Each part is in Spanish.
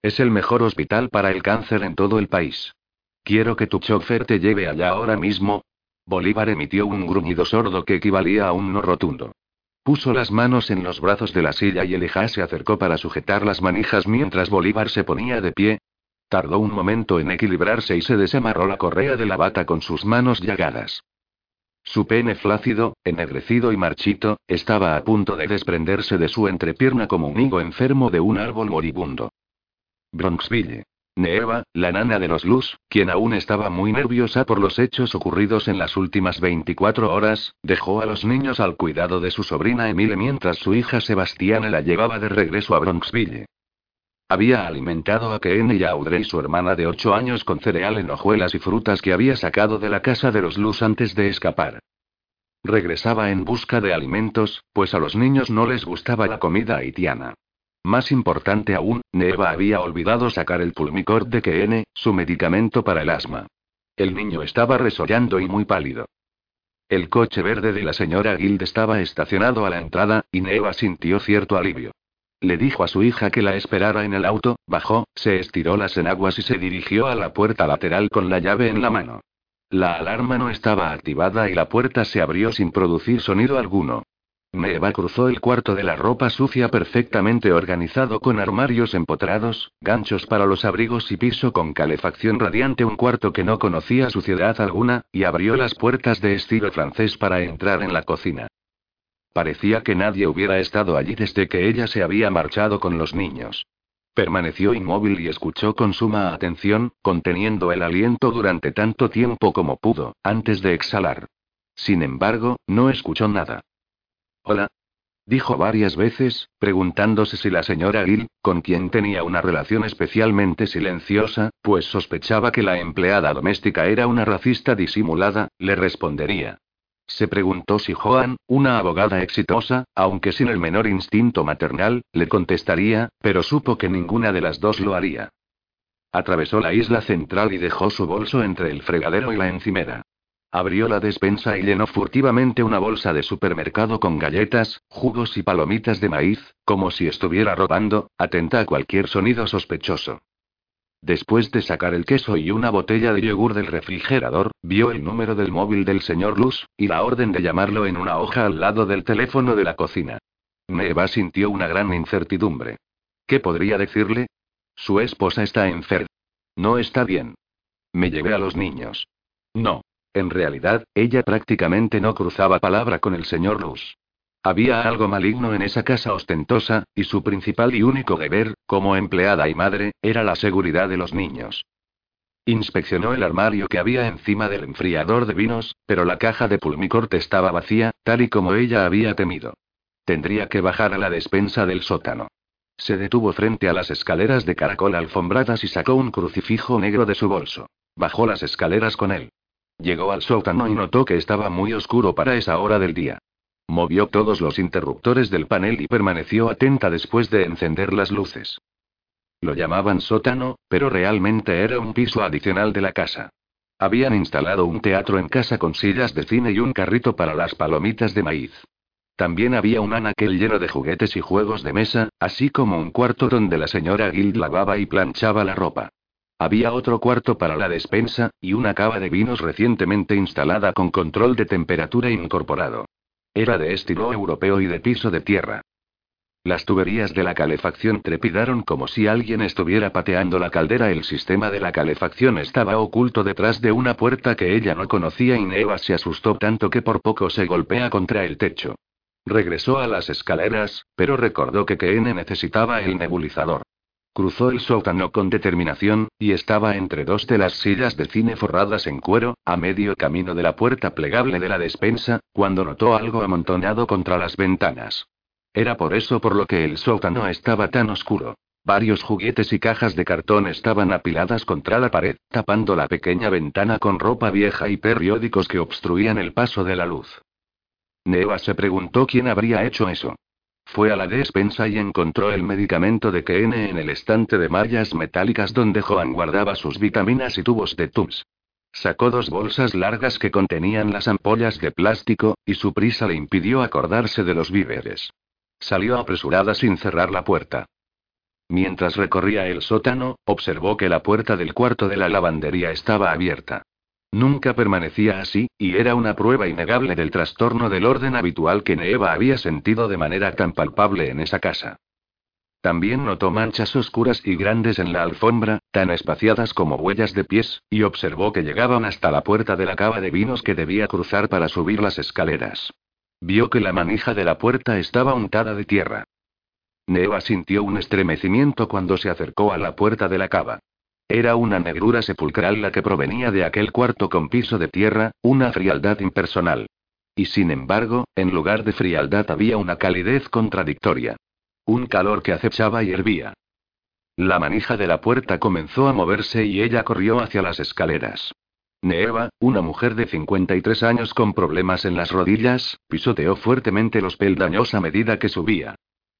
Es el mejor hospital para el cáncer en todo el país. Quiero que tu chofer te lleve allá ahora mismo. Bolívar emitió un gruñido sordo que equivalía a un no rotundo. Puso las manos en los brazos de la silla y Elijah se acercó para sujetar las manijas mientras Bolívar se ponía de pie. Tardó un momento en equilibrarse y se desamarró la correa de la bata con sus manos llagadas. Su pene flácido, ennegrecido y marchito, estaba a punto de desprenderse de su entrepierna como un higo enfermo de un árbol moribundo. Bronxville. Neva, la nana de los Luz, quien aún estaba muy nerviosa por los hechos ocurridos en las últimas 24 horas, dejó a los niños al cuidado de su sobrina Emile mientras su hija Sebastiana la llevaba de regreso a Bronxville. Había alimentado a Ken y Audrey, su hermana de 8 años, con cereal en hojuelas y frutas que había sacado de la casa de los Luz antes de escapar. Regresaba en busca de alimentos, pues a los niños no les gustaba la comida haitiana. Más importante aún, Neva había olvidado sacar el pulmicort de Kene, su medicamento para el asma. El niño estaba resollando y muy pálido. El coche verde de la señora Guild estaba estacionado a la entrada, y Neva sintió cierto alivio. Le dijo a su hija que la esperara en el auto, bajó, se estiró las enaguas y se dirigió a la puerta lateral con la llave en la mano. La alarma no estaba activada y la puerta se abrió sin producir sonido alguno. Neva cruzó el cuarto de la ropa sucia perfectamente organizado con armarios empotrados, ganchos para los abrigos y piso con calefacción radiante, un cuarto que no conocía suciedad alguna, y abrió las puertas de estilo francés para entrar en la cocina. Parecía que nadie hubiera estado allí desde que ella se había marchado con los niños. Permaneció inmóvil y escuchó con suma atención, conteniendo el aliento durante tanto tiempo como pudo, antes de exhalar. Sin embargo, no escuchó nada. Hola. Dijo varias veces, preguntándose si la señora Gill, con quien tenía una relación especialmente silenciosa, pues sospechaba que la empleada doméstica era una racista disimulada, le respondería. Se preguntó si Joan, una abogada exitosa, aunque sin el menor instinto maternal, le contestaría, pero supo que ninguna de las dos lo haría. Atravesó la isla central y dejó su bolso entre el fregadero y la encimera. Abrió la despensa y llenó furtivamente una bolsa de supermercado con galletas, jugos y palomitas de maíz, como si estuviera robando, atenta a cualquier sonido sospechoso. Después de sacar el queso y una botella de yogur del refrigerador, vio el número del móvil del señor Luz, y la orden de llamarlo en una hoja al lado del teléfono de la cocina. Neva sintió una gran incertidumbre. ¿Qué podría decirle? Su esposa está enferma. No está bien. Me llevé a los niños. No. En realidad, ella prácticamente no cruzaba palabra con el señor Luz. Había algo maligno en esa casa ostentosa, y su principal y único deber, como empleada y madre, era la seguridad de los niños. Inspeccionó el armario que había encima del enfriador de vinos, pero la caja de pulmicort estaba vacía, tal y como ella había temido. Tendría que bajar a la despensa del sótano. Se detuvo frente a las escaleras de caracol alfombradas y sacó un crucifijo negro de su bolso. Bajó las escaleras con él. Llegó al sótano y notó que estaba muy oscuro para esa hora del día. Movió todos los interruptores del panel y permaneció atenta después de encender las luces. Lo llamaban sótano, pero realmente era un piso adicional de la casa. Habían instalado un teatro en casa con sillas de cine y un carrito para las palomitas de maíz. También había un anaquel lleno de juguetes y juegos de mesa, así como un cuarto donde la señora Guild lavaba y planchaba la ropa. Había otro cuarto para la despensa, y una cava de vinos recientemente instalada con control de temperatura incorporado. Era de estilo europeo y de piso de tierra. Las tuberías de la calefacción trepidaron como si alguien estuviera pateando la caldera. El sistema de la calefacción estaba oculto detrás de una puerta que ella no conocía y Neva se asustó tanto que por poco se golpea contra el techo. Regresó a las escaleras, pero recordó que Kene necesitaba el nebulizador. Cruzó el sótano con determinación, y estaba entre dos de las sillas de cine forradas en cuero, a medio camino de la puerta plegable de la despensa, cuando notó algo amontonado contra las ventanas. Era por eso por lo que el sótano estaba tan oscuro. Varios juguetes y cajas de cartón estaban apiladas contra la pared, tapando la pequeña ventana con ropa vieja y periódicos que obstruían el paso de la luz. Neva se preguntó quién habría hecho eso. Fue a la despensa y encontró el medicamento de KN en el estante de mallas metálicas donde Joan guardaba sus vitaminas y tubos de Tums. Sacó dos bolsas largas que contenían las ampollas de plástico, y su prisa le impidió acordarse de los víveres. Salió apresurada sin cerrar la puerta. Mientras recorría el sótano, observó que la puerta del cuarto de la lavandería estaba abierta. Nunca permanecía así, y era una prueba innegable del trastorno del orden habitual que Neva había sentido de manera tan palpable en esa casa. También notó manchas oscuras y grandes en la alfombra, tan espaciadas como huellas de pies, y observó que llegaban hasta la puerta de la cava de vinos que debía cruzar para subir las escaleras. Vio que la manija de la puerta estaba untada de tierra. Neva sintió un estremecimiento cuando se acercó a la puerta de la cava. Era una negrura sepulcral la que provenía de aquel cuarto con piso de tierra, una frialdad impersonal. Y sin embargo, en lugar de frialdad había una calidez contradictoria. Un calor que acechaba y hervía. La manija de la puerta comenzó a moverse y ella corrió hacia las escaleras. Neeva, una mujer de 53 años con problemas en las rodillas, pisoteó fuertemente los peldaños a medida que subía.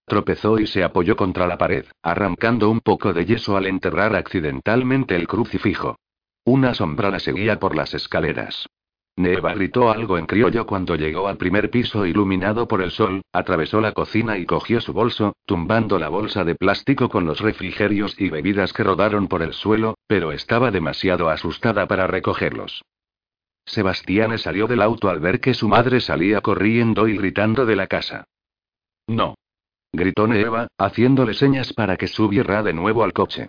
Tropezó y se apoyó contra la pared, arrancando un poco de yeso al enterrar accidentalmente el crucifijo. Una sombra la seguía por las escaleras. Neva gritó algo en criollo cuando llegó al primer piso iluminado por el sol, atravesó la cocina y cogió su bolso, tumbando la bolsa de plástico con los refrigerios y bebidas que rodaron por el suelo, pero estaba demasiado asustada para recogerlos. Sebastián salió del auto al ver que su madre salía corriendo y gritando de la casa. No gritó Neva, haciéndole señas para que subiera de nuevo al coche.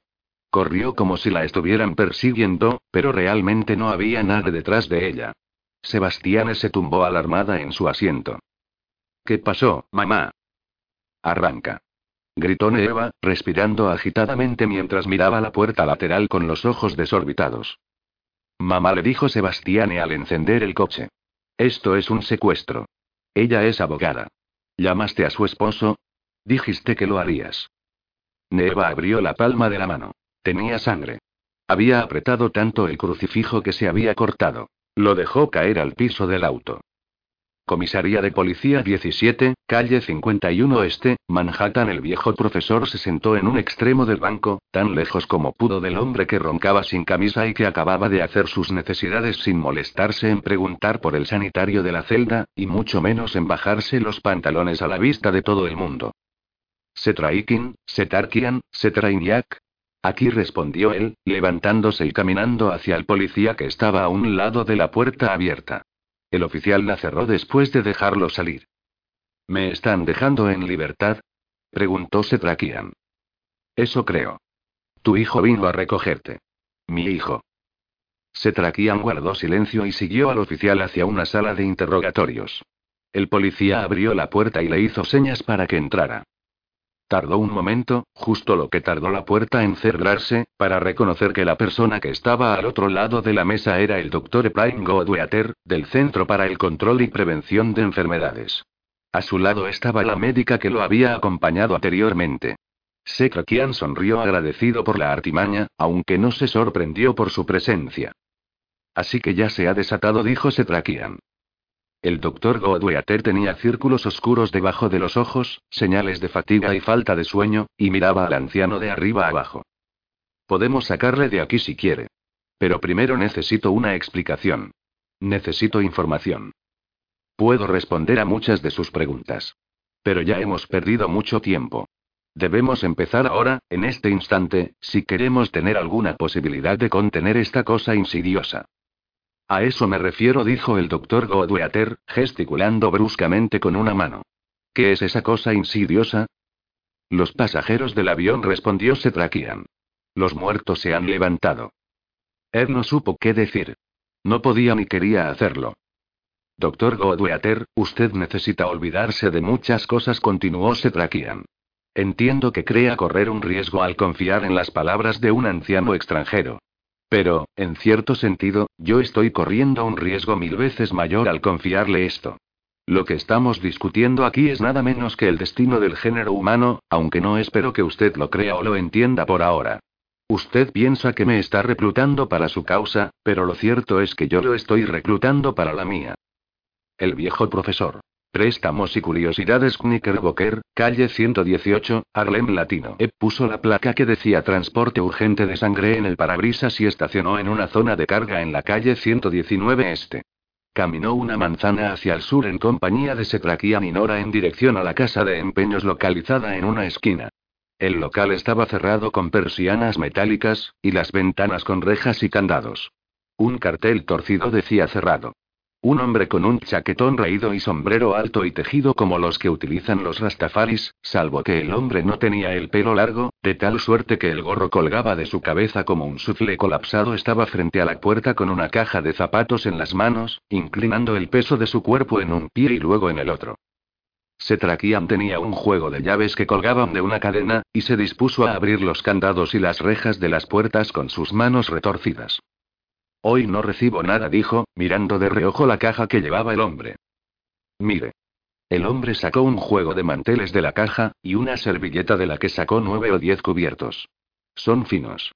Corrió como si la estuvieran persiguiendo, pero realmente no había nada detrás de ella. Sebastián se tumbó alarmada en su asiento. ¿Qué pasó, mamá? Arranca. Gritó Neva, respirando agitadamente mientras miraba la puerta lateral con los ojos desorbitados. Mamá le dijo Sebastián al encender el coche. Esto es un secuestro. Ella es abogada. ¿Llamaste a su esposo? Dijiste que lo harías. Neva abrió la palma de la mano. Tenía sangre. Había apretado tanto el crucifijo que se había cortado. Lo dejó caer al piso del auto. Comisaría de Policía 17, calle 51 Este, Manhattan. El viejo profesor se sentó en un extremo del banco, tan lejos como pudo del hombre que roncaba sin camisa y que acababa de hacer sus necesidades sin molestarse en preguntar por el sanitario de la celda, y mucho menos en bajarse los pantalones a la vista de todo el mundo. Setraikin, Setarkian, Setrainyak. Aquí respondió él, levantándose y caminando hacia el policía que estaba a un lado de la puerta abierta. El oficial la cerró después de dejarlo salir. ¿Me están dejando en libertad? preguntó Setrakian. Eso creo. Tu hijo vino a recogerte. Mi hijo. Setrakian guardó silencio y siguió al oficial hacia una sala de interrogatorios. El policía abrió la puerta y le hizo señas para que entrara. Tardó un momento, justo lo que tardó la puerta en cerrarse, para reconocer que la persona que estaba al otro lado de la mesa era el doctor Ephraim Godweater, del Centro para el Control y Prevención de Enfermedades. A su lado estaba la médica que lo había acompañado anteriormente. Sekrakian sonrió agradecido por la artimaña, aunque no se sorprendió por su presencia. Así que ya se ha desatado, dijo Setrakian. El doctor Godweater tenía círculos oscuros debajo de los ojos, señales de fatiga y falta de sueño, y miraba al anciano de arriba abajo. Podemos sacarle de aquí si quiere. Pero primero necesito una explicación. Necesito información. Puedo responder a muchas de sus preguntas. Pero ya hemos perdido mucho tiempo. Debemos empezar ahora, en este instante, si queremos tener alguna posibilidad de contener esta cosa insidiosa. A eso me refiero, dijo el doctor Godweater, gesticulando bruscamente con una mano. ¿Qué es esa cosa insidiosa? Los pasajeros del avión respondió Setrakian. Los muertos se han levantado. Ed no supo qué decir. No podía ni quería hacerlo. Doctor Godweater, usted necesita olvidarse de muchas cosas, continuó Setrakian. Entiendo que crea correr un riesgo al confiar en las palabras de un anciano extranjero. Pero, en cierto sentido, yo estoy corriendo un riesgo mil veces mayor al confiarle esto. Lo que estamos discutiendo aquí es nada menos que el destino del género humano, aunque no espero que usted lo crea o lo entienda por ahora. Usted piensa que me está reclutando para su causa, pero lo cierto es que yo lo estoy reclutando para la mía. El viejo profesor. Préstamos y curiosidades Knickerbocker, calle 118, Harlem Latino. E puso la placa que decía transporte urgente de sangre en el parabrisas y estacionó en una zona de carga en la calle 119 Este. Caminó una manzana hacia el sur en compañía de Setraquia Minora en dirección a la casa de empeños localizada en una esquina. El local estaba cerrado con persianas metálicas, y las ventanas con rejas y candados. Un cartel torcido decía cerrado. Un hombre con un chaquetón raído y sombrero alto y tejido como los que utilizan los rastafaris, salvo que el hombre no tenía el pelo largo, de tal suerte que el gorro colgaba de su cabeza como un sufle colapsado, estaba frente a la puerta con una caja de zapatos en las manos, inclinando el peso de su cuerpo en un pie y luego en el otro. Setrakian tenía un juego de llaves que colgaban de una cadena, y se dispuso a abrir los candados y las rejas de las puertas con sus manos retorcidas. Hoy no recibo nada, dijo, mirando de reojo la caja que llevaba el hombre. Mire. El hombre sacó un juego de manteles de la caja, y una servilleta de la que sacó nueve o diez cubiertos. Son finos.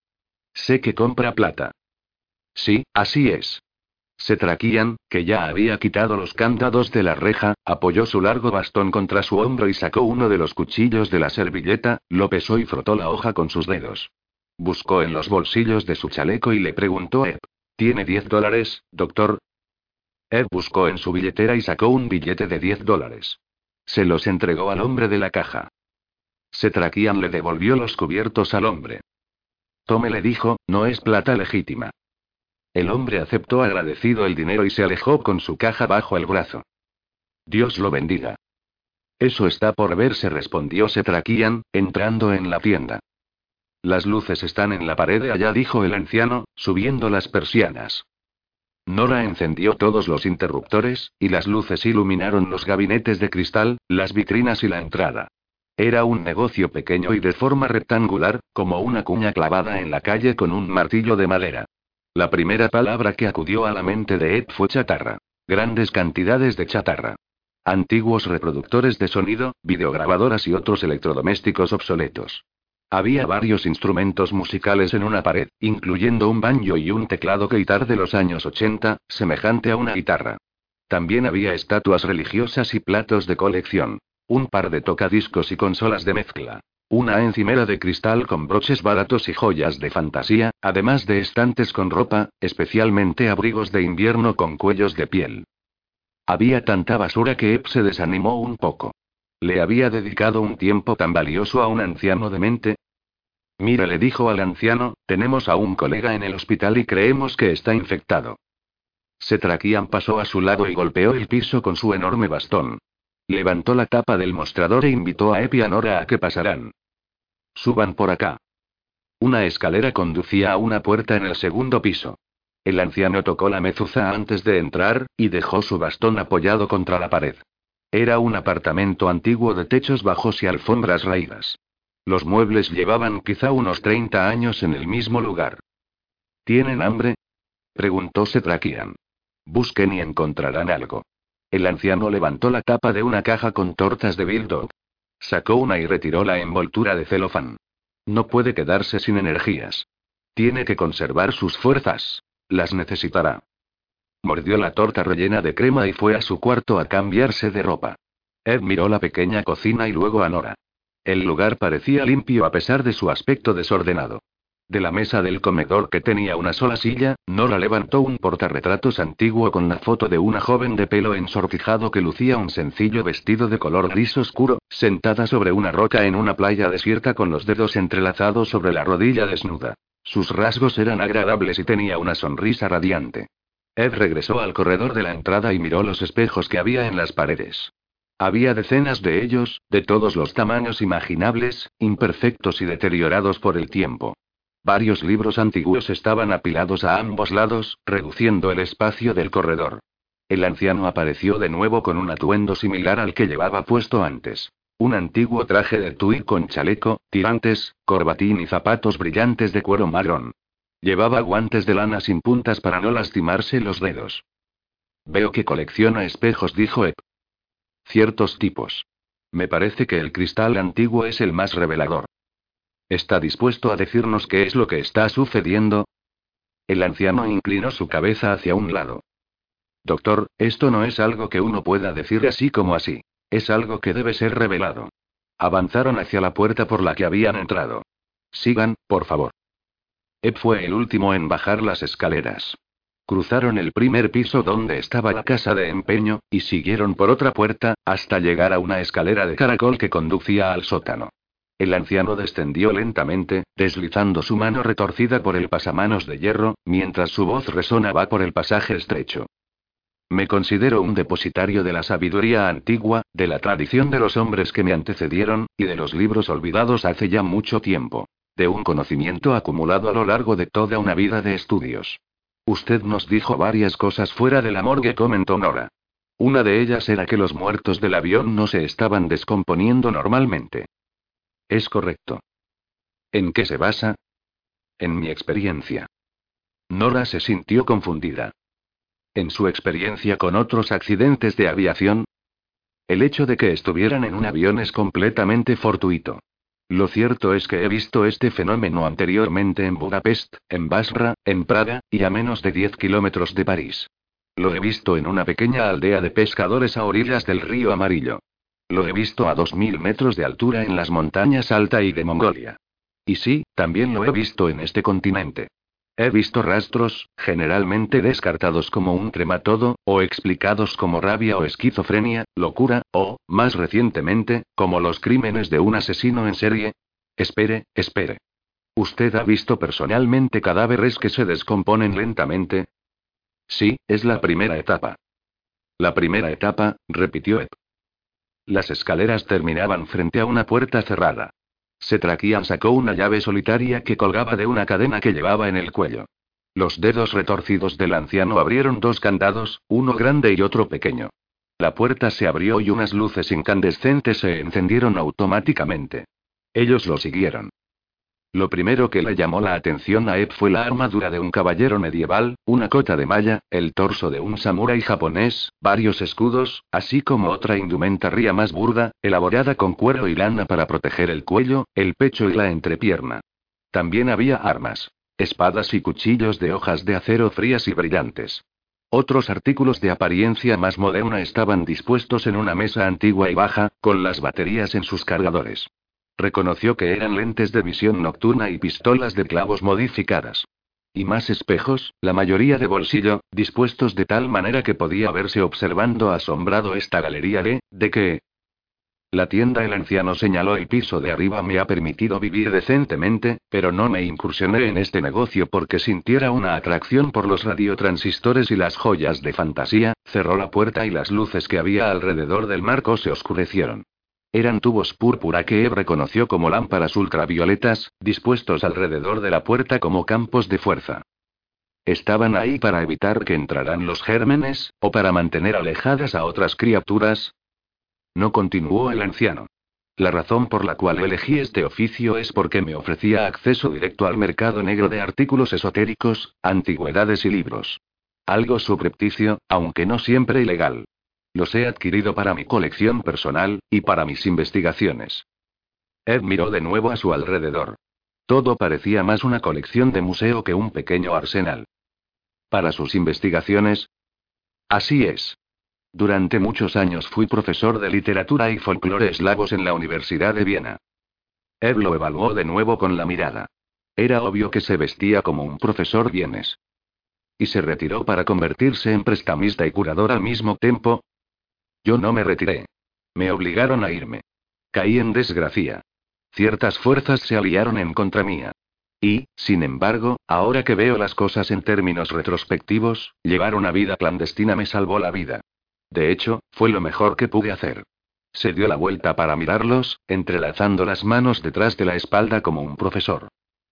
Sé que compra plata. Sí, así es. Se traquían, que ya había quitado los candados de la reja, apoyó su largo bastón contra su hombro y sacó uno de los cuchillos de la servilleta, lo pesó y frotó la hoja con sus dedos. Buscó en los bolsillos de su chaleco y le preguntó a Ed. ¿Tiene 10 dólares, doctor? Ed buscó en su billetera y sacó un billete de 10 dólares. Se los entregó al hombre de la caja. Setrakian le devolvió los cubiertos al hombre. Tome le dijo, no es plata legítima. El hombre aceptó agradecido el dinero y se alejó con su caja bajo el brazo. Dios lo bendiga. Eso está por verse, respondió Setrakian, entrando en la tienda. Las luces están en la pared allá, dijo el anciano, subiendo las persianas. Nora encendió todos los interruptores, y las luces iluminaron los gabinetes de cristal, las vitrinas y la entrada. Era un negocio pequeño y de forma rectangular, como una cuña clavada en la calle con un martillo de madera. La primera palabra que acudió a la mente de Ed fue chatarra. Grandes cantidades de chatarra. Antiguos reproductores de sonido, videograbadoras y otros electrodomésticos obsoletos. Había varios instrumentos musicales en una pared, incluyendo un banjo y un teclado guitar de los años 80, semejante a una guitarra. También había estatuas religiosas y platos de colección. Un par de tocadiscos y consolas de mezcla. Una encimera de cristal con broches baratos y joyas de fantasía, además de estantes con ropa, especialmente abrigos de invierno con cuellos de piel. Había tanta basura que Ep se desanimó un poco. Le había dedicado un tiempo tan valioso a un anciano demente. Mira, le dijo al anciano, tenemos a un colega en el hospital y creemos que está infectado. Setrakian pasó a su lado y golpeó el piso con su enorme bastón. Levantó la tapa del mostrador e invitó a Epi y a a que pasaran. Suban por acá. Una escalera conducía a una puerta en el segundo piso. El anciano tocó la mezuza antes de entrar, y dejó su bastón apoyado contra la pared. Era un apartamento antiguo de techos bajos y alfombras raídas. Los muebles llevaban quizá unos 30 años en el mismo lugar. ¿Tienen hambre? preguntó Setrakian. Busquen y encontrarán algo. El anciano levantó la tapa de una caja con tortas de Dog. Sacó una y retiró la envoltura de celofán. No puede quedarse sin energías. Tiene que conservar sus fuerzas. Las necesitará. Mordió la torta rellena de crema y fue a su cuarto a cambiarse de ropa. Ed miró la pequeña cocina y luego a Nora. El lugar parecía limpio a pesar de su aspecto desordenado. De la mesa del comedor que tenía una sola silla, Nora levantó un portarretratos antiguo con la foto de una joven de pelo ensortijado que lucía un sencillo vestido de color gris oscuro, sentada sobre una roca en una playa desierta con los dedos entrelazados sobre la rodilla desnuda. Sus rasgos eran agradables y tenía una sonrisa radiante. Ed regresó al corredor de la entrada y miró los espejos que había en las paredes. Había decenas de ellos, de todos los tamaños imaginables, imperfectos y deteriorados por el tiempo. Varios libros antiguos estaban apilados a ambos lados, reduciendo el espacio del corredor. El anciano apareció de nuevo con un atuendo similar al que llevaba puesto antes. Un antiguo traje de tuí con chaleco, tirantes, corbatín y zapatos brillantes de cuero marrón. Llevaba guantes de lana sin puntas para no lastimarse los dedos. Veo que colecciona espejos, dijo Ep. Ciertos tipos. Me parece que el cristal antiguo es el más revelador. ¿Está dispuesto a decirnos qué es lo que está sucediendo? El anciano inclinó su cabeza hacia un lado. Doctor, esto no es algo que uno pueda decir así como así. Es algo que debe ser revelado. Avanzaron hacia la puerta por la que habían entrado. Sigan, por favor. Ed fue el último en bajar las escaleras. Cruzaron el primer piso donde estaba la casa de empeño, y siguieron por otra puerta, hasta llegar a una escalera de caracol que conducía al sótano. El anciano descendió lentamente, deslizando su mano retorcida por el pasamanos de hierro, mientras su voz resonaba por el pasaje estrecho. Me considero un depositario de la sabiduría antigua, de la tradición de los hombres que me antecedieron, y de los libros olvidados hace ya mucho tiempo. De un conocimiento acumulado a lo largo de toda una vida de estudios. Usted nos dijo varias cosas fuera del amor que comentó Nora. Una de ellas era que los muertos del avión no se estaban descomponiendo normalmente. Es correcto. ¿En qué se basa? En mi experiencia. Nora se sintió confundida. ¿En su experiencia con otros accidentes de aviación? El hecho de que estuvieran en un avión es completamente fortuito. Lo cierto es que he visto este fenómeno anteriormente en Budapest, en Basra, en Praga, y a menos de 10 kilómetros de París. Lo he visto en una pequeña aldea de pescadores a orillas del río Amarillo. Lo he visto a 2.000 metros de altura en las montañas Alta y de Mongolia. Y sí, también lo he visto en este continente. He visto rastros, generalmente descartados como un trematodo, o explicados como rabia o esquizofrenia, locura, o, más recientemente, como los crímenes de un asesino en serie. Espere, espere. ¿Usted ha visto personalmente cadáveres que se descomponen lentamente? Sí, es la primera etapa. La primera etapa, repitió Ed. Las escaleras terminaban frente a una puerta cerrada. Setrakian sacó una llave solitaria que colgaba de una cadena que llevaba en el cuello. Los dedos retorcidos del anciano abrieron dos candados, uno grande y otro pequeño. La puerta se abrió y unas luces incandescentes se encendieron automáticamente. Ellos lo siguieron. Lo primero que le llamó la atención a Ed fue la armadura de un caballero medieval, una cota de malla, el torso de un samurái japonés, varios escudos, así como otra indumentaria más burda, elaborada con cuero y lana para proteger el cuello, el pecho y la entrepierna. También había armas. Espadas y cuchillos de hojas de acero frías y brillantes. Otros artículos de apariencia más moderna estaban dispuestos en una mesa antigua y baja, con las baterías en sus cargadores. Reconoció que eran lentes de visión nocturna y pistolas de clavos modificadas. Y más espejos, la mayoría de bolsillo, dispuestos de tal manera que podía verse observando asombrado esta galería de, de que... La tienda el anciano señaló el piso de arriba me ha permitido vivir decentemente, pero no me incursioné en este negocio porque sintiera una atracción por los radiotransistores y las joyas de fantasía, cerró la puerta y las luces que había alrededor del marco se oscurecieron. Eran tubos púrpura que Eve reconoció como lámparas ultravioletas, dispuestos alrededor de la puerta como campos de fuerza. ¿Estaban ahí para evitar que entraran los gérmenes, o para mantener alejadas a otras criaturas? No continuó el anciano. La razón por la cual elegí este oficio es porque me ofrecía acceso directo al mercado negro de artículos esotéricos, antigüedades y libros. Algo subrepticio, aunque no siempre ilegal. Los he adquirido para mi colección personal, y para mis investigaciones. Ed miró de nuevo a su alrededor. Todo parecía más una colección de museo que un pequeño arsenal. ¿Para sus investigaciones? Así es. Durante muchos años fui profesor de literatura y folclore eslavos en la Universidad de Viena. Ed lo evaluó de nuevo con la mirada. Era obvio que se vestía como un profesor vienes. ¿Y se retiró para convertirse en prestamista y curador al mismo tiempo? Yo no me retiré. Me obligaron a irme. Caí en desgracia. Ciertas fuerzas se aliaron en contra mía. Y, sin embargo, ahora que veo las cosas en términos retrospectivos, llevar una vida clandestina me salvó la vida. De hecho, fue lo mejor que pude hacer. Se dio la vuelta para mirarlos, entrelazando las manos detrás de la espalda como un profesor.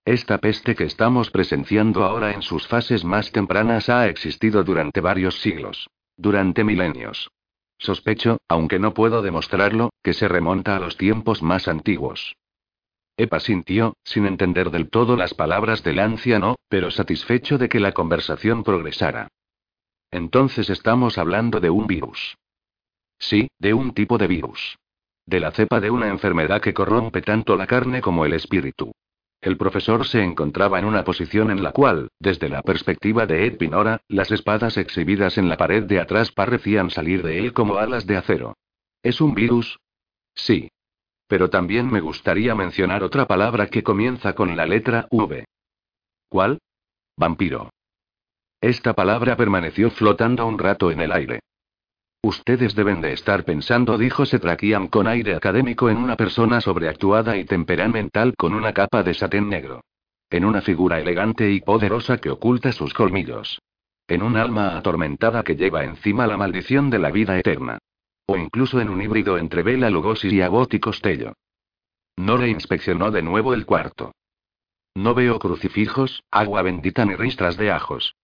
Esta peste que estamos presenciando ahora en sus fases más tempranas ha existido durante varios siglos. Durante milenios. Sospecho, aunque no puedo demostrarlo, que se remonta a los tiempos más antiguos. Epa sintió, sin entender del todo las palabras del anciano, pero satisfecho de que la conversación progresara. Entonces estamos hablando de un virus. Sí, de un tipo de virus. De la cepa de una enfermedad que corrompe tanto la carne como el espíritu. El profesor se encontraba en una posición en la cual, desde la perspectiva de Ed Pinora, las espadas exhibidas en la pared de atrás parecían salir de él como alas de acero. ¿Es un virus? Sí. Pero también me gustaría mencionar otra palabra que comienza con la letra V. ¿Cuál? Vampiro. Esta palabra permaneció flotando un rato en el aire. Ustedes deben de estar pensando, dijo Setrakian con aire académico en una persona sobreactuada y temperamental con una capa de satén negro. En una figura elegante y poderosa que oculta sus colmillos. En un alma atormentada que lleva encima la maldición de la vida eterna. O incluso en un híbrido entre Bela Lugosi y Abbott y Costello. Nora inspeccionó de nuevo el cuarto. No veo crucifijos, agua bendita ni ristras de ajos.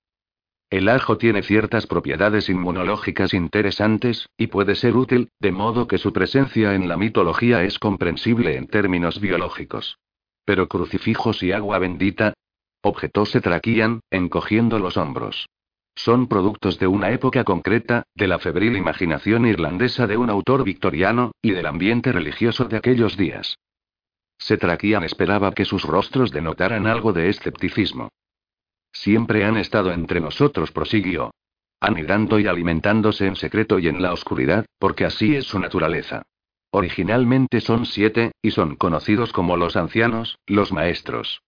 El ajo tiene ciertas propiedades inmunológicas interesantes, y puede ser útil, de modo que su presencia en la mitología es comprensible en términos biológicos. Pero crucifijos y agua bendita, objetó Setrakian, encogiendo los hombros. Son productos de una época concreta, de la febril imaginación irlandesa de un autor victoriano, y del ambiente religioso de aquellos días. Setrakian esperaba que sus rostros denotaran algo de escepticismo. Siempre han estado entre nosotros, prosiguió. Anidando y alimentándose en secreto y en la oscuridad, porque así es su naturaleza. Originalmente son siete, y son conocidos como los ancianos, los maestros.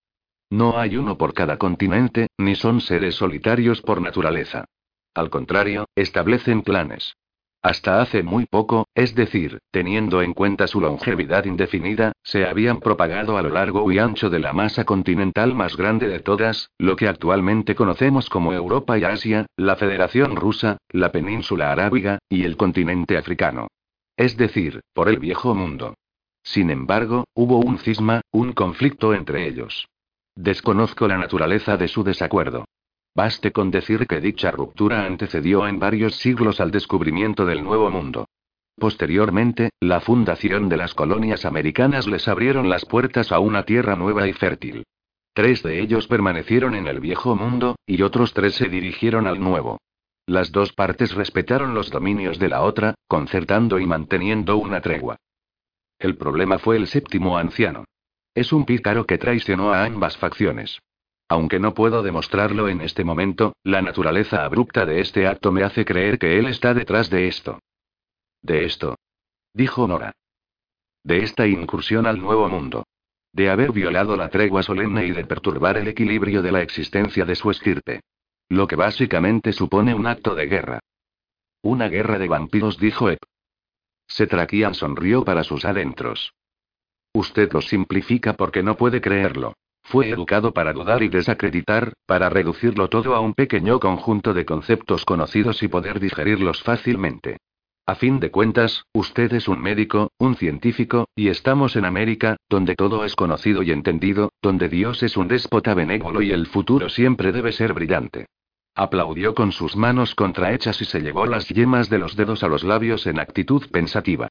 No hay uno por cada continente, ni son seres solitarios por naturaleza. Al contrario, establecen planes. Hasta hace muy poco, es decir, teniendo en cuenta su longevidad indefinida, se habían propagado a lo largo y ancho de la masa continental más grande de todas, lo que actualmente conocemos como Europa y Asia, la Federación Rusa, la península arábiga, y el continente africano. Es decir, por el viejo mundo. Sin embargo, hubo un cisma, un conflicto entre ellos. Desconozco la naturaleza de su desacuerdo. Baste con decir que dicha ruptura antecedió en varios siglos al descubrimiento del Nuevo Mundo. Posteriormente, la fundación de las colonias americanas les abrieron las puertas a una tierra nueva y fértil. Tres de ellos permanecieron en el viejo mundo, y otros tres se dirigieron al nuevo. Las dos partes respetaron los dominios de la otra, concertando y manteniendo una tregua. El problema fue el séptimo anciano. Es un pícaro que traicionó a ambas facciones. Aunque no puedo demostrarlo en este momento, la naturaleza abrupta de este acto me hace creer que él está detrás de esto. De esto. Dijo Nora. De esta incursión al nuevo mundo. De haber violado la tregua solemne y de perturbar el equilibrio de la existencia de su estirpe. Lo que básicamente supone un acto de guerra. Una guerra de vampiros, dijo Ep. Setrakian sonrió para sus adentros. Usted lo simplifica porque no puede creerlo. Fue educado para dudar y desacreditar, para reducirlo todo a un pequeño conjunto de conceptos conocidos y poder digerirlos fácilmente. A fin de cuentas, usted es un médico, un científico, y estamos en América, donde todo es conocido y entendido, donde Dios es un déspota benévolo y el futuro siempre debe ser brillante. Aplaudió con sus manos contrahechas y se llevó las yemas de los dedos a los labios en actitud pensativa.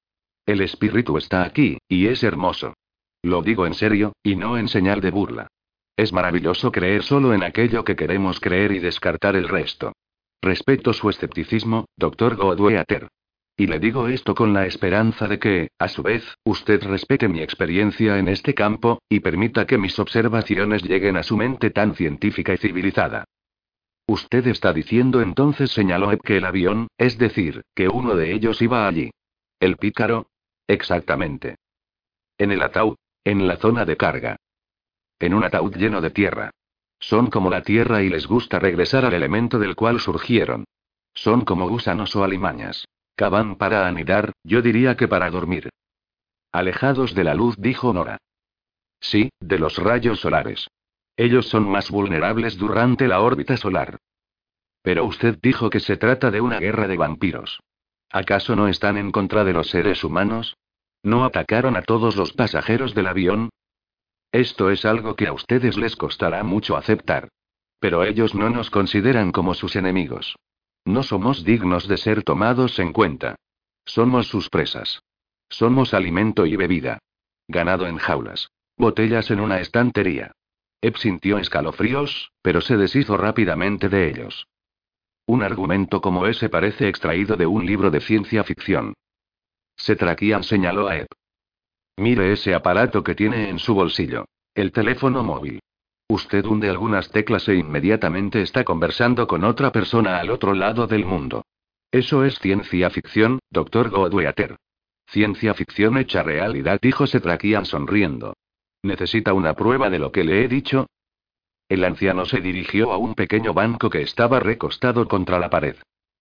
El espíritu está aquí, y es hermoso. Lo digo en serio, y no en señal de burla. Es maravilloso creer solo en aquello que queremos creer y descartar el resto. Respeto su escepticismo, doctor Godweater. Y le digo esto con la esperanza de que, a su vez, usted respete mi experiencia en este campo, y permita que mis observaciones lleguen a su mente tan científica y civilizada. Usted está diciendo entonces, señaló Ep, que el avión, es decir, que uno de ellos iba allí. ¿El pícaro? Exactamente. En el ataúd, en la zona de carga. En un ataúd lleno de tierra. Son como la tierra y les gusta regresar al elemento del cual surgieron. Son como gusanos o alimañas. Cavan para anidar, yo diría que para dormir. Alejados de la luz, dijo Nora. Sí, de los rayos solares. Ellos son más vulnerables durante la órbita solar. Pero usted dijo que se trata de una guerra de vampiros. ¿Acaso no están en contra de los seres humanos? ¿No atacaron a todos los pasajeros del avión? Esto es algo que a ustedes les costará mucho aceptar. Pero ellos no nos consideran como sus enemigos. No somos dignos de ser tomados en cuenta. Somos sus presas. Somos alimento y bebida. Ganado en jaulas. Botellas en una estantería. Ep sintió escalofríos, pero se deshizo rápidamente de ellos. Un argumento como ese parece extraído de un libro de ciencia ficción. Setrakian señaló a Ed. Mire ese aparato que tiene en su bolsillo. El teléfono móvil. Usted hunde algunas teclas e inmediatamente está conversando con otra persona al otro lado del mundo. Eso es ciencia ficción, doctor Godweater. Ciencia ficción hecha realidad, dijo Setrakian sonriendo. ¿Necesita una prueba de lo que le he dicho? El anciano se dirigió a un pequeño banco que estaba recostado contra la pared.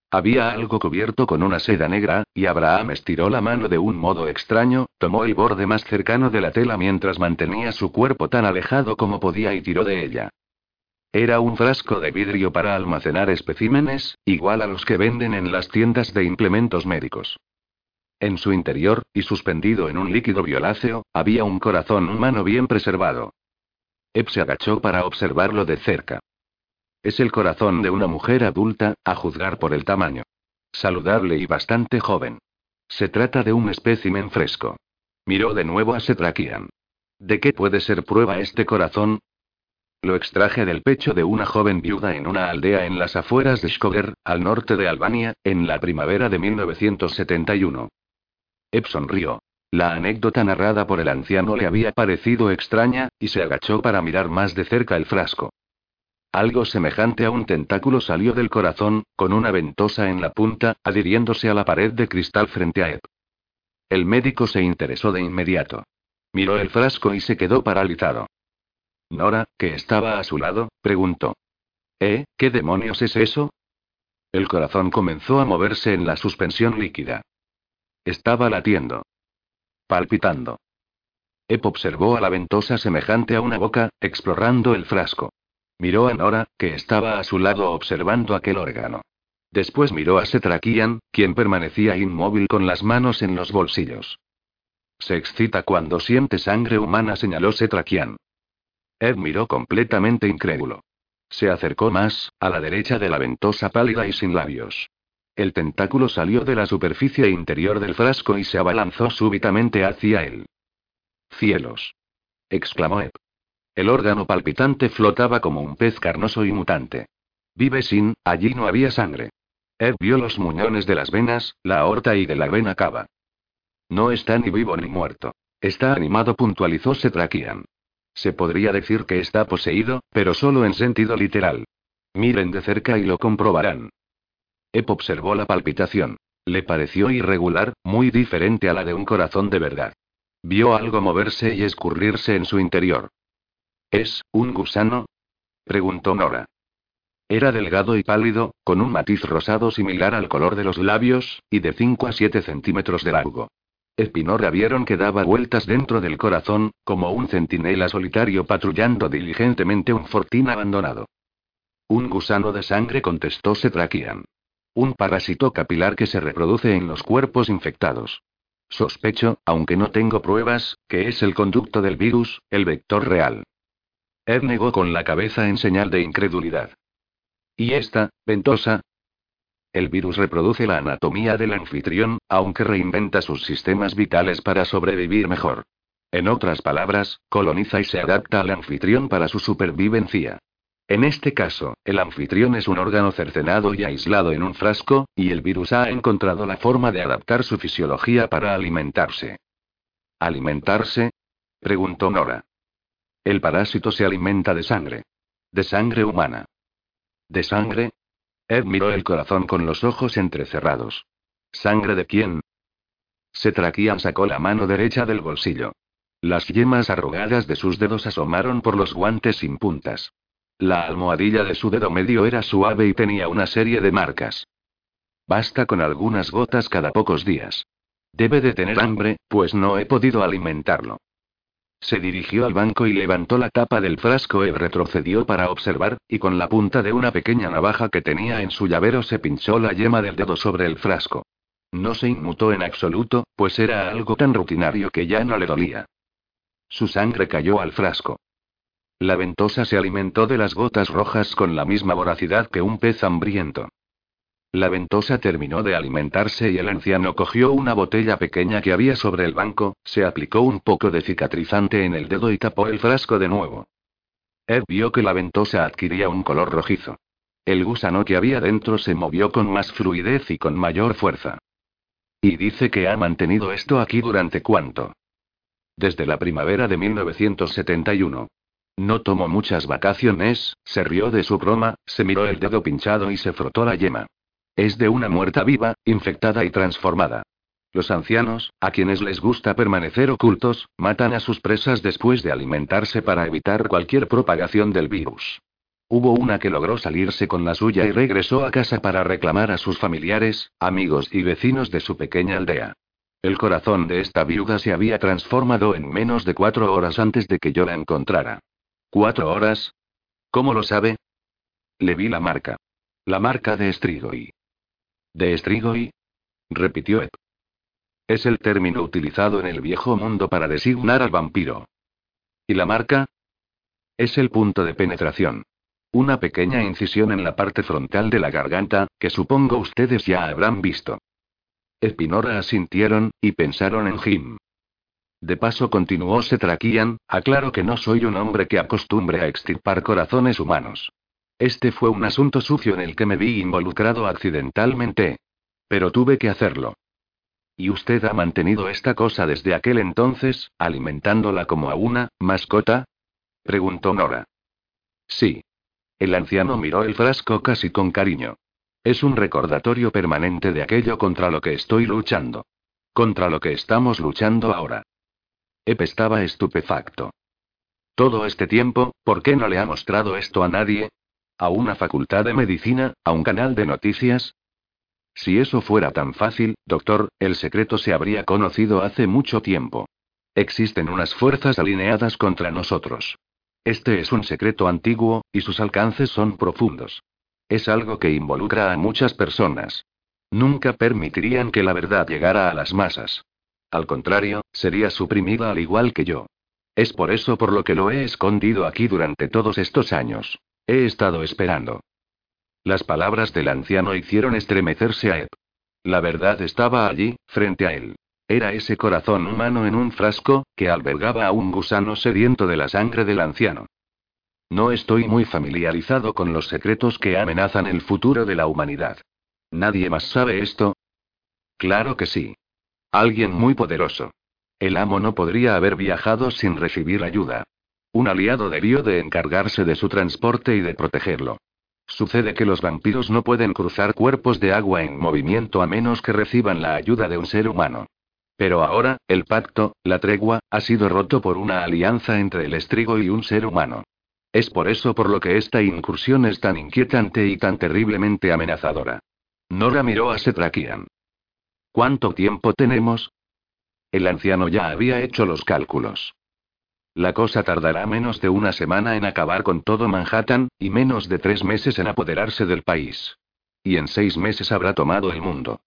Había algo cubierto con una seda negra, y Abraham estiró la mano de un modo extraño, tomó el borde más cercano de la tela mientras mantenía su cuerpo tan alejado como podía y tiró de ella. Era un frasco de vidrio para almacenar especímenes, igual a los que venden en las tiendas de implementos médicos. En su interior, y suspendido en un líquido violáceo, había un corazón humano bien preservado. Eb se agachó para observarlo de cerca. Es el corazón de una mujer adulta, a juzgar por el tamaño. Saludable y bastante joven. Se trata de un espécimen fresco. Miró de nuevo a Setrakian. ¿De qué puede ser prueba este corazón? Lo extraje del pecho de una joven viuda en una aldea en las afueras de Shkoger, al norte de Albania, en la primavera de 1971. Eb sonrió. La anécdota narrada por el anciano le había parecido extraña, y se agachó para mirar más de cerca el frasco. Algo semejante a un tentáculo salió del corazón, con una ventosa en la punta, adhiriéndose a la pared de cristal frente a Eb. El médico se interesó de inmediato. Miró el frasco y se quedó paralizado. Nora, que estaba a su lado, preguntó. ¿Eh? ¿Qué demonios es eso? El corazón comenzó a moverse en la suspensión líquida. Estaba latiendo. Palpitando. Ep observó a la ventosa semejante a una boca, explorando el frasco. Miró a Nora, que estaba a su lado observando aquel órgano. Después miró a Setrakian, quien permanecía inmóvil con las manos en los bolsillos. Se excita cuando siente sangre humana, señaló Setrakian. Ed miró completamente incrédulo. Se acercó más, a la derecha de la ventosa pálida y sin labios. El tentáculo salió de la superficie interior del frasco y se abalanzó súbitamente hacia él. ¡Cielos! exclamó Ed. El órgano palpitante flotaba como un pez carnoso y mutante. Vive sin, allí no había sangre. Ed vio los muñones de las venas, la aorta y de la vena cava. No está ni vivo ni muerto. Está animado, puntualizó Setrakian. Se podría decir que está poseído, pero solo en sentido literal. Miren de cerca y lo comprobarán. Ep observó la palpitación. Le pareció irregular, muy diferente a la de un corazón de verdad. Vio algo moverse y escurrirse en su interior. ¿Es un gusano? preguntó Nora. Era delgado y pálido, con un matiz rosado similar al color de los labios, y de 5 a 7 centímetros de largo. Espinora vieron que daba vueltas dentro del corazón, como un centinela solitario patrullando diligentemente un fortín abandonado. Un gusano de sangre contestó Setrakian. Un parásito capilar que se reproduce en los cuerpos infectados. Sospecho, aunque no tengo pruebas, que es el conducto del virus, el vector real. Ed negó con la cabeza en señal de incredulidad. ¿Y esta, ventosa? El virus reproduce la anatomía del anfitrión, aunque reinventa sus sistemas vitales para sobrevivir mejor. En otras palabras, coloniza y se adapta al anfitrión para su supervivencia. En este caso, el anfitrión es un órgano cercenado y aislado en un frasco, y el virus ha encontrado la forma de adaptar su fisiología para alimentarse. ¿Alimentarse? preguntó Nora. El parásito se alimenta de sangre. De sangre humana. ¿De sangre? Ed miró el corazón con los ojos entrecerrados. ¿Sangre de quién? Setrakian sacó la mano derecha del bolsillo. Las yemas arrugadas de sus dedos asomaron por los guantes sin puntas. La almohadilla de su dedo medio era suave y tenía una serie de marcas. Basta con algunas gotas cada pocos días. Debe de tener hambre, pues no he podido alimentarlo. Se dirigió al banco y levantó la tapa del frasco y retrocedió para observar, y con la punta de una pequeña navaja que tenía en su llavero se pinchó la yema del dedo sobre el frasco. No se inmutó en absoluto, pues era algo tan rutinario que ya no le dolía. Su sangre cayó al frasco. La ventosa se alimentó de las gotas rojas con la misma voracidad que un pez hambriento. La ventosa terminó de alimentarse y el anciano cogió una botella pequeña que había sobre el banco, se aplicó un poco de cicatrizante en el dedo y tapó el frasco de nuevo. Ed vio que la ventosa adquiría un color rojizo. El gusano que había dentro se movió con más fluidez y con mayor fuerza. Y dice que ha mantenido esto aquí durante cuánto. Desde la primavera de 1971. No tomó muchas vacaciones, se rió de su broma, se miró el dedo pinchado y se frotó la yema. Es de una muerta viva, infectada y transformada. Los ancianos, a quienes les gusta permanecer ocultos, matan a sus presas después de alimentarse para evitar cualquier propagación del virus. Hubo una que logró salirse con la suya y regresó a casa para reclamar a sus familiares, amigos y vecinos de su pequeña aldea. El corazón de esta viuda se había transformado en menos de cuatro horas antes de que yo la encontrara. ¿Cuatro horas? ¿Cómo lo sabe? Le vi la marca. La marca de Strigoi. ¿De Strigoi? repitió Ed. Es el término utilizado en el viejo mundo para designar al vampiro. ¿Y la marca? Es el punto de penetración. Una pequeña incisión en la parte frontal de la garganta, que supongo ustedes ya habrán visto. Espinora asintieron, y pensaron en Jim. De paso continuó Setrakian, aclaro que no soy un hombre que acostumbre a extirpar corazones humanos. Este fue un asunto sucio en el que me vi involucrado accidentalmente. Pero tuve que hacerlo. ¿Y usted ha mantenido esta cosa desde aquel entonces, alimentándola como a una mascota? preguntó Nora. Sí. El anciano miró el frasco casi con cariño. Es un recordatorio permanente de aquello contra lo que estoy luchando. Contra lo que estamos luchando ahora. Ep estaba estupefacto. Todo este tiempo, ¿por qué no le ha mostrado esto a nadie? ¿A una facultad de medicina? ¿A un canal de noticias? Si eso fuera tan fácil, doctor, el secreto se habría conocido hace mucho tiempo. Existen unas fuerzas alineadas contra nosotros. Este es un secreto antiguo, y sus alcances son profundos. Es algo que involucra a muchas personas. Nunca permitirían que la verdad llegara a las masas. Al contrario, sería suprimida al igual que yo. Es por eso por lo que lo he escondido aquí durante todos estos años. He estado esperando. Las palabras del anciano hicieron estremecerse a Ed. La verdad estaba allí, frente a él. Era ese corazón humano en un frasco, que albergaba a un gusano sediento de la sangre del anciano. No estoy muy familiarizado con los secretos que amenazan el futuro de la humanidad. ¿Nadie más sabe esto? Claro que sí. Alguien muy poderoso. El amo no podría haber viajado sin recibir ayuda. Un aliado debió de encargarse de su transporte y de protegerlo. Sucede que los vampiros no pueden cruzar cuerpos de agua en movimiento a menos que reciban la ayuda de un ser humano. Pero ahora, el pacto, la tregua, ha sido roto por una alianza entre el estrigo y un ser humano. Es por eso por lo que esta incursión es tan inquietante y tan terriblemente amenazadora. Nora miró a Setrakian. ¿Cuánto tiempo tenemos? El anciano ya había hecho los cálculos. La cosa tardará menos de una semana en acabar con todo Manhattan, y menos de tres meses en apoderarse del país. Y en seis meses habrá tomado el mundo.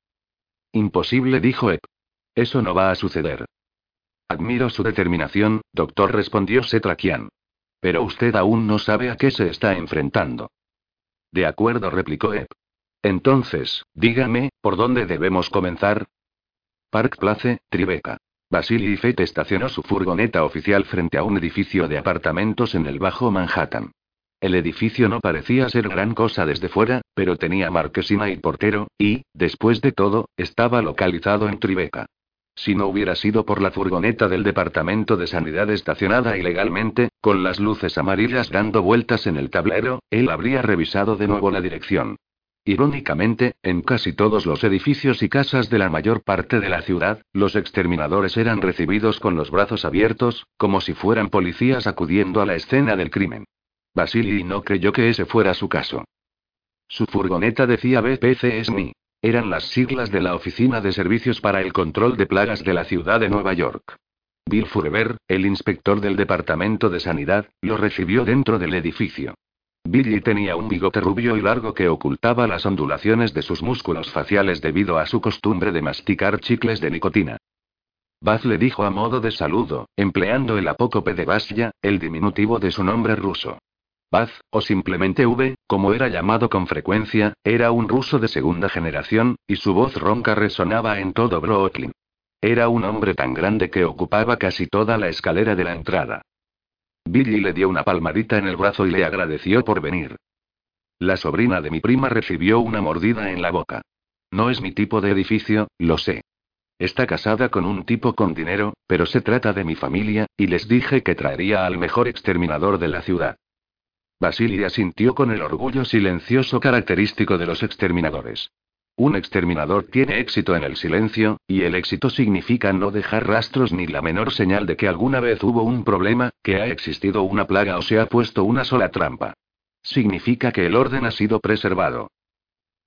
Imposible, dijo Ep. Eso no va a suceder. Admiro su determinación, doctor, respondió Setrakian. Pero usted aún no sabe a qué se está enfrentando. De acuerdo, replicó Ep. Entonces, dígame, ¿por dónde debemos comenzar? Park Place, Tribeca. Basili Fett estacionó su furgoneta oficial frente a un edificio de apartamentos en el Bajo Manhattan. El edificio no parecía ser gran cosa desde fuera, pero tenía marquesina y portero, y, después de todo, estaba localizado en Tribeca. Si no hubiera sido por la furgoneta del Departamento de Sanidad estacionada ilegalmente, con las luces amarillas dando vueltas en el tablero, él habría revisado de nuevo la dirección. Irónicamente, en casi todos los edificios y casas de la mayor parte de la ciudad, los exterminadores eran recibidos con los brazos abiertos, como si fueran policías acudiendo a la escena del crimen. Basili no creyó que ese fuera su caso. Su furgoneta decía BPCSMI. Eran las siglas de la Oficina de Servicios para el Control de Plagas de la ciudad de Nueva York. Bill Furber, el inspector del Departamento de Sanidad, lo recibió dentro del edificio. Billy tenía un bigote rubio y largo que ocultaba las ondulaciones de sus músculos faciales debido a su costumbre de masticar chicles de nicotina. Baz le dijo a modo de saludo, empleando el apócope de Vasya, el diminutivo de su nombre ruso. Baz, o simplemente V, como era llamado con frecuencia, era un ruso de segunda generación, y su voz ronca resonaba en todo Brooklyn. Era un hombre tan grande que ocupaba casi toda la escalera de la entrada. Billy le dio una palmadita en el brazo y le agradeció por venir. La sobrina de mi prima recibió una mordida en la boca. No es mi tipo de edificio, lo sé. Está casada con un tipo con dinero, pero se trata de mi familia, y les dije que traería al mejor exterminador de la ciudad. Basili asintió con el orgullo silencioso característico de los exterminadores. Un exterminador tiene éxito en el silencio, y el éxito significa no dejar rastros ni la menor señal de que alguna vez hubo un problema, que ha existido una plaga o se ha puesto una sola trampa. Significa que el orden ha sido preservado.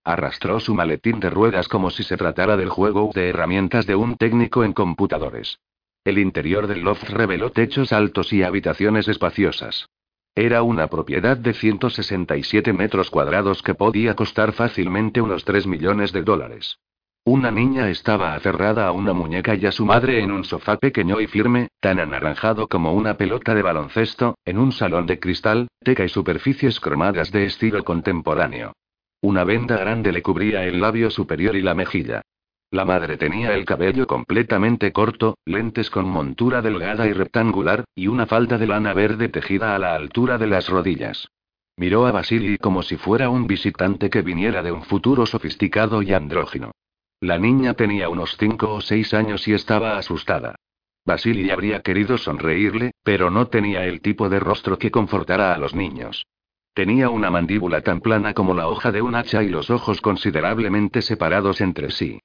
Arrastró su maletín de ruedas como si se tratara del juego de herramientas de un técnico en computadores. El interior del loft reveló techos altos y habitaciones espaciosas. Era una propiedad de 167 metros cuadrados que podía costar fácilmente unos 3 millones de dólares. Una niña estaba aferrada a una muñeca y a su madre en un sofá pequeño y firme, tan anaranjado como una pelota de baloncesto, en un salón de cristal, teca y superficies cromadas de estilo contemporáneo. Una venda grande le cubría el labio superior y la mejilla. La madre tenía el cabello completamente corto, lentes con montura delgada y rectangular, y una falda de lana verde tejida a la altura de las rodillas. Miró a Basili como si fuera un visitante que viniera de un futuro sofisticado y andrógino. La niña tenía unos cinco o seis años y estaba asustada. Basili habría querido sonreírle, pero no tenía el tipo de rostro que confortara a los niños. Tenía una mandíbula tan plana como la hoja de un hacha y los ojos considerablemente separados entre sí.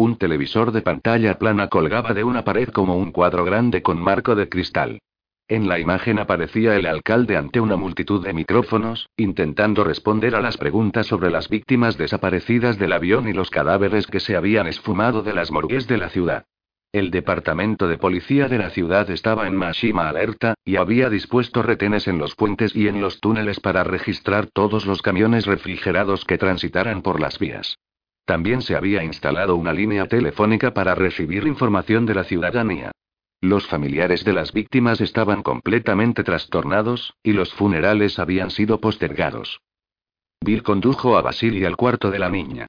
Un televisor de pantalla plana colgaba de una pared como un cuadro grande con marco de cristal. En la imagen aparecía el alcalde ante una multitud de micrófonos, intentando responder a las preguntas sobre las víctimas desaparecidas del avión y los cadáveres que se habían esfumado de las morgues de la ciudad. El departamento de policía de la ciudad estaba en Mashima alerta, y había dispuesto retenes en los puentes y en los túneles para registrar todos los camiones refrigerados que transitaran por las vías. También se había instalado una línea telefónica para recibir información de la ciudadanía. Los familiares de las víctimas estaban completamente trastornados, y los funerales habían sido postergados. Bill condujo a Basili al cuarto de la niña.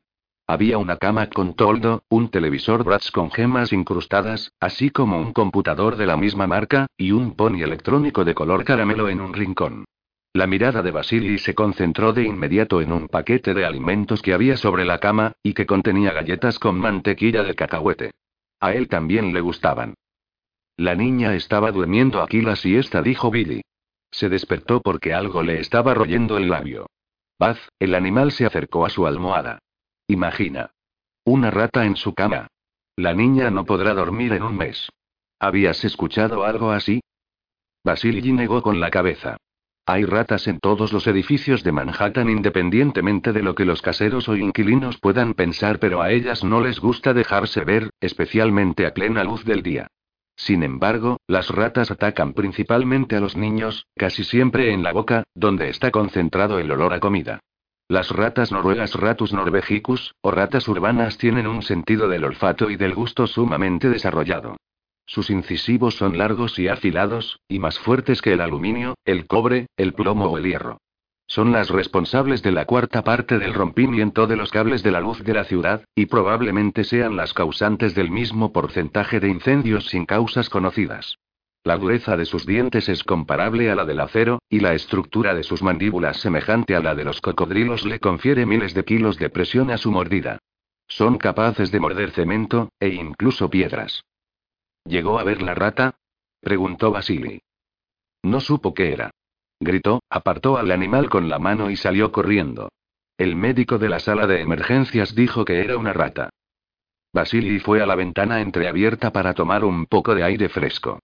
Había una cama con toldo, un televisor Bratz con gemas incrustadas, así como un computador de la misma marca, y un pony electrónico de color caramelo en un rincón. La mirada de Basili se concentró de inmediato en un paquete de alimentos que había sobre la cama, y que contenía galletas con mantequilla de cacahuete. A él también le gustaban. La niña estaba durmiendo aquí la siesta, dijo Billy. Se despertó porque algo le estaba royendo el labio. Baz, el animal se acercó a su almohada. Imagina. Una rata en su cama. La niña no podrá dormir en un mes. ¿Habías escuchado algo así? Basili negó con la cabeza. Hay ratas en todos los edificios de Manhattan independientemente de lo que los caseros o inquilinos puedan pensar, pero a ellas no les gusta dejarse ver, especialmente a plena luz del día. Sin embargo, las ratas atacan principalmente a los niños, casi siempre en la boca, donde está concentrado el olor a comida. Las ratas noruegas Ratus norvegicus, o ratas urbanas tienen un sentido del olfato y del gusto sumamente desarrollado. Sus incisivos son largos y afilados, y más fuertes que el aluminio, el cobre, el plomo o el hierro. Son las responsables de la cuarta parte del rompimiento de los cables de la luz de la ciudad, y probablemente sean las causantes del mismo porcentaje de incendios sin causas conocidas. La dureza de sus dientes es comparable a la del acero, y la estructura de sus mandíbulas semejante a la de los cocodrilos le confiere miles de kilos de presión a su mordida. Son capaces de morder cemento, e incluso piedras. ¿Llegó a ver la rata? preguntó Basili. No supo qué era. Gritó, apartó al animal con la mano y salió corriendo. El médico de la sala de emergencias dijo que era una rata. Basili fue a la ventana entreabierta para tomar un poco de aire fresco.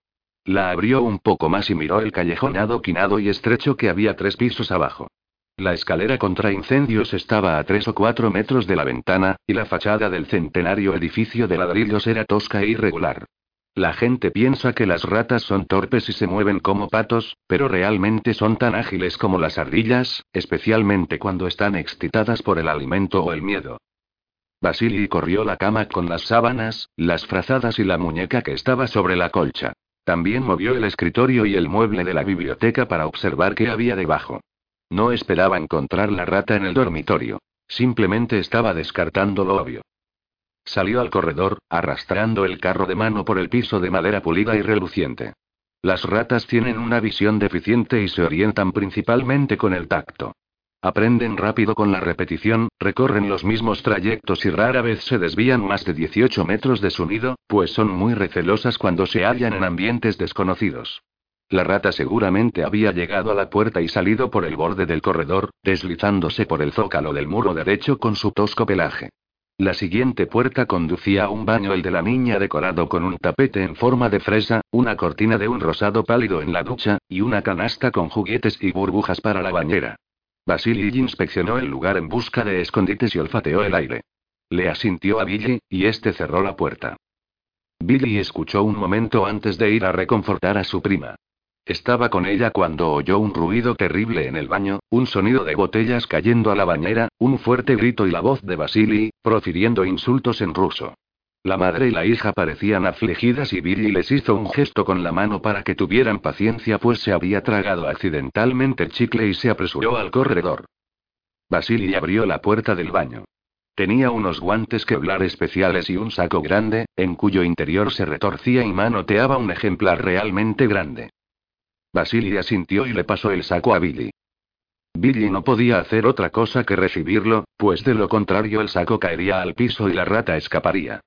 La abrió un poco más y miró el callejón adoquinado y estrecho que había tres pisos abajo. La escalera contra incendios estaba a tres o cuatro metros de la ventana, y la fachada del centenario edificio de ladrillos era tosca e irregular. La gente piensa que las ratas son torpes y se mueven como patos, pero realmente son tan ágiles como las ardillas, especialmente cuando están excitadas por el alimento o el miedo. Basili corrió la cama con las sábanas, las frazadas y la muñeca que estaba sobre la colcha. También movió el escritorio y el mueble de la biblioteca para observar qué había debajo. No esperaba encontrar la rata en el dormitorio. Simplemente estaba descartando lo obvio. Salió al corredor, arrastrando el carro de mano por el piso de madera pulida y reluciente. Las ratas tienen una visión deficiente y se orientan principalmente con el tacto. Aprenden rápido con la repetición, recorren los mismos trayectos y rara vez se desvían más de 18 metros de su nido, pues son muy recelosas cuando se hallan en ambientes desconocidos. La rata seguramente había llegado a la puerta y salido por el borde del corredor, deslizándose por el zócalo del muro derecho con su tosco pelaje. La siguiente puerta conducía a un baño, el de la niña decorado con un tapete en forma de fresa, una cortina de un rosado pálido en la ducha, y una canasta con juguetes y burbujas para la bañera. Basili inspeccionó el lugar en busca de escondites y olfateó el aire. Le asintió a Billy, y este cerró la puerta. Billy escuchó un momento antes de ir a reconfortar a su prima. Estaba con ella cuando oyó un ruido terrible en el baño, un sonido de botellas cayendo a la bañera, un fuerte grito y la voz de Basili, profiriendo insultos en ruso. La madre y la hija parecían afligidas y Billy les hizo un gesto con la mano para que tuvieran paciencia pues se había tragado accidentalmente el chicle y se apresuró al corredor. Basili abrió la puerta del baño. Tenía unos guantes Kevlar especiales y un saco grande, en cuyo interior se retorcía y manoteaba un ejemplar realmente grande. Basili asintió y le pasó el saco a Billy. Billy no podía hacer otra cosa que recibirlo, pues de lo contrario el saco caería al piso y la rata escaparía.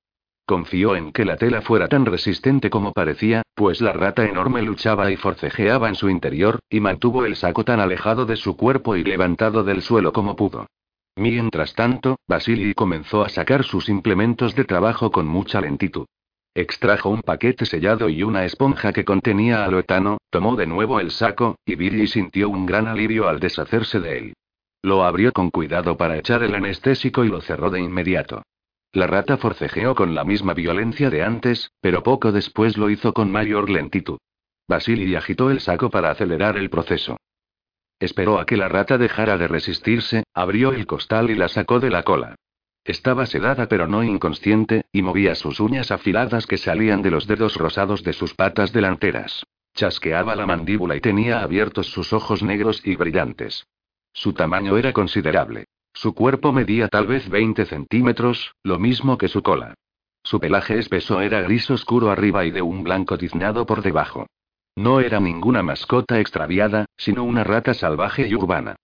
Confió en que la tela fuera tan resistente como parecía, pues la rata enorme luchaba y forcejeaba en su interior, y mantuvo el saco tan alejado de su cuerpo y levantado del suelo como pudo. Mientras tanto, Basili comenzó a sacar sus implementos de trabajo con mucha lentitud. Extrajo un paquete sellado y una esponja que contenía aloetano, tomó de nuevo el saco, y Billy sintió un gran alivio al deshacerse de él. Lo abrió con cuidado para echar el anestésico y lo cerró de inmediato. La rata forcejeó con la misma violencia de antes, pero poco después lo hizo con mayor lentitud. Basili agitó el saco para acelerar el proceso. Esperó a que la rata dejara de resistirse, abrió el costal y la sacó de la cola. Estaba sedada pero no inconsciente, y movía sus uñas afiladas que salían de los dedos rosados de sus patas delanteras. Chasqueaba la mandíbula y tenía abiertos sus ojos negros y brillantes. Su tamaño era considerable. Su cuerpo medía tal vez 20 centímetros, lo mismo que su cola. Su pelaje espeso era gris oscuro arriba y de un blanco tiznado por debajo. No era ninguna mascota extraviada, sino una rata salvaje y urbana.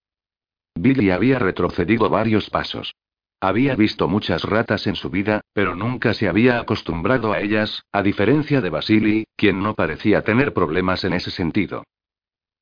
Billy había retrocedido varios pasos. Había visto muchas ratas en su vida, pero nunca se había acostumbrado a ellas, a diferencia de Basili, quien no parecía tener problemas en ese sentido.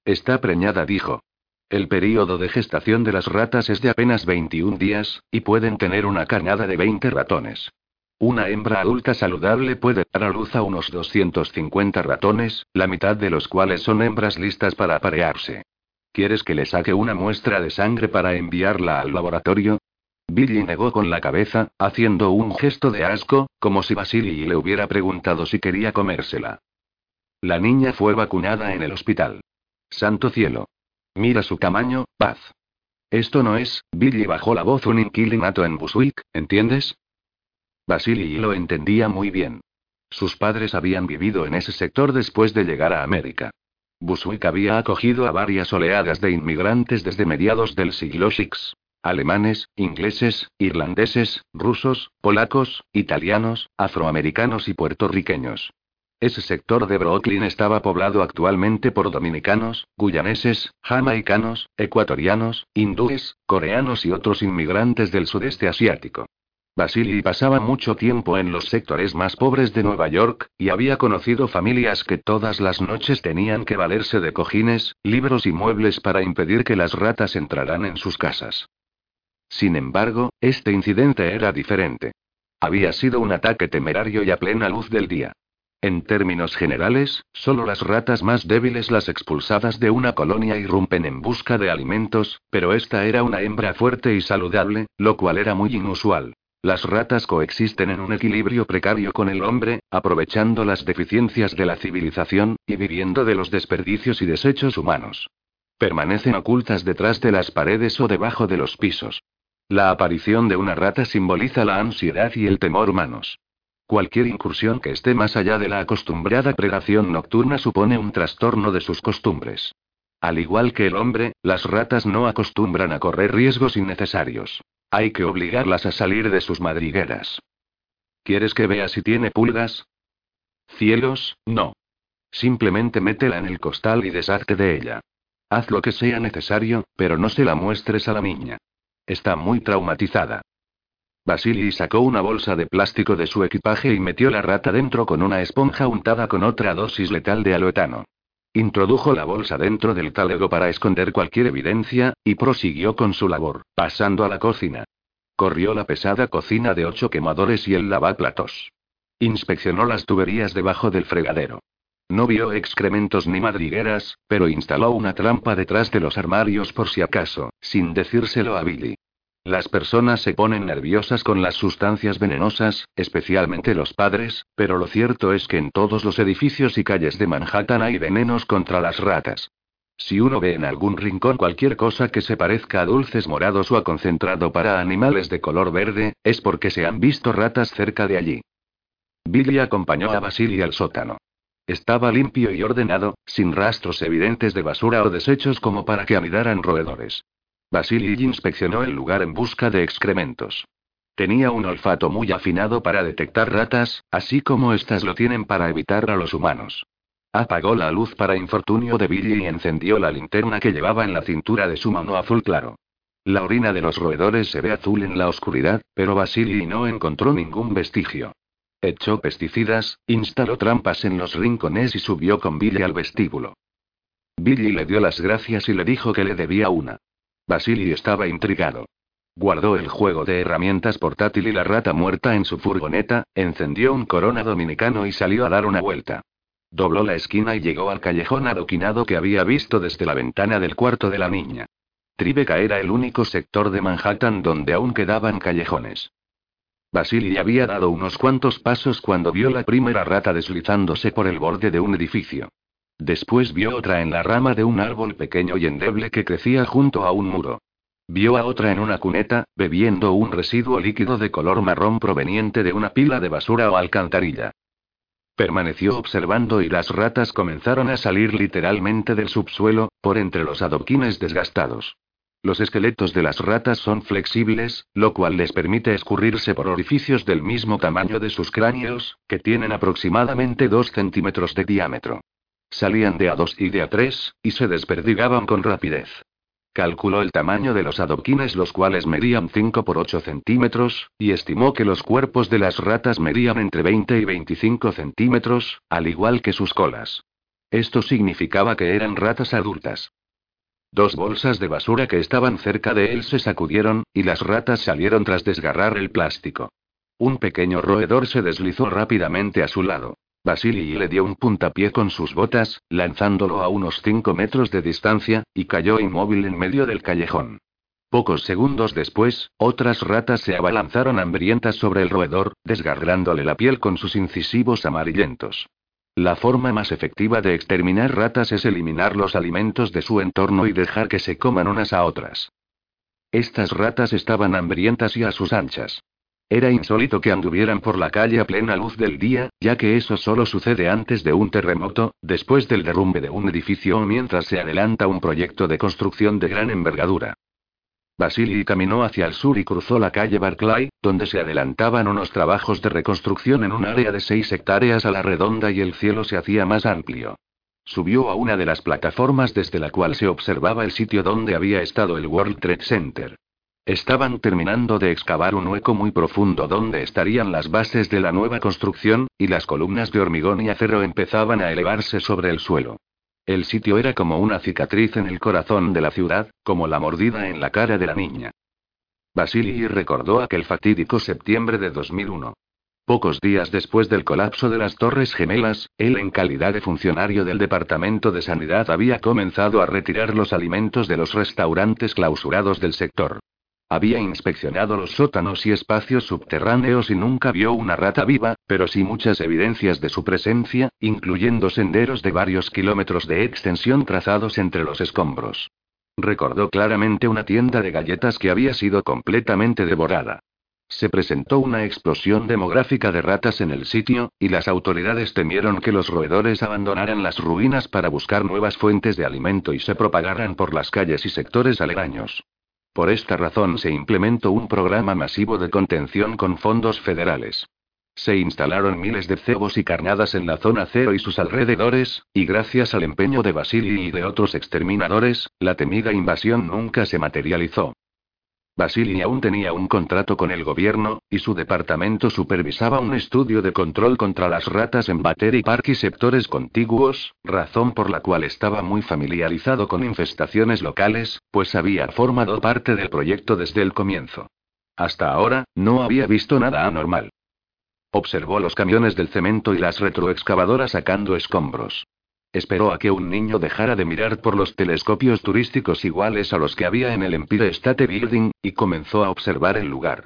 Está preñada, dijo. El período de gestación de las ratas es de apenas 21 días, y pueden tener una cañada de 20 ratones. Una hembra adulta saludable puede dar a luz a unos 250 ratones, la mitad de los cuales son hembras listas para aparearse. ¿Quieres que le saque una muestra de sangre para enviarla al laboratorio? Billy negó con la cabeza, haciendo un gesto de asco, como si Basili le hubiera preguntado si quería comérsela. La niña fue vacunada en el hospital. Santo cielo. Mira su tamaño, paz. Esto no es, Billy bajó la voz un inquilinato en Buswick, ¿entiendes? Basili lo entendía muy bien. Sus padres habían vivido en ese sector después de llegar a América. Buswick había acogido a varias oleadas de inmigrantes desde mediados del siglo VI. Alemanes, ingleses, irlandeses, rusos, polacos, italianos, afroamericanos y puertorriqueños. Ese sector de Brooklyn estaba poblado actualmente por dominicanos, guyaneses, jamaicanos, ecuatorianos, hindúes, coreanos y otros inmigrantes del sudeste asiático. Basili pasaba mucho tiempo en los sectores más pobres de Nueva York, y había conocido familias que todas las noches tenían que valerse de cojines, libros y muebles para impedir que las ratas entraran en sus casas. Sin embargo, este incidente era diferente. Había sido un ataque temerario y a plena luz del día. En términos generales, solo las ratas más débiles las expulsadas de una colonia irrumpen en busca de alimentos, pero esta era una hembra fuerte y saludable, lo cual era muy inusual. Las ratas coexisten en un equilibrio precario con el hombre, aprovechando las deficiencias de la civilización, y viviendo de los desperdicios y desechos humanos. Permanecen ocultas detrás de las paredes o debajo de los pisos. La aparición de una rata simboliza la ansiedad y el temor humanos. Cualquier incursión que esté más allá de la acostumbrada predación nocturna supone un trastorno de sus costumbres. Al igual que el hombre, las ratas no acostumbran a correr riesgos innecesarios. Hay que obligarlas a salir de sus madrigueras. ¿Quieres que vea si tiene pulgas? Cielos, no. Simplemente métela en el costal y deshazte de ella. Haz lo que sea necesario, pero no se la muestres a la niña. Está muy traumatizada. Basili sacó una bolsa de plástico de su equipaje y metió la rata dentro con una esponja untada con otra dosis letal de aloetano. Introdujo la bolsa dentro del talego para esconder cualquier evidencia, y prosiguió con su labor, pasando a la cocina. Corrió la pesada cocina de ocho quemadores y el lavaplatos. Inspeccionó las tuberías debajo del fregadero. No vio excrementos ni madrigueras, pero instaló una trampa detrás de los armarios por si acaso, sin decírselo a Billy. Las personas se ponen nerviosas con las sustancias venenosas, especialmente los padres, pero lo cierto es que en todos los edificios y calles de Manhattan hay venenos contra las ratas. Si uno ve en algún rincón cualquier cosa que se parezca a dulces morados o a concentrado para animales de color verde, es porque se han visto ratas cerca de allí. Billy acompañó a Basili al sótano. Estaba limpio y ordenado, sin rastros evidentes de basura o desechos como para que anidaran roedores. Basili inspeccionó el lugar en busca de excrementos. Tenía un olfato muy afinado para detectar ratas, así como éstas lo tienen para evitar a los humanos. Apagó la luz para infortunio de Billy y encendió la linterna que llevaba en la cintura de su mano azul claro. La orina de los roedores se ve azul en la oscuridad, pero Basili no encontró ningún vestigio. Echó pesticidas, instaló trampas en los rincones y subió con Billy al vestíbulo. Billy le dio las gracias y le dijo que le debía una. Basili estaba intrigado. Guardó el juego de herramientas portátil y la rata muerta en su furgoneta, encendió un corona dominicano y salió a dar una vuelta. Dobló la esquina y llegó al callejón adoquinado que había visto desde la ventana del cuarto de la niña. Tribeca era el único sector de Manhattan donde aún quedaban callejones. Basili había dado unos cuantos pasos cuando vio la primera rata deslizándose por el borde de un edificio. Después vio otra en la rama de un árbol pequeño y endeble que crecía junto a un muro. Vio a otra en una cuneta, bebiendo un residuo líquido de color marrón proveniente de una pila de basura o alcantarilla. Permaneció observando y las ratas comenzaron a salir literalmente del subsuelo, por entre los adoquines desgastados. Los esqueletos de las ratas son flexibles, lo cual les permite escurrirse por orificios del mismo tamaño de sus cráneos, que tienen aproximadamente 2 centímetros de diámetro. Salían de a 2 y de a 3, y se desperdigaban con rapidez. Calculó el tamaño de los adoquines, los cuales medían 5 por 8 centímetros, y estimó que los cuerpos de las ratas medían entre 20 y 25 centímetros, al igual que sus colas. Esto significaba que eran ratas adultas. Dos bolsas de basura que estaban cerca de él se sacudieron, y las ratas salieron tras desgarrar el plástico. Un pequeño roedor se deslizó rápidamente a su lado. Basili le dio un puntapié con sus botas, lanzándolo a unos cinco metros de distancia, y cayó inmóvil en medio del callejón. Pocos segundos después, otras ratas se abalanzaron hambrientas sobre el roedor, desgarrándole la piel con sus incisivos amarillentos. La forma más efectiva de exterminar ratas es eliminar los alimentos de su entorno y dejar que se coman unas a otras. Estas ratas estaban hambrientas y a sus anchas. Era insólito que anduvieran por la calle a plena luz del día, ya que eso solo sucede antes de un terremoto, después del derrumbe de un edificio o mientras se adelanta un proyecto de construcción de gran envergadura. Basili caminó hacia el sur y cruzó la calle Barclay, donde se adelantaban unos trabajos de reconstrucción en un área de seis hectáreas a la redonda y el cielo se hacía más amplio. Subió a una de las plataformas desde la cual se observaba el sitio donde había estado el World Trade Center. Estaban terminando de excavar un hueco muy profundo donde estarían las bases de la nueva construcción, y las columnas de hormigón y acero empezaban a elevarse sobre el suelo. El sitio era como una cicatriz en el corazón de la ciudad, como la mordida en la cara de la niña. Basili recordó aquel fatídico septiembre de 2001. Pocos días después del colapso de las Torres Gemelas, él en calidad de funcionario del Departamento de Sanidad había comenzado a retirar los alimentos de los restaurantes clausurados del sector. Había inspeccionado los sótanos y espacios subterráneos y nunca vio una rata viva, pero sí muchas evidencias de su presencia, incluyendo senderos de varios kilómetros de extensión trazados entre los escombros. Recordó claramente una tienda de galletas que había sido completamente devorada. Se presentó una explosión demográfica de ratas en el sitio, y las autoridades temieron que los roedores abandonaran las ruinas para buscar nuevas fuentes de alimento y se propagaran por las calles y sectores aledaños. Por esta razón se implementó un programa masivo de contención con fondos federales. Se instalaron miles de cebos y carnadas en la zona cero y sus alrededores, y gracias al empeño de Basili y de otros exterminadores, la temida invasión nunca se materializó. Basili aún tenía un contrato con el gobierno, y su departamento supervisaba un estudio de control contra las ratas en Battery Park y sectores contiguos, razón por la cual estaba muy familiarizado con infestaciones locales, pues había formado parte del proyecto desde el comienzo. Hasta ahora, no había visto nada anormal. Observó los camiones del cemento y las retroexcavadoras sacando escombros. Esperó a que un niño dejara de mirar por los telescopios turísticos iguales a los que había en el Empire State Building, y comenzó a observar el lugar.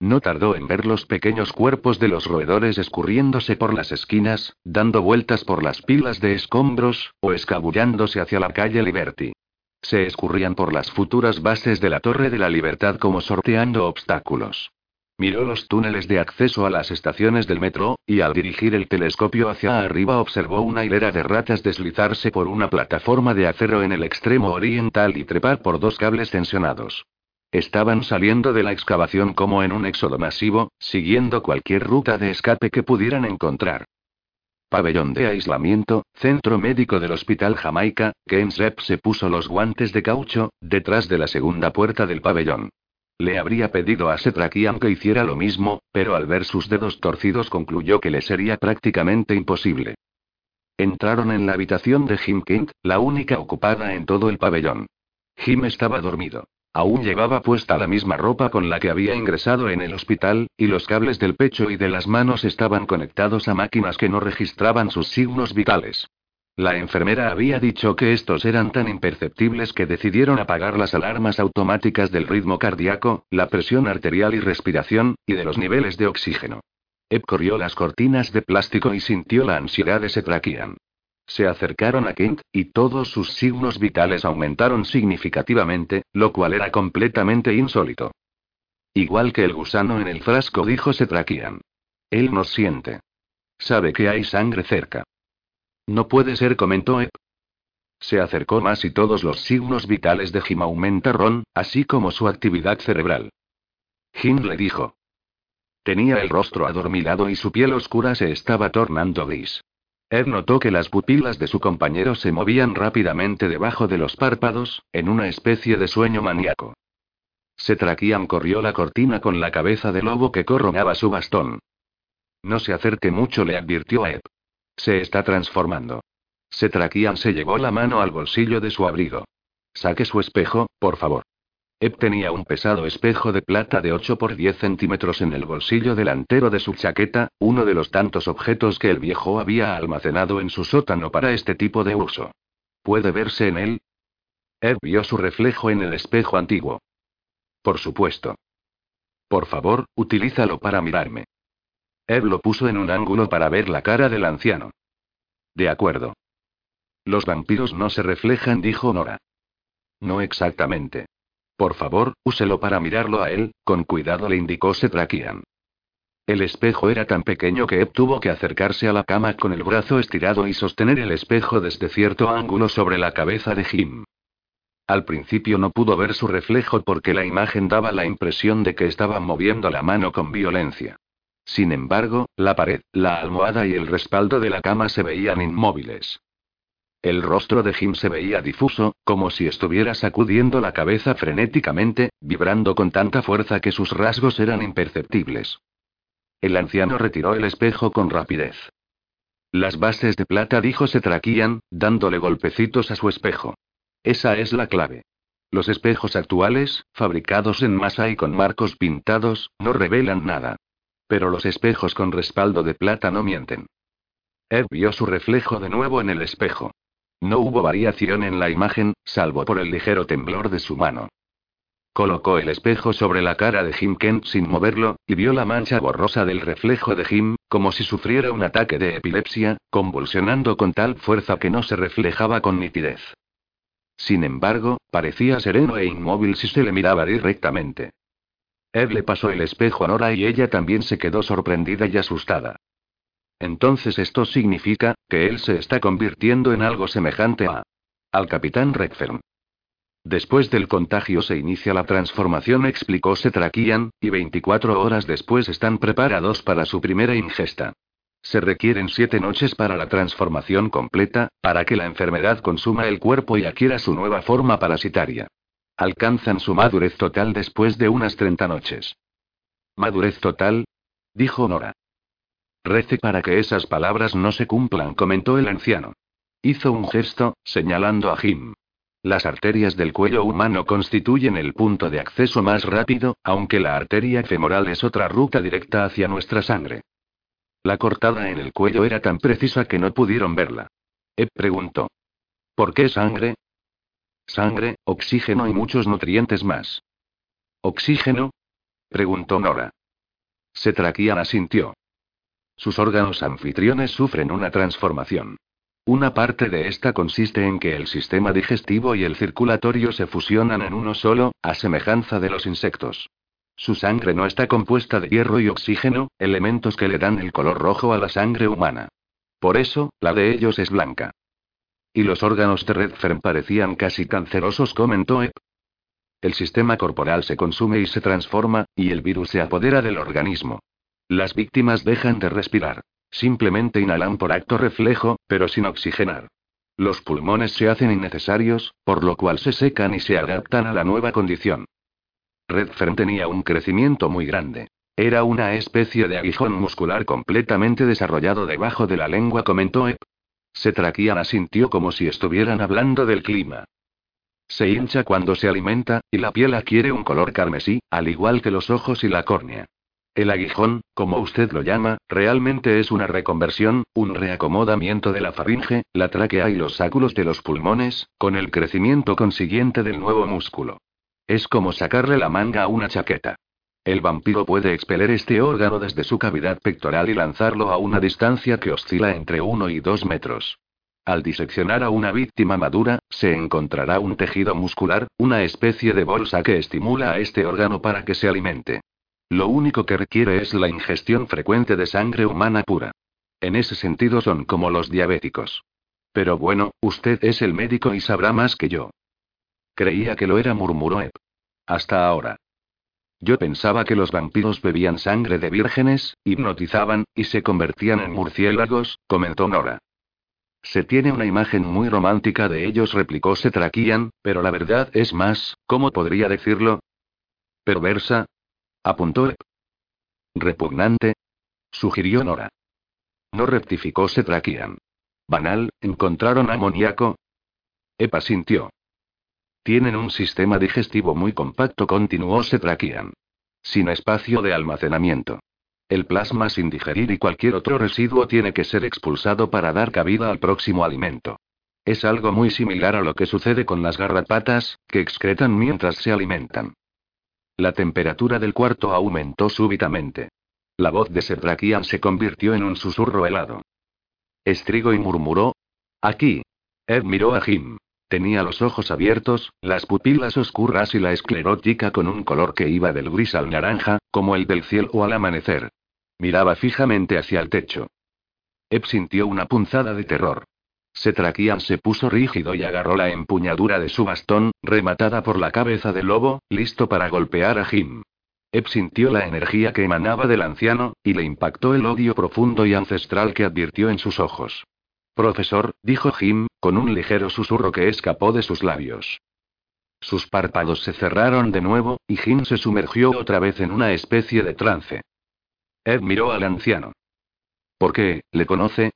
No tardó en ver los pequeños cuerpos de los roedores escurriéndose por las esquinas, dando vueltas por las pilas de escombros, o escabullándose hacia la calle Liberty. Se escurrían por las futuras bases de la Torre de la Libertad como sorteando obstáculos. Miró los túneles de acceso a las estaciones del metro, y al dirigir el telescopio hacia arriba observó una hilera de ratas deslizarse por una plataforma de acero en el extremo oriental y trepar por dos cables tensionados. Estaban saliendo de la excavación como en un éxodo masivo, siguiendo cualquier ruta de escape que pudieran encontrar. Pabellón de aislamiento, centro médico del Hospital Jamaica, Keynes Rep se puso los guantes de caucho, detrás de la segunda puerta del pabellón. Le habría pedido a Setrakian que hiciera lo mismo, pero al ver sus dedos torcidos concluyó que le sería prácticamente imposible. Entraron en la habitación de Jim Kent, la única ocupada en todo el pabellón. Jim estaba dormido. Aún llevaba puesta la misma ropa con la que había ingresado en el hospital, y los cables del pecho y de las manos estaban conectados a máquinas que no registraban sus signos vitales. La enfermera había dicho que estos eran tan imperceptibles que decidieron apagar las alarmas automáticas del ritmo cardíaco, la presión arterial y respiración, y de los niveles de oxígeno. Eb corrió las cortinas de plástico y sintió la ansiedad de Setrakian. Se acercaron a Kent, y todos sus signos vitales aumentaron significativamente, lo cual era completamente insólito. Igual que el gusano en el frasco, dijo Setrakian. Él nos siente. Sabe que hay sangre cerca. No puede ser, comentó Ep. Se acercó más y todos los signos vitales de Jim aumentaron, así como su actividad cerebral. Jim le dijo. Tenía el rostro adormilado y su piel oscura se estaba tornando gris. Ed notó que las pupilas de su compañero se movían rápidamente debajo de los párpados, en una especie de sueño maníaco. Setrakian corrió la cortina con la cabeza de lobo que coronaba su bastón. No se acerque mucho, le advirtió a Ed. Se está transformando. Setrakian se llevó la mano al bolsillo de su abrigo. Saque su espejo, por favor. Eb tenía un pesado espejo de plata de 8 por 10 centímetros en el bolsillo delantero de su chaqueta, uno de los tantos objetos que el viejo había almacenado en su sótano para este tipo de uso. ¿Puede verse en él? Ed vio su reflejo en el espejo antiguo. Por supuesto. Por favor, utilízalo para mirarme. Ed lo puso en un ángulo para ver la cara del anciano. De acuerdo. Los vampiros no se reflejan, dijo Nora. No exactamente. Por favor, úselo para mirarlo a él, con cuidado le indicó Setrakian. El espejo era tan pequeño que Eb tuvo que acercarse a la cama con el brazo estirado y sostener el espejo desde cierto ángulo sobre la cabeza de Jim. Al principio no pudo ver su reflejo porque la imagen daba la impresión de que estaba moviendo la mano con violencia. Sin embargo, la pared, la almohada y el respaldo de la cama se veían inmóviles. El rostro de Jim se veía difuso, como si estuviera sacudiendo la cabeza frenéticamente, vibrando con tanta fuerza que sus rasgos eran imperceptibles. El anciano retiró el espejo con rapidez. Las bases de plata, dijo Setrakian, dándole golpecitos a su espejo. Esa es la clave. Los espejos actuales, fabricados en masa y con marcos pintados, no revelan nada. Pero los espejos con respaldo de plata no mienten. Ed vio su reflejo de nuevo en el espejo. No hubo variación en la imagen, salvo por el ligero temblor de su mano. Colocó el espejo sobre la cara de Jim Kent sin moverlo, y vio la mancha borrosa del reflejo de Jim, como si sufriera un ataque de epilepsia, convulsionando con tal fuerza que no se reflejaba con nitidez. Sin embargo, parecía sereno e inmóvil si se le miraba directamente. Ed le pasó el espejo a Nora y ella también se quedó sorprendida y asustada. Entonces esto significa, que él se está convirtiendo en algo semejante a... al capitán Redfern. Después del contagio se inicia la transformación, explicó Setrakian, y 24 horas después están preparados para su primera ingesta. Se requieren siete noches para la transformación completa, para que la enfermedad consuma el cuerpo y adquiera su nueva forma parasitaria. Alcanzan su madurez total después de unas 30 noches. ¿Madurez total? dijo Nora. Rece para que esas palabras no se cumplan, comentó el anciano. Hizo un gesto, señalando a Jim. Las arterias del cuello humano constituyen el punto de acceso más rápido, aunque la arteria femoral es otra ruta directa hacia nuestra sangre. La cortada en el cuello era tan precisa que no pudieron verla. Ep preguntó. ¿Por qué sangre? Sangre, oxígeno y muchos nutrientes más. ¿Oxígeno? preguntó Nora. Setrakian asintió. Sus órganos anfitriones sufren una transformación. Una parte de esta consiste en que el sistema digestivo y el circulatorio se fusionan en uno solo, a semejanza de los insectos. Su sangre no está compuesta de hierro y oxígeno, elementos que le dan el color rojo a la sangre humana. Por eso, la de ellos es blanca. Y los órganos de Redfern parecían casi cancerosos, comentó Ep. El sistema corporal se consume y se transforma, y el virus se apodera del organismo. Las víctimas dejan de respirar. Simplemente inhalan por acto reflejo, pero sin oxigenar. Los pulmones se hacen innecesarios, por lo cual se secan y se adaptan a la nueva condición. Redfern tenía un crecimiento muy grande. Era una especie de aguijón muscular completamente desarrollado debajo de la lengua, comentó Ep. Setrakian asintió como si estuvieran hablando del clima. Se hincha cuando se alimenta, y la piel adquiere un color carmesí, al igual que los ojos y la córnea. El aguijón, como usted lo llama, realmente es una reconversión, un reacomodamiento de la faringe, la tráquea y los sáculos de los pulmones, con el crecimiento consiguiente del nuevo músculo. Es como sacarle la manga a una chaqueta. El vampiro puede expeler este órgano desde su cavidad pectoral y lanzarlo a una distancia que oscila entre 1 y 2 metros. Al diseccionar a una víctima madura, se encontrará un tejido muscular, una especie de bolsa que estimula a este órgano para que se alimente. Lo único que requiere es la ingestión frecuente de sangre humana pura. En ese sentido son como los diabéticos. Pero bueno, usted es el médico y sabrá más que yo. Creía que lo era, murmuró Ep. Hasta ahora. Yo pensaba que los vampiros bebían sangre de vírgenes, hipnotizaban, y se convertían en murciélagos, comentó Nora. Se tiene una imagen muy romántica de ellos, replicó Setrakian, pero la verdad es más, ¿cómo podría decirlo? Perversa. Apuntó Ep. Repugnante. Sugirió Nora. No rectificó Setrakian. Banal, ¿encontraron amoníaco? Epa sintió. Tienen un sistema digestivo muy compacto, continuó Setrakian. Sin espacio de almacenamiento. El plasma sin digerir y cualquier otro residuo tiene que ser expulsado para dar cabida al próximo alimento. Es algo muy similar a lo que sucede con las garrapatas, que excretan mientras se alimentan. La temperatura del cuarto aumentó súbitamente. La voz de Setrakian se convirtió en un susurro helado. Estrigo y murmuró. Aquí. Ed miró a Jim. Tenía los ojos abiertos, las pupilas oscuras y la esclerótica con un color que iba del gris al naranja, como el del cielo al amanecer. Miraba fijamente hacia el techo. Eb sintió una punzada de terror. Setrakian se puso rígido y agarró la empuñadura de su bastón, rematada por la cabeza del lobo, listo para golpear a Jim. Eb sintió la energía que emanaba del anciano, y le impactó el odio profundo y ancestral que advirtió en sus ojos. Profesor, dijo Jim, con un ligero susurro que escapó de sus labios. Sus párpados se cerraron de nuevo, y Jim se sumergió otra vez en una especie de trance. Ed miró al anciano. ¿Por qué? ¿Le conoce?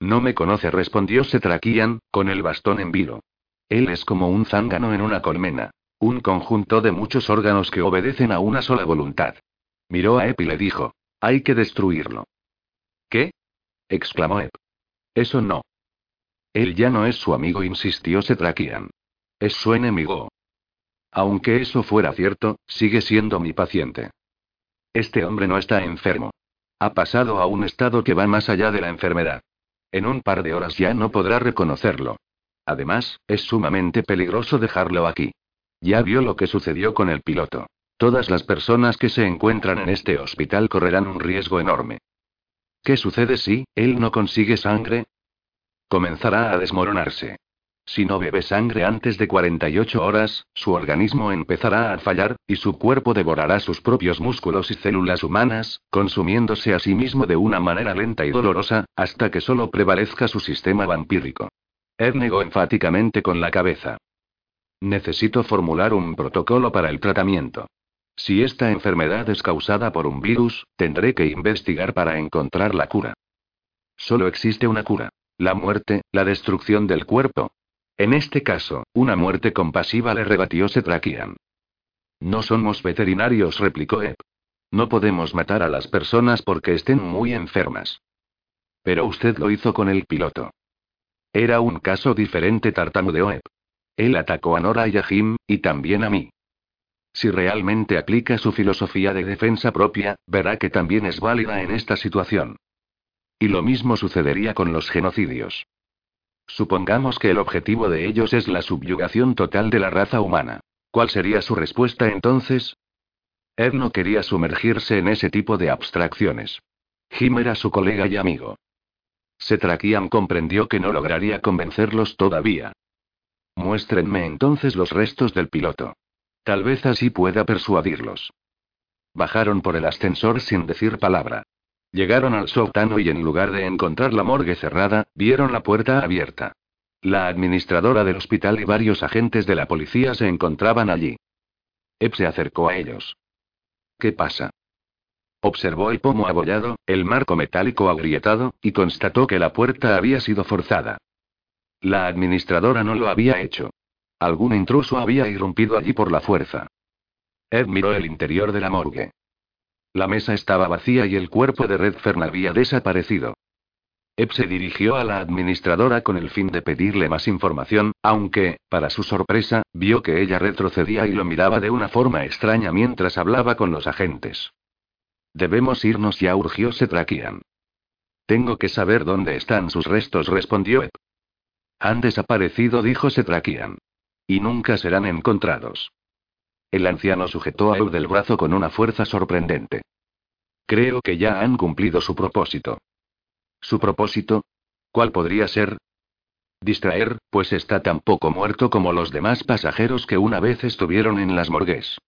No me conoce, respondió Setrakian, con el bastón en vilo. Él es como un zángano en una colmena. Un conjunto de muchos órganos que obedecen a una sola voluntad. Miró a Ep y le dijo: Hay que destruirlo. ¿Qué? exclamó Ep. Eso no. Él ya no es su amigo, insistió Setrakian. Es su enemigo. Aunque eso fuera cierto, sigue siendo mi paciente. Este hombre no está enfermo. Ha pasado a un estado que va más allá de la enfermedad. En un par de horas ya no podrá reconocerlo. Además, es sumamente peligroso dejarlo aquí. Ya vio lo que sucedió con el piloto. Todas las personas que se encuentran en este hospital correrán un riesgo enorme. ¿Qué sucede si él no consigue sangre? Comenzará a desmoronarse. Si no bebe sangre antes de 48 horas, su organismo empezará a fallar, y su cuerpo devorará sus propios músculos y células humanas, consumiéndose a sí mismo de una manera lenta y dolorosa, hasta que solo prevalezca su sistema vampírico. Ed negó enfáticamente con la cabeza. Necesito formular un protocolo para el tratamiento. Si esta enfermedad es causada por un virus, tendré que investigar para encontrar la cura. Solo existe una cura. La muerte, la destrucción del cuerpo. En este caso, una muerte compasiva le rebatió Setrakian. No somos veterinarios, replicó Ep. No podemos matar a las personas porque estén muy enfermas. Pero usted lo hizo con el piloto. Era un caso diferente, tartamudeó Ep. Él atacó a Nora y a Jim, y también a mí. Si realmente aplica su filosofía de defensa propia, verá que también es válida en esta situación. Y lo mismo sucedería con los genocidios. Supongamos que el objetivo de ellos es la subyugación total de la raza humana. ¿Cuál sería su respuesta entonces? Ed no quería sumergirse en ese tipo de abstracciones. Jim era su colega y amigo. Setrakian comprendió que no lograría convencerlos todavía. Muéstrenme entonces los restos del piloto. Tal vez así pueda persuadirlos. Bajaron por el ascensor sin decir palabra. Llegaron al sótano y en lugar de encontrar la morgue cerrada, vieron la puerta abierta. La administradora del hospital y varios agentes de la policía se encontraban allí. Ep se acercó a ellos. ¿Qué pasa? Observó el pomo abollado, el marco metálico agrietado, y constató que la puerta había sido forzada. La administradora no lo había hecho. Algún intruso había irrumpido allí por la fuerza. Ed miró el interior de la morgue. La mesa estaba vacía y el cuerpo de Redfern había desaparecido. Ed se dirigió a la administradora con el fin de pedirle más información, aunque, para su sorpresa, vio que ella retrocedía y lo miraba de una forma extraña mientras hablaba con los agentes. Debemos irnos ya, urgió Setrakian. Tengo que saber dónde están sus restos, respondió Ed. Han desaparecido, dijo Setrakian. Y nunca serán encontrados. El anciano sujetó a Eud del brazo con una fuerza sorprendente. Creo que ya han cumplido su propósito. ¿Su propósito? ¿Cuál podría ser? Distraer, pues está tan poco muerto como los demás pasajeros que una vez estuvieron en las morgues.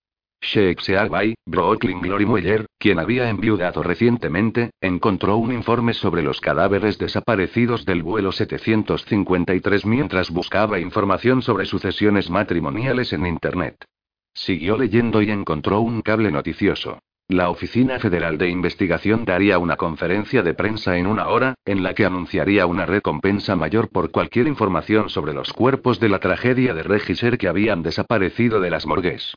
Sheikh Seagbay, Brooklyn Glory Mueller, quien había enviudado recientemente, encontró un informe sobre los cadáveres desaparecidos del vuelo 753 mientras buscaba información sobre sucesiones matrimoniales en Internet. Siguió leyendo y encontró un cable noticioso. La Oficina Federal de Investigación daría una conferencia de prensa en una hora, en la que anunciaría una recompensa mayor por cualquier información sobre los cuerpos de la tragedia de Regiser que habían desaparecido de las morgues.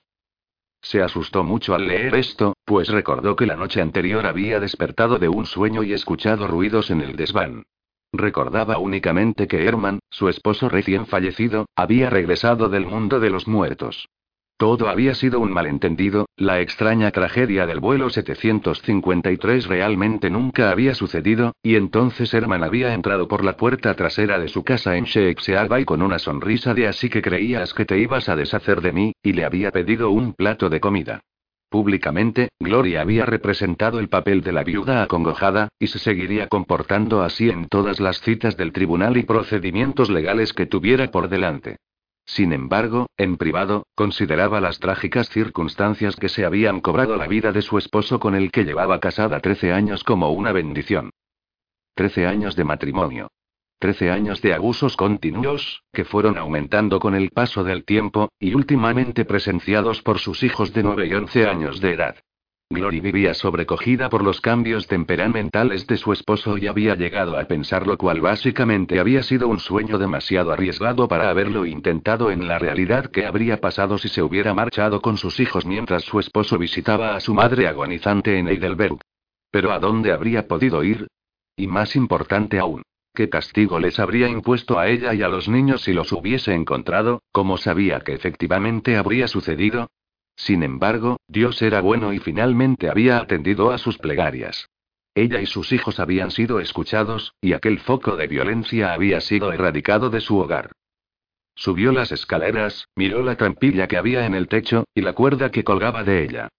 Se asustó mucho al leer esto, pues recordó que la noche anterior había despertado de un sueño y escuchado ruidos en el desván. Recordaba únicamente que Herman, su esposo recién fallecido, había regresado del mundo de los muertos. Todo había sido un malentendido, la extraña tragedia del vuelo 753 realmente nunca había sucedido, y entonces Herman había entrado por la puerta trasera de su casa en Sheikh con una sonrisa de así que creías que te ibas a deshacer de mí, y le había pedido un plato de comida. Públicamente, Gloria había representado el papel de la viuda acongojada, y se seguiría comportando así en todas las citas del tribunal y procedimientos legales que tuviera por delante. Sin embargo, en privado, consideraba las trágicas circunstancias que se habían cobrado la vida de su esposo con el que llevaba casada 13 años como una bendición. Trece años de matrimonio. Trece años de abusos continuos, que fueron aumentando con el paso del tiempo, y últimamente presenciados por sus hijos de 9 y 11 años de edad. Glory vivía sobrecogida por los cambios temperamentales de su esposo y había llegado a pensar lo cual básicamente había sido un sueño demasiado arriesgado para haberlo intentado en la realidad que habría pasado si se hubiera marchado con sus hijos mientras su esposo visitaba a su madre agonizante en Heidelberg. Pero ¿a dónde habría podido ir? Y más importante aún, ¿qué castigo les habría impuesto a ella y a los niños si los hubiese encontrado, como sabía que efectivamente habría sucedido? Sin embargo, Dios era bueno y finalmente había atendido a sus plegarias. Ella y sus hijos habían sido escuchados, y aquel foco de violencia había sido erradicado de su hogar. Subió las escaleras, miró la trampilla que había en el techo, y la cuerda que colgaba de ella.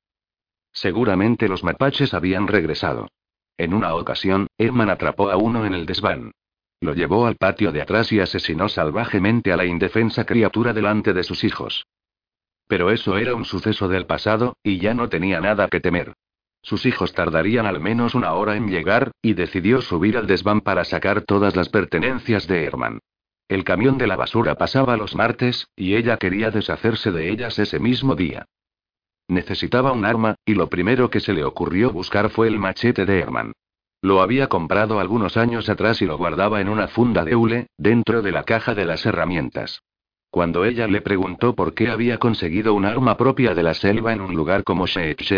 Seguramente los mapaches habían regresado. En una ocasión, Herman atrapó a uno en el desván. Lo llevó al patio de atrás y asesinó salvajemente a la indefensa criatura delante de sus hijos. Pero eso era un suceso del pasado, y ya no tenía nada que temer. Sus hijos tardarían al menos una hora en llegar, y decidió subir al desván para sacar todas las pertenencias de Herman. El camión de la basura pasaba los martes, y ella quería deshacerse de ellas ese mismo día. Necesitaba un arma, y lo primero que se le ocurrió buscar fue el machete de Herman. Lo había comprado algunos años atrás y lo guardaba en una funda de hule, dentro de la caja de las herramientas. Cuando ella le preguntó por qué había conseguido un arma propia de la selva en un lugar como Sheikh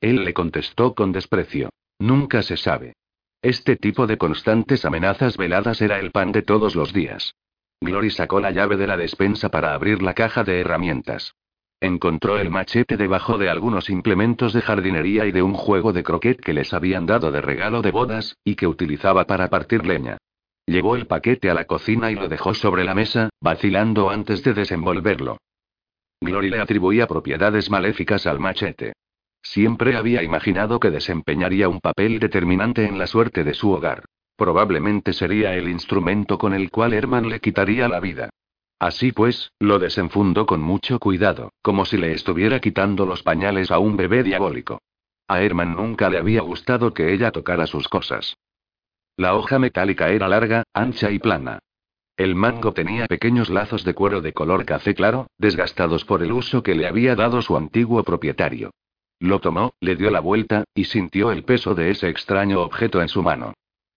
él le contestó con desprecio. Nunca se sabe. Este tipo de constantes amenazas veladas era el pan de todos los días. Glory sacó la llave de la despensa para abrir la caja de herramientas. Encontró el machete debajo de algunos implementos de jardinería y de un juego de croquet que les habían dado de regalo de bodas, y que utilizaba para partir leña. Llevó el paquete a la cocina y lo dejó sobre la mesa, vacilando antes de desenvolverlo. Glory le atribuía propiedades maléficas al machete. Siempre había imaginado que desempeñaría un papel determinante en la suerte de su hogar. Probablemente sería el instrumento con el cual Herman le quitaría la vida. Así pues, lo desenfundó con mucho cuidado, como si le estuviera quitando los pañales a un bebé diabólico. A Herman nunca le había gustado que ella tocara sus cosas. La hoja metálica era larga, ancha y plana. El mango tenía pequeños lazos de cuero de color café claro, desgastados por el uso que le había dado su antiguo propietario. Lo tomó, le dio la vuelta, y sintió el peso de ese extraño objeto en su mano.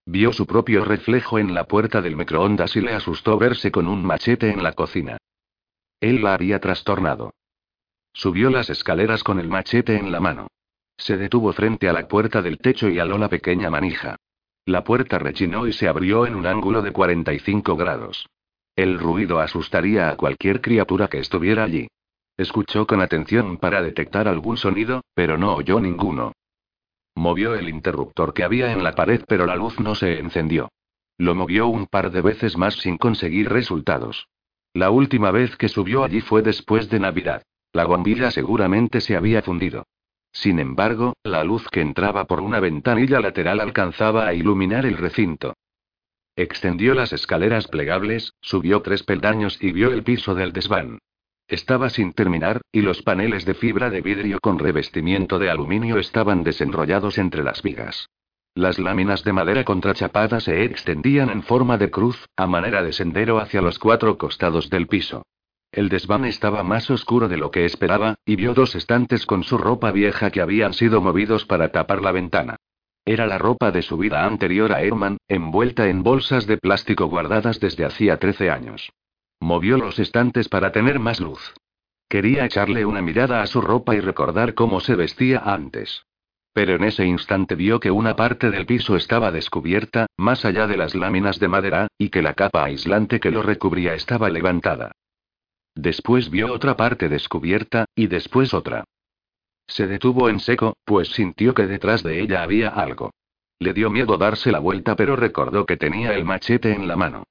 Vio su propio reflejo en la puerta del microondas y le asustó verse con un machete en la cocina. Él la había trastornado. Subió las escaleras con el machete en la mano. Se detuvo frente a la puerta del techo y aló la pequeña manija. La puerta rechinó y se abrió en un ángulo de 45 grados. El ruido asustaría a cualquier criatura que estuviera allí. Escuchó con atención para detectar algún sonido, pero no oyó ninguno. Movió el interruptor que había en la pared, pero la luz no se encendió. Lo movió un par de veces más sin conseguir resultados. La última vez que subió allí fue después de Navidad. La bombilla seguramente se había fundido. Sin embargo, la luz que entraba por una ventanilla lateral alcanzaba a iluminar el recinto. Extendió las escaleras plegables, subió tres peldaños y vio el piso del desván. Estaba sin terminar, y los paneles de fibra de vidrio con revestimiento de aluminio estaban desenrollados entre las vigas. Las láminas de madera contrachapada se extendían en forma de cruz, a manera de sendero hacia los cuatro costados del piso. El desván estaba más oscuro de lo que esperaba, y vio dos estantes con su ropa vieja que habían sido movidos para tapar la ventana. Era la ropa de su vida anterior a Herman, envuelta en bolsas de plástico guardadas desde hacía 13 años. Movió los estantes para tener más luz. Quería echarle una mirada a su ropa y recordar cómo se vestía antes. Pero en ese instante vio que una parte del piso estaba descubierta, más allá de las láminas de madera, y que la capa aislante que lo recubría estaba levantada. Después vio otra parte descubierta, y después otra. Se detuvo en seco, pues sintió que detrás de ella había algo. Le dio miedo darse la vuelta, pero recordó que tenía el machete en la mano.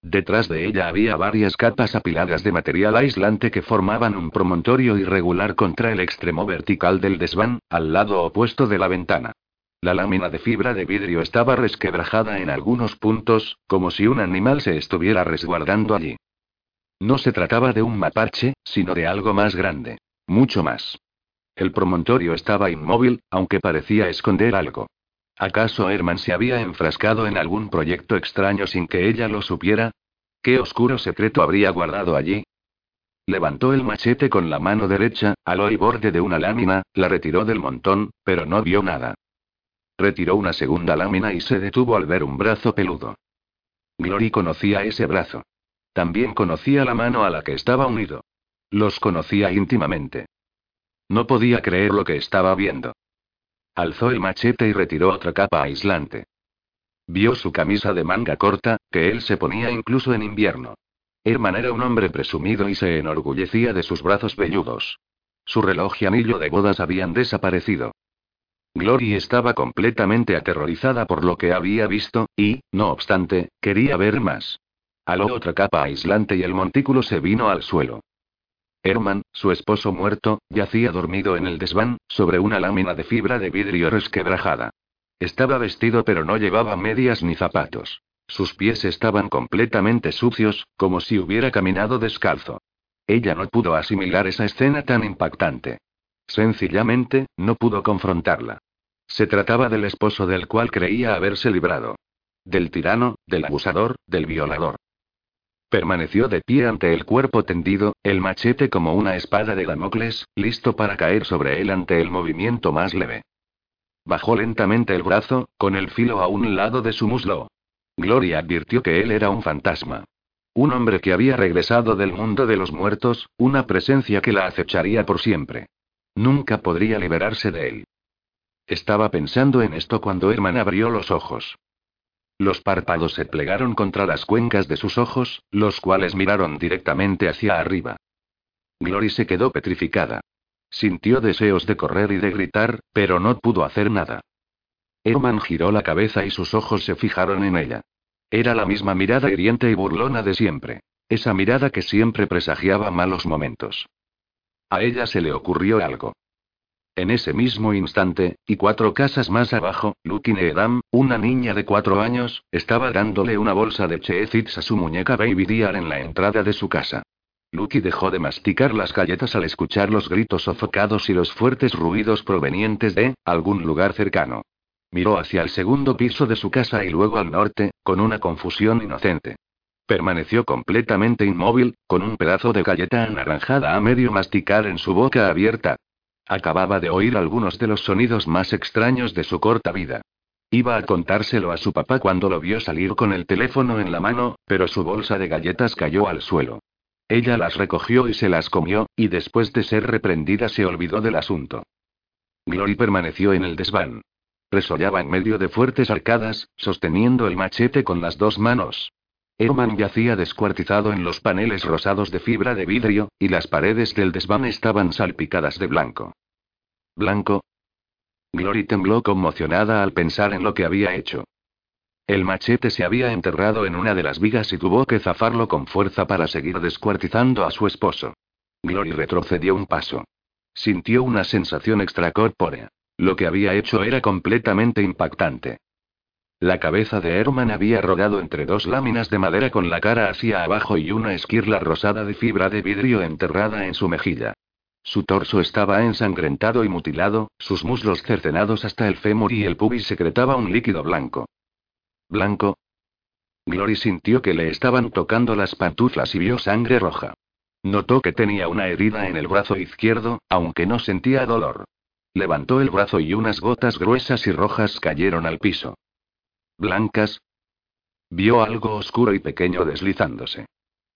Detrás de ella había varias capas apiladas de material aislante que formaban un promontorio irregular contra el extremo vertical del desván, al lado opuesto de la ventana. La lámina de fibra de vidrio estaba resquebrajada en algunos puntos, como si un animal se estuviera resguardando allí. No se trataba de un mapache, sino de algo más grande. Mucho más. El promontorio estaba inmóvil, aunque parecía esconder algo. ¿Acaso Herman se había enfrascado en algún proyecto extraño sin que ella lo supiera? ¿Qué oscuro secreto habría guardado allí? Levantó el machete con la mano derecha, aló el borde de una lámina, la retiró del montón, pero no vio nada. Retiró una segunda lámina y se detuvo al ver un brazo peludo. Glory conocía ese brazo. También conocía la mano a la que estaba unido. Los conocía íntimamente. No podía creer lo que estaba viendo. Alzó el machete y retiró otra capa aislante. Vio su camisa de manga corta, que él se ponía incluso en invierno. Herman era un hombre presumido y se enorgullecía de sus brazos velludos. Su reloj y anillo de bodas habían desaparecido. Glory estaba completamente aterrorizada por lo que había visto, y, no obstante, quería ver más. Aló otra capa aislante y el montículo se vino al suelo. Herman, su esposo muerto, yacía dormido en el desván, sobre una lámina de fibra de vidrio resquebrajada. Estaba vestido pero no llevaba medias ni zapatos. Sus pies estaban completamente sucios, como si hubiera caminado descalzo. Ella no pudo asimilar esa escena tan impactante. Sencillamente, no pudo confrontarla. Se trataba del esposo del cual creía haberse librado. Del tirano, del abusador, del violador. Permaneció de pie ante el cuerpo tendido, el machete como una espada de Damocles, listo para caer sobre él ante el movimiento más leve. Bajó lentamente el brazo, con el filo a un lado de su muslo. Gloria advirtió que él era un fantasma. Un hombre que había regresado del mundo de los muertos, una presencia que la acecharía por siempre. Nunca podría liberarse de él. Estaba pensando en esto cuando Herman abrió los ojos. Los párpados se plegaron contra las cuencas de sus ojos, los cuales miraron directamente hacia arriba. Glory se quedó petrificada. Sintió deseos de correr y de gritar, pero no pudo hacer nada. Herman giró la cabeza y sus ojos se fijaron en ella. Era la misma mirada hiriente y burlona de siempre. Esa mirada que siempre presagiaba malos momentos. A ella se le ocurrió algo. En ese mismo instante, y cuatro casas más abajo, Lucky Needham, una niña de cuatro años, estaba dándole una bolsa de Cheez a su muñeca Baby Dear en la entrada de su casa. Lucky dejó de masticar las galletas al escuchar los gritos sofocados y los fuertes ruidos provenientes de algún lugar cercano. Miró hacia el segundo piso de su casa y luego al norte, con una confusión inocente. Permaneció completamente inmóvil, con un pedazo de galleta anaranjada a medio masticar en su boca abierta. Acababa de oír algunos de los sonidos más extraños de su corta vida. Iba a contárselo a su papá cuando lo vio salir con el teléfono en la mano, pero su bolsa de galletas cayó al suelo. Ella las recogió y se las comió, y después de ser reprendida se olvidó del asunto. Glory permaneció en el desván. Resollaba en medio de fuertes arcadas, sosteniendo el machete con las dos manos. Herman yacía descuartizado en los paneles rosados de fibra de vidrio, y las paredes del desván estaban salpicadas de blanco. ¿Blanco? Glory tembló conmocionada al pensar en lo que había hecho. El machete se había enterrado en una de las vigas y tuvo que zafarlo con fuerza para seguir descuartizando a su esposo. Glory retrocedió un paso. Sintió una sensación extracorpórea. Lo que había hecho era completamente impactante. La cabeza de Herman había rodado entre dos láminas de madera con la cara hacia abajo y una esquirla rosada de fibra de vidrio enterrada en su mejilla. Su torso estaba ensangrentado y mutilado, sus muslos cercenados hasta el fémur y el pubis secretaba un líquido blanco. ¿Blanco? Glory sintió que le estaban tocando las pantuflas y vio sangre roja. Notó que tenía una herida en el brazo izquierdo, aunque no sentía dolor. Levantó el brazo y unas gotas gruesas y rojas cayeron al piso. ¿Blancas? Vio algo oscuro y pequeño deslizándose.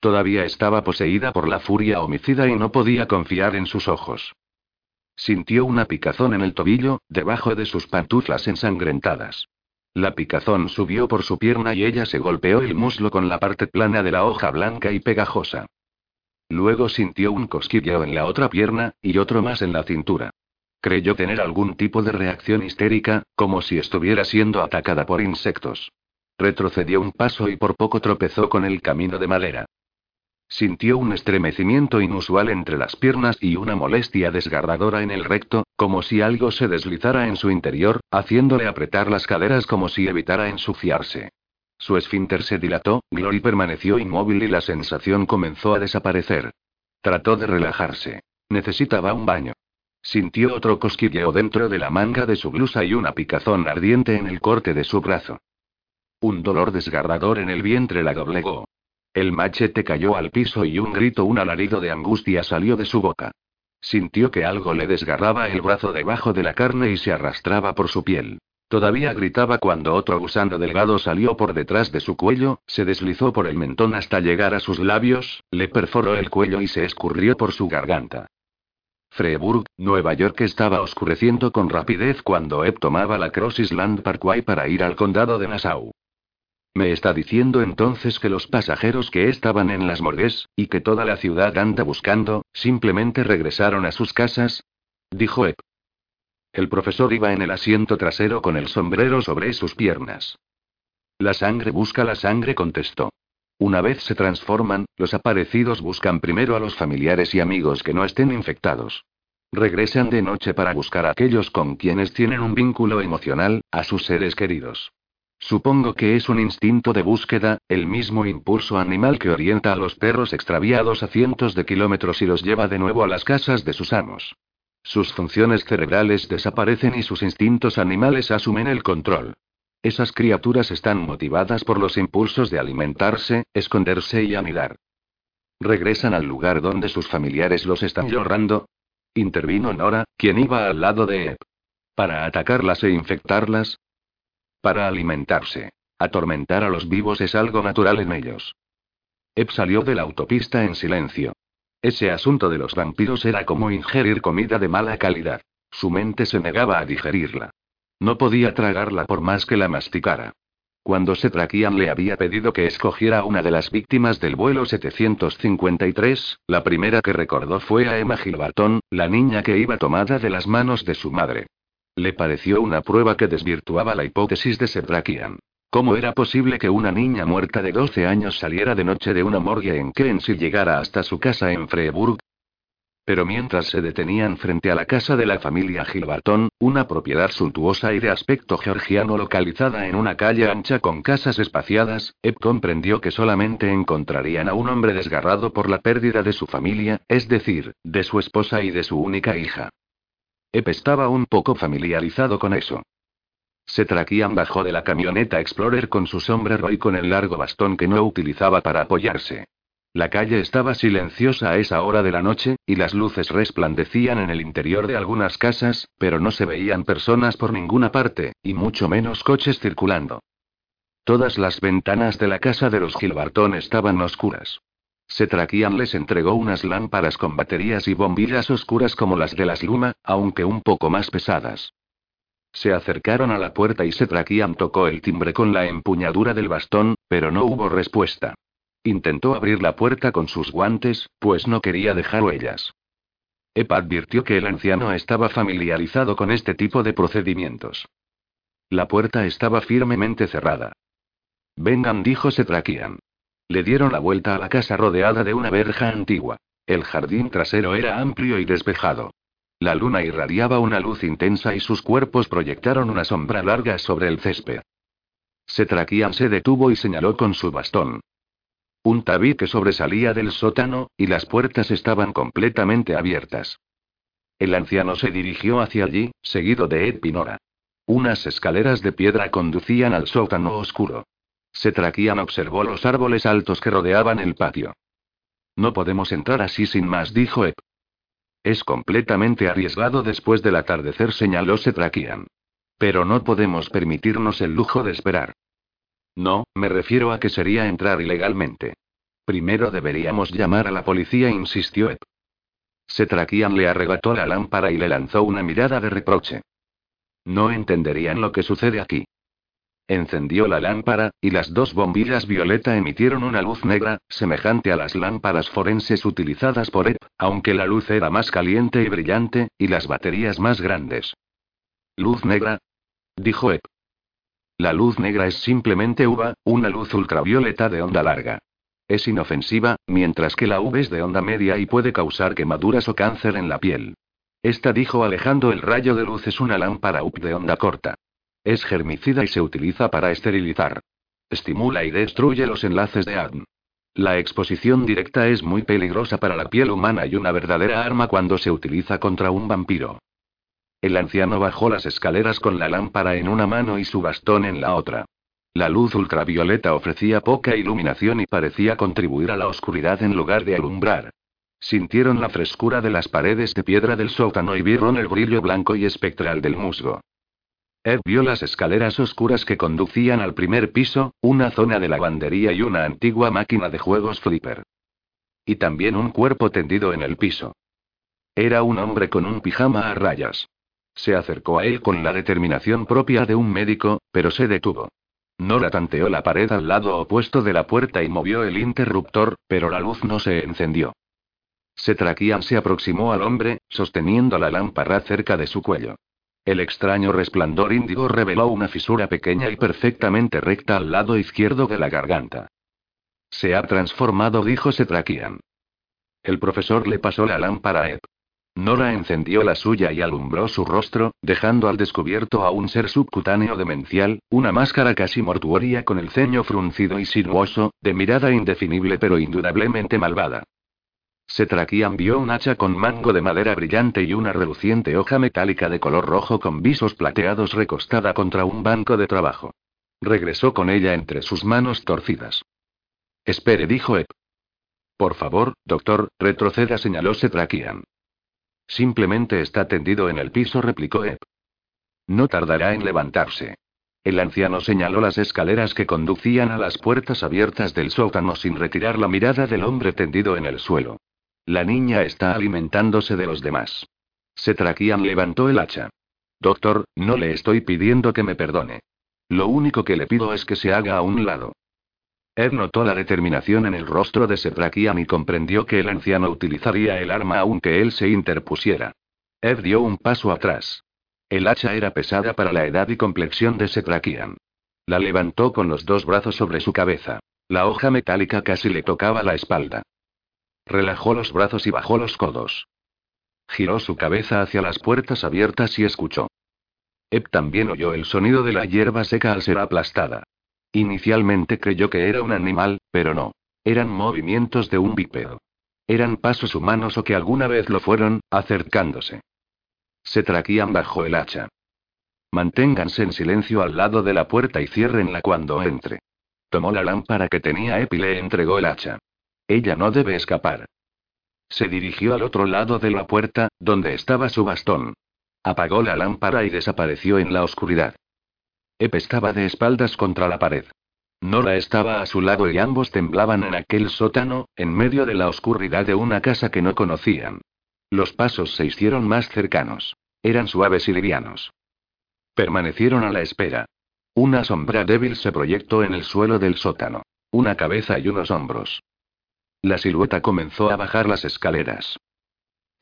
Todavía estaba poseída por la furia homicida y no podía confiar en sus ojos. Sintió una picazón en el tobillo, debajo de sus pantuflas ensangrentadas. La picazón subió por su pierna y ella se golpeó el muslo con la parte plana de la hoja blanca y pegajosa. Luego sintió un cosquilleo en la otra pierna, y otro más en la cintura. Creyó tener algún tipo de reacción histérica, como si estuviera siendo atacada por insectos. Retrocedió un paso y por poco tropezó con el camino de madera. Sintió un estremecimiento inusual entre las piernas y una molestia desgarradora en el recto, como si algo se deslizara en su interior, haciéndole apretar las caderas como si evitara ensuciarse. Su esfínter se dilató, Glory permaneció inmóvil y la sensación comenzó a desaparecer. Trató de relajarse. Necesitaba un baño. Sintió otro cosquilleo dentro de la manga de su blusa y una picazón ardiente en el corte de su brazo. Un dolor desgarrador en el vientre la doblegó. El machete cayó al piso y un grito, un alarido de angustia salió de su boca. Sintió que algo le desgarraba el brazo debajo de la carne y se arrastraba por su piel. Todavía gritaba cuando otro gusano delgado salió por detrás de su cuello, se deslizó por el mentón hasta llegar a sus labios, le perforó el cuello y se escurrió por su garganta. Freeburg, Nueva York estaba oscureciendo con rapidez cuando Ed tomaba la Cross Island Parkway para ir al condado de Nassau. ¿Me está diciendo entonces que los pasajeros que estaban en las morgues, y que toda la ciudad anda buscando, simplemente regresaron a sus casas? Dijo Ed. El profesor iba en el asiento trasero con el sombrero sobre sus piernas. La sangre busca la sangre, contestó. Una vez se transforman, los aparecidos buscan primero a los familiares y amigos que no estén infectados. Regresan de noche para buscar a aquellos con quienes tienen un vínculo emocional, a sus seres queridos. Supongo que es un instinto de búsqueda, el mismo impulso animal que orienta a los perros extraviados a cientos de kilómetros y los lleva de nuevo a las casas de sus amos. Sus funciones cerebrales desaparecen y sus instintos animales asumen el control. Esas criaturas están motivadas por los impulsos de alimentarse, esconderse y anidar. ¿Regresan al lugar donde sus familiares los están llorando? Intervino Nora, quien iba al lado de Ed. ¿Para atacarlas e infectarlas? Para alimentarse. Atormentar a los vivos es algo natural en ellos. Ep salió de la autopista en silencio. Ese asunto de los vampiros era como ingerir comida de mala calidad. Su mente se negaba a digerirla. No podía tragarla por más que la masticara. Cuando Setrakian le había pedido que escogiera una de las víctimas del vuelo 753, la primera que recordó fue a Emma Gilbarton, la niña que iba tomada de las manos de su madre. Le pareció una prueba que desvirtuaba la hipótesis de Setrakian. ¿Cómo era posible que una niña muerta de 12 años saliera de noche de una morgue en Kens y llegara hasta su casa en Freiburg? Pero mientras se detenían frente a la casa de la familia Gilbarton, una propiedad suntuosa y de aspecto georgiano localizada en una calle ancha con casas espaciadas, Ep comprendió que solamente encontrarían a un hombre desgarrado por la pérdida de su familia, es decir, de su esposa y de su única hija. Ep estaba un poco familiarizado con eso. Setrakian bajó de la camioneta Explorer con su sombrero y con el largo bastón que no utilizaba para apoyarse. La calle estaba silenciosa a esa hora de la noche, y las luces resplandecían en el interior de algunas casas, pero no se veían personas por ninguna parte, y mucho menos coches circulando. Todas las ventanas de la casa de los Gilbartón estaban oscuras. Setrakian les entregó unas lámparas con baterías y bombillas oscuras como las de las Luma, aunque un poco más pesadas. Se acercaron a la puerta y Setrakian tocó el timbre con la empuñadura del bastón, pero no hubo respuesta. Intentó abrir la puerta con sus guantes, pues no quería dejar huellas. Epa advirtió que el anciano estaba familiarizado con este tipo de procedimientos. La puerta estaba firmemente cerrada. Vengan, dijo Setrakian. Le dieron la vuelta a la casa rodeada de una verja antigua. El jardín trasero era amplio y despejado. La luna irradiaba una luz intensa y sus cuerpos proyectaron una sombra larga sobre el césped. Setrakian se detuvo y señaló con su bastón. Un tabique sobresalía del sótano, y las puertas estaban completamente abiertas. El anciano se dirigió hacia allí, seguido de Ed Pinora. Unas escaleras de piedra conducían al sótano oscuro. Setrakian observó los árboles altos que rodeaban el patio. No podemos entrar así sin más, dijo Ed. Es completamente arriesgado después del atardecer, señaló Setrakian. Pero no podemos permitirnos el lujo de esperar. No, me refiero a que sería entrar ilegalmente. Primero deberíamos llamar a la policía, insistió Ed. Setrakian le arrebató la lámpara y le lanzó una mirada de reproche. No entenderían lo que sucede aquí. Encendió la lámpara, y las dos bombillas violeta emitieron una luz negra, semejante a las lámparas forenses utilizadas por Ed, aunque la luz era más caliente y brillante, y las baterías más grandes. ¿Luz negra? dijo Ed. La luz negra es simplemente UVA, una luz ultravioleta de onda larga. Es inofensiva, mientras que la UV es de onda media y puede causar quemaduras o cáncer en la piel. Esta dijo alejando el rayo de luz es una lámpara UV de onda corta. Es germicida y se utiliza para esterilizar. Estimula y destruye los enlaces de ADN. La exposición directa es muy peligrosa para la piel humana y una verdadera arma cuando se utiliza contra un vampiro. El anciano bajó las escaleras con la lámpara en una mano y su bastón en la otra. La luz ultravioleta ofrecía poca iluminación y parecía contribuir a la oscuridad en lugar de alumbrar. Sintieron la frescura de las paredes de piedra del sótano y vieron el brillo blanco y espectral del musgo. Ed vio las escaleras oscuras que conducían al primer piso, una zona de lavandería y una antigua máquina de juegos flipper. Y también un cuerpo tendido en el piso. Era un hombre con un pijama a rayas. Se acercó a él con la determinación propia de un médico, pero se detuvo. Nora tanteó la pared al lado opuesto de la puerta y movió el interruptor, pero la luz no se encendió. Setrakian se aproximó al hombre, sosteniendo la lámpara cerca de su cuello. El extraño resplandor índigo reveló una fisura pequeña y perfectamente recta al lado izquierdo de la garganta. Se ha transformado, dijo Setrakian. El profesor le pasó la lámpara a Ed. Nora encendió la suya y alumbró su rostro, dejando al descubierto a un ser subcutáneo demencial, una máscara casi mortuoria con el ceño fruncido y sinuoso, de mirada indefinible pero indudablemente malvada. Setrakian vio un hacha con mango de madera brillante y una reluciente hoja metálica de color rojo con visos plateados recostada contra un banco de trabajo. Regresó con ella entre sus manos torcidas. Espere, dijo Ed. Por favor, doctor, retroceda, señaló Setrakian. Simplemente está tendido en el piso, replicó Ed. No tardará en levantarse. El anciano señaló las escaleras que conducían a las puertas abiertas del sótano sin retirar la mirada del hombre tendido en el suelo. La niña está alimentándose de los demás. Setrakian levantó el hacha. Doctor, no le estoy pidiendo que me perdone. Lo único que le pido es que se haga a un lado. Ed notó la determinación en el rostro de Setrakian y comprendió que el anciano utilizaría el arma aunque él se interpusiera. Ed dio un paso atrás. El hacha era pesada para la edad y complexión de Setrakian. La levantó con los dos brazos sobre su cabeza. La hoja metálica casi le tocaba la espalda. Relajó los brazos y bajó los codos. Giró su cabeza hacia las puertas abiertas y escuchó. Eb también oyó el sonido de la hierba seca al ser aplastada. Inicialmente creyó que era un animal, pero no. Eran movimientos de un bípedo. Eran pasos humanos o que alguna vez lo fueron, acercándose. Se traquían bajo el hacha. Manténganse en silencio al lado de la puerta y ciérrenla cuando entre. Tomó la lámpara que tenía Ep y le entregó el hacha. Ella no debe escapar. Se dirigió al otro lado de la puerta, donde estaba su bastón. Apagó la lámpara y desapareció en la oscuridad. Ep estaba de espaldas contra la pared. Nora estaba a su lado y ambos temblaban en aquel sótano, en medio de la oscuridad de una casa que no conocían. Los pasos se hicieron más cercanos. Eran suaves y livianos. Permanecieron a la espera. Una sombra débil se proyectó en el suelo del sótano. Una cabeza y unos hombros. La silueta comenzó a bajar las escaleras.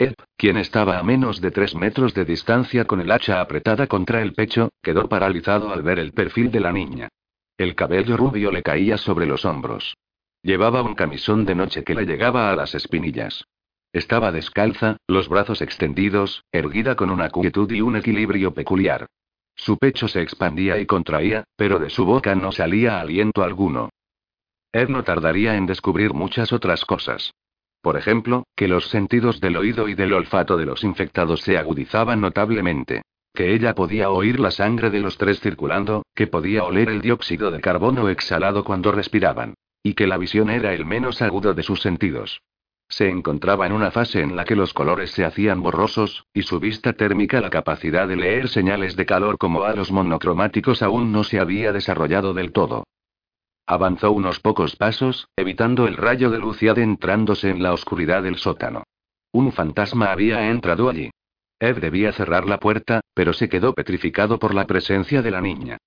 Ed, quien estaba a menos de tres metros de distancia con el hacha apretada contra el pecho, quedó paralizado al ver el perfil de la niña. El cabello rubio le caía sobre los hombros. Llevaba un camisón de noche que le llegaba a las espinillas. Estaba descalza, los brazos extendidos, erguida con una quietud y un equilibrio peculiar. Su pecho se expandía y contraía, pero de su boca no salía aliento alguno. Ed no tardaría en descubrir muchas otras cosas. Por ejemplo, que los sentidos del oído y del olfato de los infectados se agudizaban notablemente. Que ella podía oír la sangre de los tres circulando, que podía oler el dióxido de carbono exhalado cuando respiraban. Y que la visión era el menos agudo de sus sentidos. Se encontraba en una fase en la que los colores se hacían borrosos, y su vista térmica, la capacidad de leer señales de calor como a los monocromáticos aún no se había desarrollado del todo. Avanzó unos pocos pasos, evitando el rayo de luz y adentrándose en la oscuridad del sótano. Un fantasma había entrado allí. Ed debía cerrar la puerta, pero se quedó petrificado por la presencia de la niña.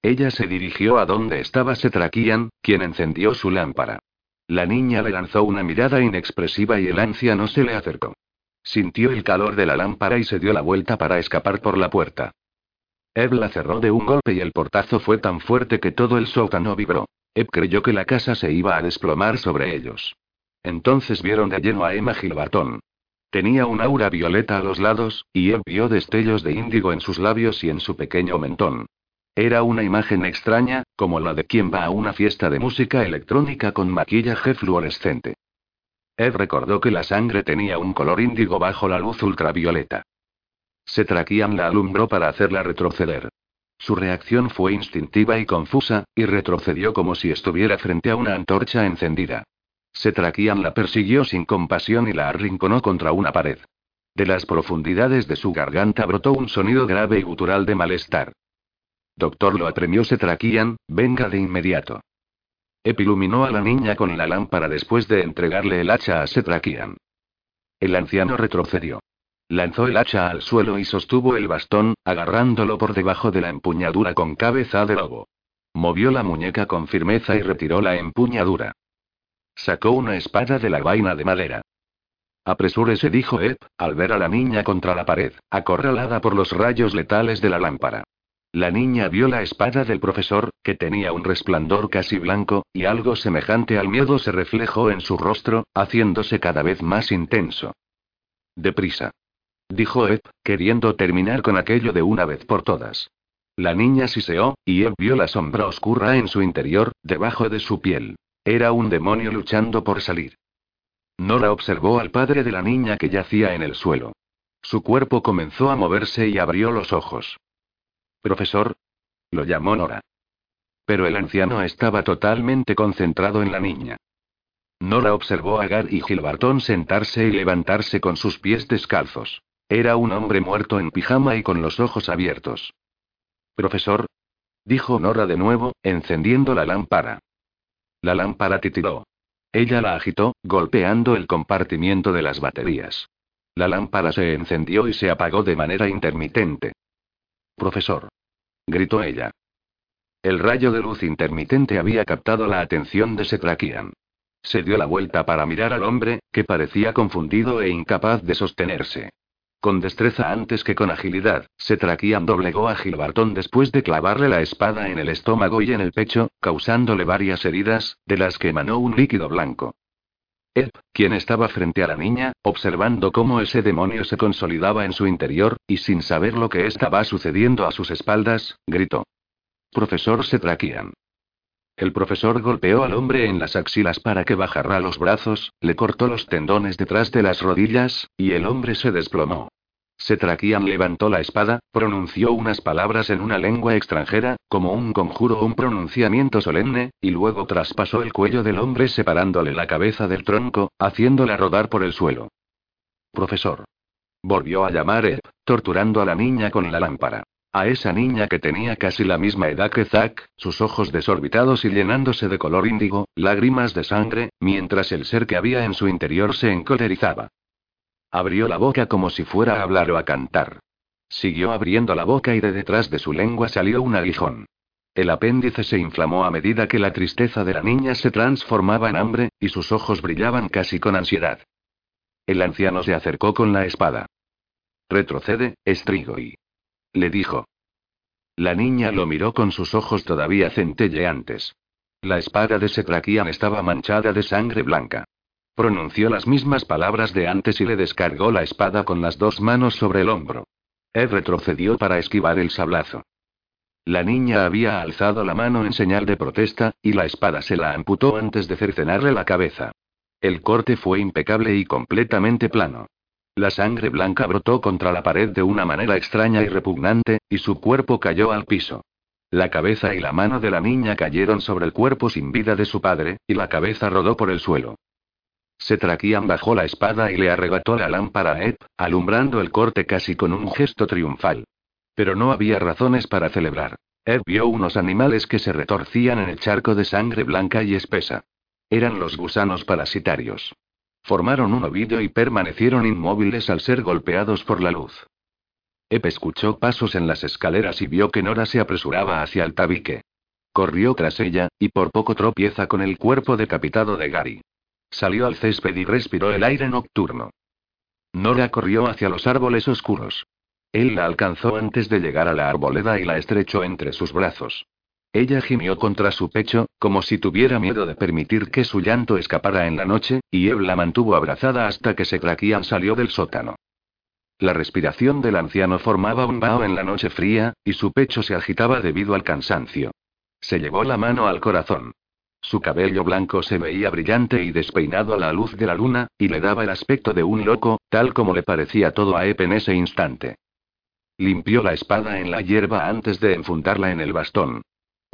Ella se dirigió a donde estaba Setrakian, quien encendió su lámpara. La niña le lanzó una mirada inexpresiva y el anciano se le acercó. Sintió el calor de la lámpara y se dio la vuelta para escapar por la puerta. Eb la cerró de un golpe y el portazo fue tan fuerte que todo el sótano vibró. Eb creyó que la casa se iba a desplomar sobre ellos. Entonces vieron de lleno a Emma Gilbartón. Tenía un aura violeta a los lados, y Eb vio destellos de índigo en sus labios y en su pequeño mentón. Era una imagen extraña, como la de quien va a una fiesta de música electrónica con maquillaje fluorescente. Ed recordó que la sangre tenía un color índigo bajo la luz ultravioleta. Setrakian la alumbró para hacerla retroceder. Su reacción fue instintiva y confusa, y retrocedió como si estuviera frente a una antorcha encendida. Setrakian la persiguió sin compasión y la arrinconó contra una pared. De las profundidades de su garganta brotó un sonido grave y gutural de malestar. Doctor lo apremió Setrakian, venga de inmediato. Ep iluminó a la niña con la lámpara después de entregarle el hacha a Setrakian. El anciano retrocedió. Lanzó el hacha al suelo y sostuvo el bastón, agarrándolo por debajo de la empuñadura con cabeza de lobo. Movió la muñeca con firmeza y retiró la empuñadura. Sacó una espada de la vaina de madera. Apresúrese, dijo Ed, al ver a la niña contra la pared, acorralada por los rayos letales de la lámpara. La niña vio la espada del profesor, que tenía un resplandor casi blanco, y algo semejante al miedo se reflejó en su rostro, haciéndose cada vez más intenso. Deprisa. Dijo Ed, queriendo terminar con aquello de una vez por todas. La niña siseó, y Ed vio la sombra oscura en su interior, debajo de su piel. Era un demonio luchando por salir. Nora observó al padre de la niña que yacía en el suelo. Su cuerpo comenzó a moverse y abrió los ojos. Profesor. Lo llamó Nora. Pero el anciano estaba totalmente concentrado en la niña. Nora observó a Gar y Gilbartón sentarse y levantarse con sus pies descalzos. Era un hombre muerto en pijama y con los ojos abiertos. Profesor. dijo Nora de nuevo, encendiendo la lámpara. La lámpara titiló. Ella la agitó, golpeando el compartimiento de las baterías. La lámpara se encendió y se apagó de manera intermitente. Profesor. gritó ella. El rayo de luz intermitente había captado la atención de Setrakian. Se dio la vuelta para mirar al hombre, que parecía confundido e incapaz de sostenerse. Con destreza antes que con agilidad, Setrakian doblegó a Gilbartón después de clavarle la espada en el estómago y en el pecho, causándole varias heridas, de las que emanó un líquido blanco. Ed, quien estaba frente a la niña, observando cómo ese demonio se consolidaba en su interior, y sin saber lo que estaba sucediendo a sus espaldas, gritó. Profesor Setrakian. El profesor golpeó al hombre en las axilas para que bajara los brazos, le cortó los tendones detrás de las rodillas, y el hombre se desplomó. Setrakian levantó la espada, pronunció unas palabras en una lengua extranjera, como un conjuro o un pronunciamiento solemne, y luego traspasó el cuello del hombre separándole la cabeza del tronco, haciéndola rodar por el suelo. Profesor. Volvió a llamar torturando a la niña con la lámpara. A esa niña que tenía casi la misma edad que Zack, sus ojos desorbitados y llenándose de color índigo, lágrimas de sangre, mientras el ser que había en su interior se encolerizaba. Abrió la boca como si fuera a hablar o a cantar. Siguió abriendo la boca y de detrás de su lengua salió un aguijón. El apéndice se inflamó a medida que la tristeza de la niña se transformaba en hambre, y sus ojos brillaban casi con ansiedad. El anciano se acercó con la espada. Retrocede, Strigoi. Le dijo. La niña lo miró con sus ojos todavía centelleantes. La espada de Setrakian estaba manchada de sangre blanca. Pronunció las mismas palabras de antes y le descargó la espada con las dos manos sobre el hombro. Ed retrocedió para esquivar el sablazo. La niña había alzado la mano en señal de protesta, y la espada se la amputó antes de cercenarle la cabeza. El corte fue impecable y completamente plano. La sangre blanca brotó contra la pared de una manera extraña y repugnante, y su cuerpo cayó al piso. La cabeza y la mano de la niña cayeron sobre el cuerpo sin vida de su padre, y la cabeza rodó por el suelo. Setrakian bajó la espada y le arrebató la lámpara a Ed, alumbrando el corte casi con un gesto triunfal. Pero no había razones para celebrar. Ed vio unos animales que se retorcían en el charco de sangre blanca y espesa. Eran los gusanos parasitarios. Formaron un ovillo y permanecieron inmóviles al ser golpeados por la luz. Ep escuchó pasos en las escaleras y vio que Nora se apresuraba hacia el tabique. Corrió tras ella, y por poco tropieza con el cuerpo decapitado de Gary. Salió al césped y respiró el aire nocturno. Nora corrió hacia los árboles oscuros. Él la alcanzó antes de llegar a la arboleda y la estrechó entre sus brazos. Ella gimió contra su pecho, como si tuviera miedo de permitir que su llanto escapara en la noche, y Eb la mantuvo abrazada hasta que Secraquian salió del sótano. La respiración del anciano formaba un vaho en la noche fría, y su pecho se agitaba debido al cansancio. Se llevó la mano al corazón. Su cabello blanco se veía brillante y despeinado a la luz de la luna, y le daba el aspecto de un loco, tal como le parecía todo a Ep en ese instante. Limpió la espada en la hierba antes de enfundarla en el bastón.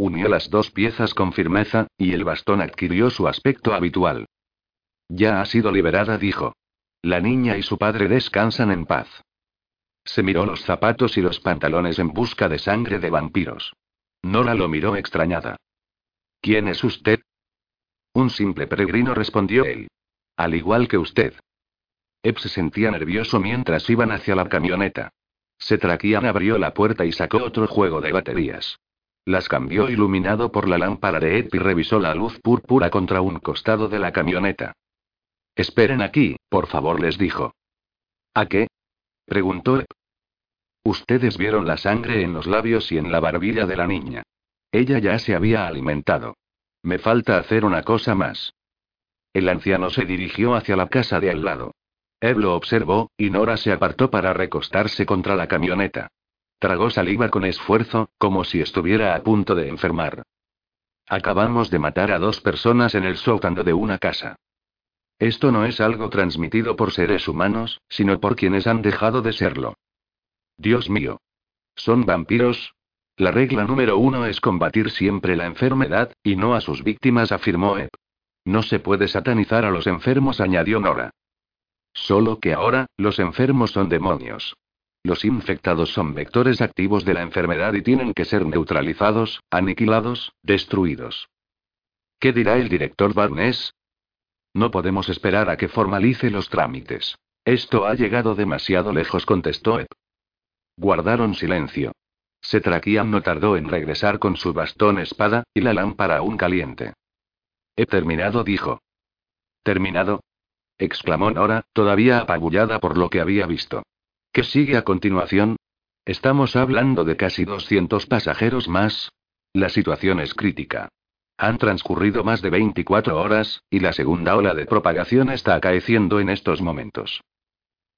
Unió las dos piezas con firmeza, y el bastón adquirió su aspecto habitual. Ya ha sido liberada, dijo. La niña y su padre descansan en paz. Se miró los zapatos y los pantalones en busca de sangre de vampiros. Nora lo miró extrañada. ¿Quién es usted? Un simple peregrino respondió él. Al igual que usted. Ep se sentía nervioso mientras iban hacia la camioneta. Setrakian abrió la puerta y sacó otro juego de baterías. Las cambió iluminado por la lámpara de Ep y revisó la luz púrpura contra un costado de la camioneta. Esperen aquí, por favor, les dijo. ¿A qué? preguntó Ep. Ustedes vieron la sangre en los labios y en la barbilla de la niña. Ella ya se había alimentado. Me falta hacer una cosa más. El anciano se dirigió hacia la casa de al lado. Ed lo observó, y Nora se apartó para recostarse contra la camioneta. Tragó saliva con esfuerzo, como si estuviera a punto de enfermar. Acabamos de matar a dos personas en el sótano de una casa. Esto no es algo transmitido por seres humanos, sino por quienes han dejado de serlo. Dios mío. ¿Son vampiros? La regla número uno es combatir siempre la enfermedad, y no a sus víctimas, afirmó Ep. No se puede satanizar a los enfermos, añadió Nora. Solo que ahora, los enfermos son demonios. Los infectados son vectores activos de la enfermedad y tienen que ser neutralizados, aniquilados, destruidos. ¿Qué dirá el director Barnes? No podemos esperar a que formalice los trámites. Esto ha llegado demasiado lejos, contestó Ep. Guardaron silencio. Setrakian no tardó en regresar con su bastón espada, y la lámpara aún caliente. He terminado, dijo. ¿Terminado? exclamó Nora, todavía apabullada por lo que había visto. ¿Qué sigue a continuación? Estamos hablando de casi 200 pasajeros más. La situación es crítica. Han transcurrido más de 24 horas, y la segunda ola de propagación está acaeciendo en estos momentos.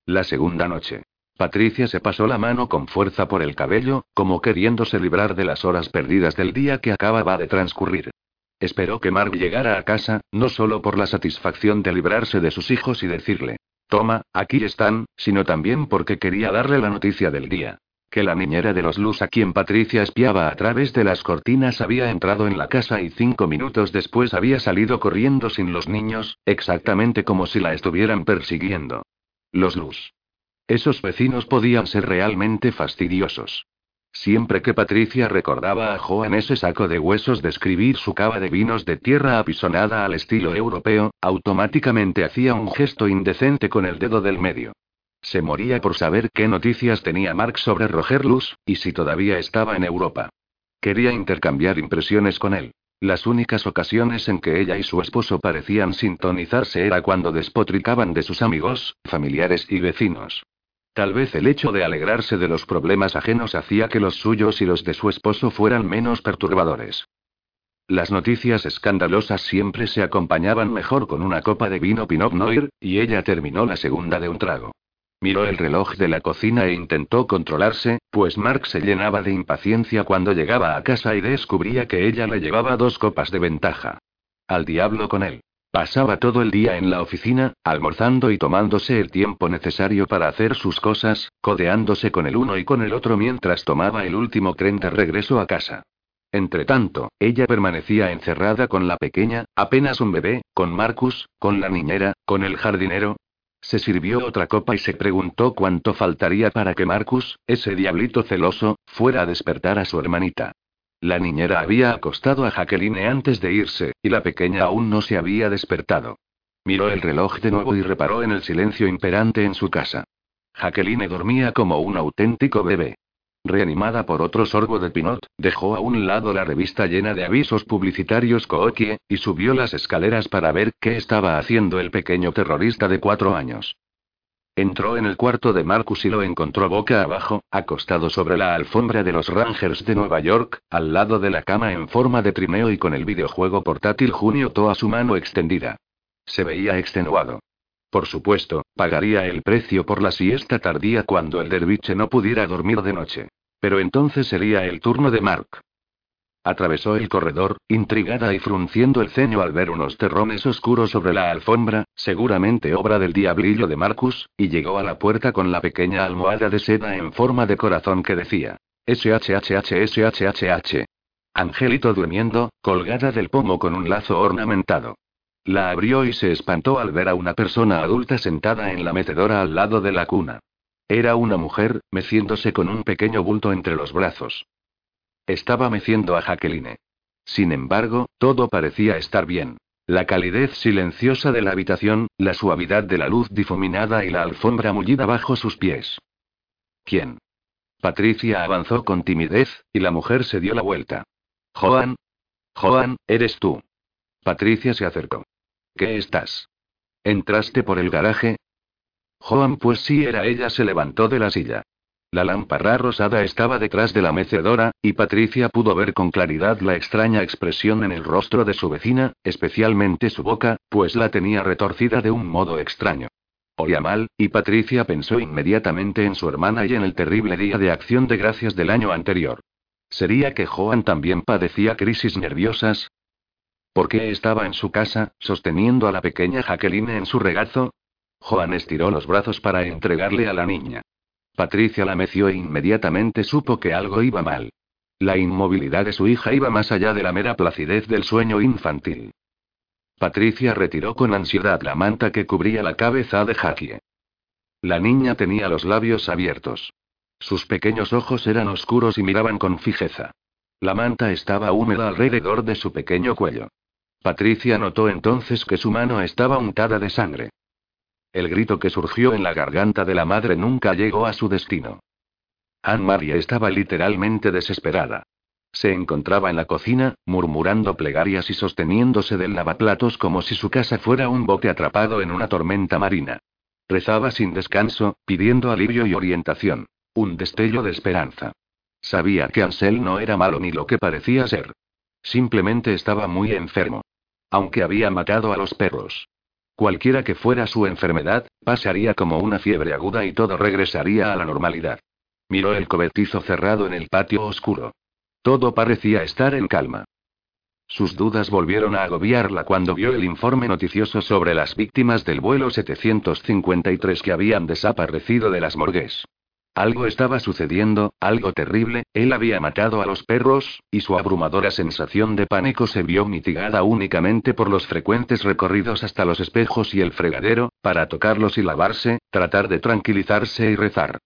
La segunda noche. Patricia se pasó la mano con fuerza por el cabello, como queriéndose librar de las horas perdidas del día que acababa de transcurrir. Esperó que Mark llegara a casa, no solo por la satisfacción de librarse de sus hijos y decirle, toma, aquí están, sino también porque quería darle la noticia del día. Que la niñera de los Luz a quien Patricia espiaba a través de las cortinas había entrado en la casa y cinco minutos después había salido corriendo sin los niños, exactamente como si la estuvieran persiguiendo. Los Luz. Esos vecinos podían ser realmente fastidiosos. Siempre que Patricia recordaba a Joan ese saco de huesos de escribir su cava de vinos de tierra apisonada al estilo europeo, automáticamente hacía un gesto indecente con el dedo del medio. Se moría por saber qué noticias tenía Mark sobre Roger Luz, y si todavía estaba en Europa. Quería intercambiar impresiones con él. Las únicas ocasiones en que ella y su esposo parecían sintonizarse era cuando despotricaban de sus amigos, familiares y vecinos. Tal vez el hecho de alegrarse de los problemas ajenos hacía que los suyos y los de su esposo fueran menos perturbadores. Las noticias escandalosas siempre se acompañaban mejor con una copa de vino Pinot Noir, y ella terminó la segunda de un trago. Miró el reloj de la cocina e intentó controlarse, pues Mark se llenaba de impaciencia cuando llegaba a casa y descubría que ella le llevaba dos copas de ventaja. Al diablo con él. Pasaba todo el día en la oficina, almorzando y tomándose el tiempo necesario para hacer sus cosas, codeándose con el uno y con el otro mientras tomaba el último tren de regreso a casa. Entretanto, ella permanecía encerrada con la pequeña, apenas un bebé, con Marcus, con la niñera, con el jardinero. Se sirvió otra copa y se preguntó cuánto faltaría para que Marcus, ese diablito celoso, fuera a despertar a su hermanita. La niñera había acostado a Jacqueline antes de irse, y la pequeña aún no se había despertado. Miró el reloj de nuevo y reparó en el silencio imperante en su casa. Jacqueline dormía como un auténtico bebé. Reanimada por otro sorbo de Pinot, dejó a un lado la revista llena de avisos publicitarios Kookie, y subió las escaleras para ver qué estaba haciendo el pequeño terrorista de cuatro años. Entró en el cuarto de Marcus y lo encontró boca abajo, acostado sobre la alfombra de los Rangers de Nueva York, al lado de la cama en forma de trineo y con el videojuego portátil Junio a su mano extendida. Se veía extenuado. Por supuesto, pagaría el precio por la siesta tardía cuando el derviche no pudiera dormir de noche. Pero entonces sería el turno de Mark. Atravesó el corredor, intrigada y frunciendo el ceño al ver unos terrones oscuros sobre la alfombra, seguramente obra del diablillo de Marcus, y llegó a la puerta con la pequeña almohada de seda en forma de corazón que decía: SHHHSHHH. Angelito durmiendo, colgada del pomo con un lazo ornamentado. La abrió y se espantó al ver a una persona adulta sentada en la mecedora al lado de la cuna. Era una mujer, meciéndose con un pequeño bulto entre los brazos. Estaba meciendo a Jacqueline. Sin embargo, todo parecía estar bien. La calidez silenciosa de la habitación, la suavidad de la luz difuminada y la alfombra mullida bajo sus pies. ¿Quién? Patricia avanzó con timidez, y la mujer se dio la vuelta. Joan. Joan, eres tú. Patricia se acercó. ¿Qué estás? ¿Entraste por el garaje? Joan, pues sí era ella, se levantó de la silla. La lámpara rosada estaba detrás de la mecedora, y Patricia pudo ver con claridad la extraña expresión en el rostro de su vecina, especialmente su boca, pues la tenía retorcida de un modo extraño. Oía mal, y Patricia pensó inmediatamente en su hermana y en el terrible día de acción de gracias del año anterior. ¿Sería que Joan también padecía crisis nerviosas? ¿Por qué estaba en su casa, sosteniendo a la pequeña Jacqueline en su regazo? Joan estiró los brazos para entregarle a la niña. Patricia la meció e inmediatamente supo que algo iba mal. La inmovilidad de su hija iba más allá de la mera placidez del sueño infantil. Patricia retiró con ansiedad la manta que cubría la cabeza de Jackie. La niña tenía los labios abiertos. Sus pequeños ojos eran oscuros y miraban con fijeza. La manta estaba húmeda alrededor de su pequeño cuello. Patricia notó entonces que su mano estaba untada de sangre. El grito que surgió en la garganta de la madre nunca llegó a su destino. Anne-Marie estaba literalmente desesperada. Se encontraba en la cocina, murmurando plegarias y sosteniéndose del lavaplatos como si su casa fuera un bote atrapado en una tormenta marina. Rezaba sin descanso, pidiendo alivio y orientación. Un destello de esperanza. Sabía que Ansel no era malo ni lo que parecía ser. Simplemente estaba muy enfermo. Aunque había matado a los perros. Cualquiera que fuera su enfermedad, pasaría como una fiebre aguda y todo regresaría a la normalidad. Miró el cobertizo cerrado en el patio oscuro. Todo parecía estar en calma. Sus dudas volvieron a agobiarla cuando vio el informe noticioso sobre las víctimas del vuelo 753 que habían desaparecido de las morgues. Algo estaba sucediendo, algo terrible, él había matado a los perros, y su abrumadora sensación de pánico se vio mitigada únicamente por los frecuentes recorridos hasta los espejos y el fregadero, para tocarlos y lavarse, tratar de tranquilizarse y rezar.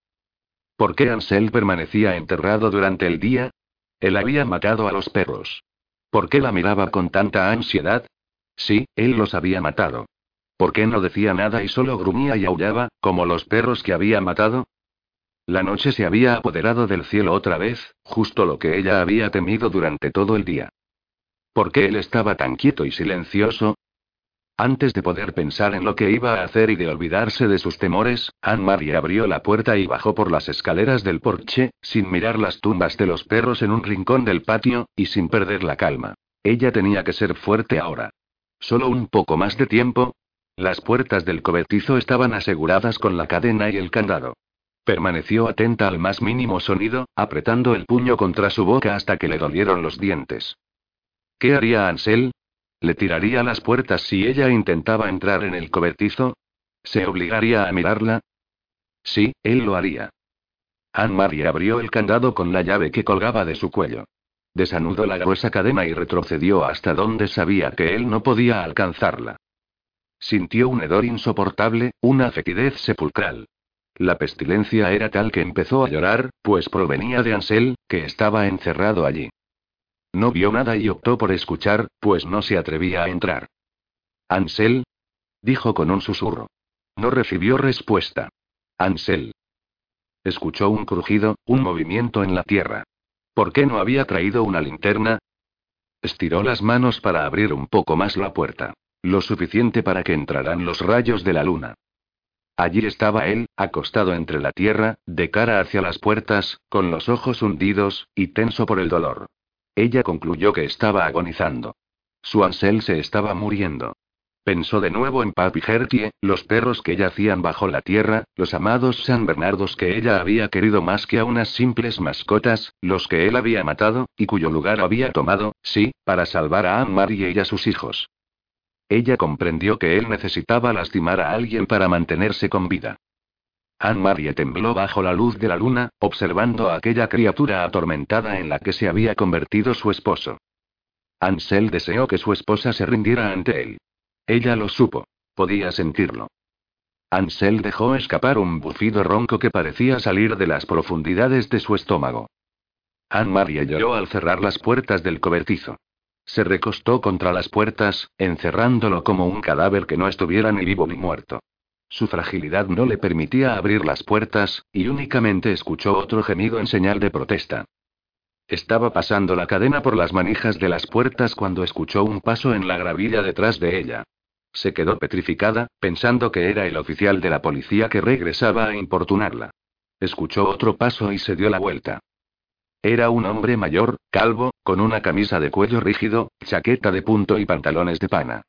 ¿Por qué Ansel permanecía enterrado durante el día? Él había matado a los perros. ¿Por qué la miraba con tanta ansiedad? Sí, él los había matado. ¿Por qué no decía nada y solo gruñía y aullaba, como los perros que había matado? La noche se había apoderado del cielo otra vez, justo lo que ella había temido durante todo el día. ¿Por qué él estaba tan quieto y silencioso? Antes de poder pensar en lo que iba a hacer y de olvidarse de sus temores, Anne-Marie abrió la puerta y bajó por las escaleras del porche, sin mirar las tumbas de los perros en un rincón del patio, y sin perder la calma. Ella tenía que ser fuerte ahora. Solo un poco más de tiempo. Las puertas del cobertizo estaban aseguradas con la cadena y el candado. Permaneció atenta al más mínimo sonido, apretando el puño contra su boca hasta que le dolieron los dientes. ¿Qué haría Ansel? ¿Le tiraría las puertas si ella intentaba entrar en el cobertizo? ¿Se obligaría a mirarla? Sí, él lo haría. Anne-Marie abrió el candado con la llave que colgaba de su cuello. Desanudó la gruesa cadena y retrocedió hasta donde sabía que él no podía alcanzarla. Sintió un hedor insoportable, una fetidez sepulcral. La pestilencia era tal que empezó a llorar, pues provenía de Ansel, que estaba encerrado allí. No vio nada y optó por escuchar, pues no se atrevía a entrar. Ansel. Dijo con un susurro. No recibió respuesta. Ansel. Escuchó un crujido, un movimiento en la tierra. ¿Por qué no había traído una linterna? Estiró las manos para abrir un poco más la puerta. Lo suficiente para que entraran los rayos de la luna. Allí estaba él, acostado entre la tierra, de cara hacia las puertas, con los ojos hundidos, y tenso por el dolor. Ella concluyó que estaba agonizando. Su Ansel se estaba muriendo. Pensó de nuevo en Papi Gertie, los perros que yacían bajo la tierra, los amados San Bernardos que ella había querido más que a unas simples mascotas, los que él había matado, y cuyo lugar había tomado, sí, para salvar a Anne-Marie y a sus hijos. Ella comprendió que él necesitaba lastimar a alguien para mantenerse con vida. Anne-Marie tembló bajo la luz de la luna, observando a aquella criatura atormentada en la que se había convertido su esposo. Ansel deseó que su esposa se rindiera ante él. Ella lo supo. Podía sentirlo. Ansel dejó escapar un bufido ronco que parecía salir de las profundidades de su estómago. Anne-Marie lloró al cerrar las puertas del cobertizo. Se recostó contra las puertas, encerrándolo como un cadáver que no estuviera ni vivo ni muerto. Su fragilidad no le permitía abrir las puertas, y únicamente escuchó otro gemido en señal de protesta. Estaba pasando la cadena por las manijas de las puertas cuando escuchó un paso en la gravilla detrás de ella. Se quedó petrificada, pensando que era el oficial de la policía que regresaba a importunarla. Escuchó otro paso y se dio la vuelta. Era un hombre mayor, calvo, con una camisa de cuello rígido, chaqueta de punto y pantalones de pana.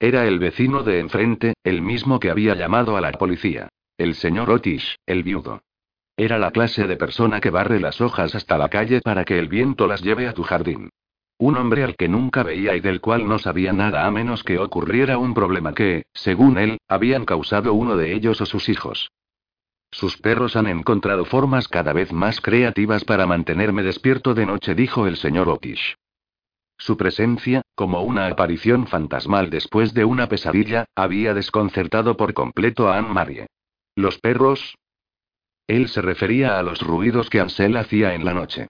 Era el vecino de enfrente, el mismo que había llamado a la policía. El señor Otish, el viudo. Era la clase de persona que barre las hojas hasta la calle para que el viento las lleve a tu jardín. Un hombre al que nunca veía y del cual no sabía nada a menos que ocurriera un problema que, según él, habían causado uno de ellos o sus hijos. Sus perros han encontrado formas cada vez más creativas para mantenerme despierto de noche, dijo el señor Otish. Su presencia, como una aparición fantasmal después de una pesadilla, había desconcertado por completo a Anne-Marie. ¿Los perros? Él se refería a los ruidos que Ansel hacía en la noche.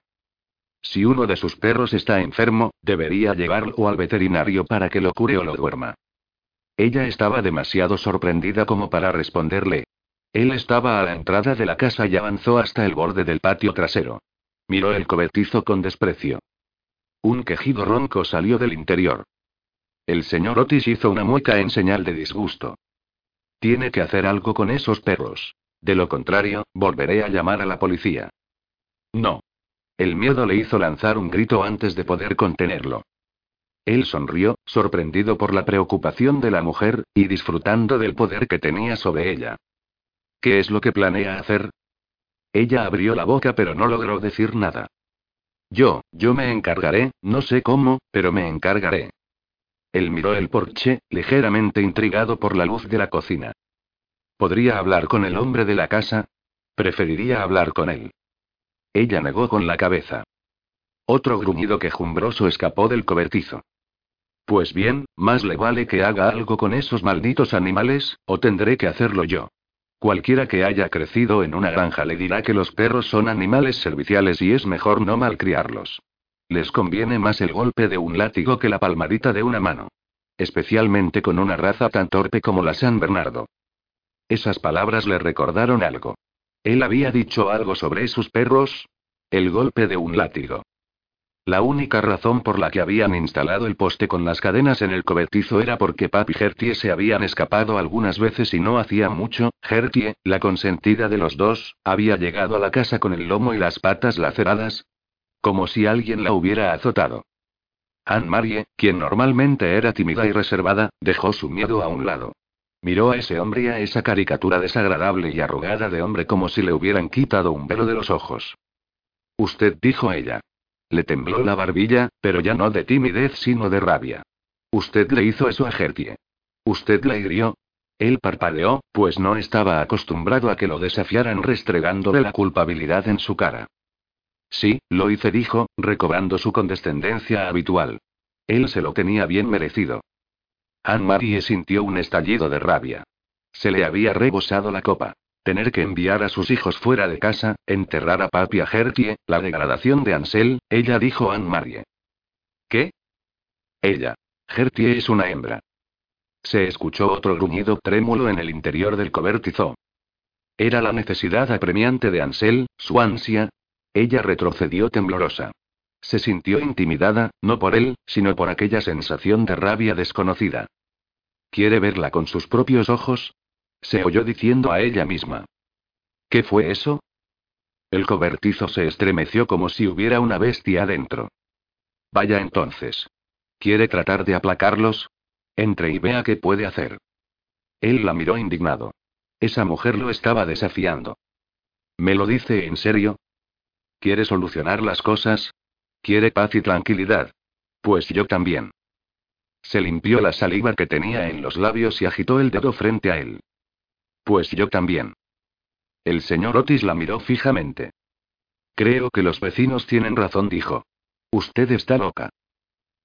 Si uno de sus perros está enfermo, debería llevarlo al veterinario para que lo cure o lo duerma. Ella estaba demasiado sorprendida como para responderle. Él estaba a la entrada de la casa y avanzó hasta el borde del patio trasero. Miró el cobertizo con desprecio. Un quejido ronco salió del interior. El señor Otis hizo una mueca en señal de disgusto. Tiene que hacer algo con esos perros. De lo contrario, volveré a llamar a la policía. No. El miedo le hizo lanzar un grito antes de poder contenerlo. Él sonrió, sorprendido por la preocupación de la mujer, y disfrutando del poder que tenía sobre ella. ¿Qué es lo que planea hacer? Ella abrió la boca pero no logró decir nada. Yo, yo me encargaré, no sé cómo, pero me encargaré. Él miró el porche, ligeramente intrigado por la luz de la cocina. ¿Podría hablar con el hombre de la casa? Preferiría hablar con él. Ella negó con la cabeza. Otro gruñido quejumbroso escapó del cobertizo. Pues bien, más le vale que haga algo con esos malditos animales, o tendré que hacerlo yo. Cualquiera que haya crecido en una granja le dirá que los perros son animales serviciales y es mejor no malcriarlos. Les conviene más el golpe de un látigo que la palmadita de una mano. Especialmente con una raza tan torpe como la San Bernardo. Esas palabras le recordaron algo. Él había dicho algo sobre sus perros. El golpe de un látigo. La única razón por la que habían instalado el poste con las cadenas en el cobertizo era porque Papi y Gertie se habían escapado algunas veces y no hacía mucho. Gertie, la consentida de los dos, había llegado a la casa con el lomo y las patas laceradas. Como si alguien la hubiera azotado. Anne-Marie, quien normalmente era tímida y reservada, dejó su miedo a un lado. Miró a ese hombre y a esa caricatura desagradable y arrugada de hombre como si le hubieran quitado un velo de los ojos. Usted dijo ella. Le tembló la barbilla, pero ya no de timidez sino de rabia. Usted le hizo eso a Gertie. Usted la hirió. Él parpadeó, pues no estaba acostumbrado a que lo desafiaran restregándole la culpabilidad en su cara. Sí, lo hice, dijo, recobrando su condescendencia habitual. Él se lo tenía bien merecido. Anne-Marie sintió un estallido de rabia. Se le había rebosado la copa. Tener que enviar a sus hijos fuera de casa, enterrar a papi a Gertie, la degradación de Ansel, ella dijo a Anne-Marie. ¿Qué? Ella. Gertie es una hembra. Se escuchó otro gruñido trémulo en el interior del cobertizo. Era la necesidad apremiante de Ansel, su ansia. Ella retrocedió temblorosa. Se sintió intimidada, no por él, sino por aquella sensación de rabia desconocida. ¿Quiere verla con sus propios ojos? Se oyó diciendo a ella misma. ¿Qué fue eso? El cobertizo se estremeció como si hubiera una bestia adentro. Vaya entonces. ¿Quiere tratar de aplacarlos? Entre y vea qué puede hacer. Él la miró indignado. Esa mujer lo estaba desafiando. ¿Me lo dice en serio? ¿Quiere solucionar las cosas? ¿Quiere paz y tranquilidad? Pues yo también. Se limpió la saliva que tenía en los labios y agitó el dedo frente a él. Pues yo también. El señor Otis la miró fijamente. Creo que los vecinos tienen razón, dijo. Usted está loca.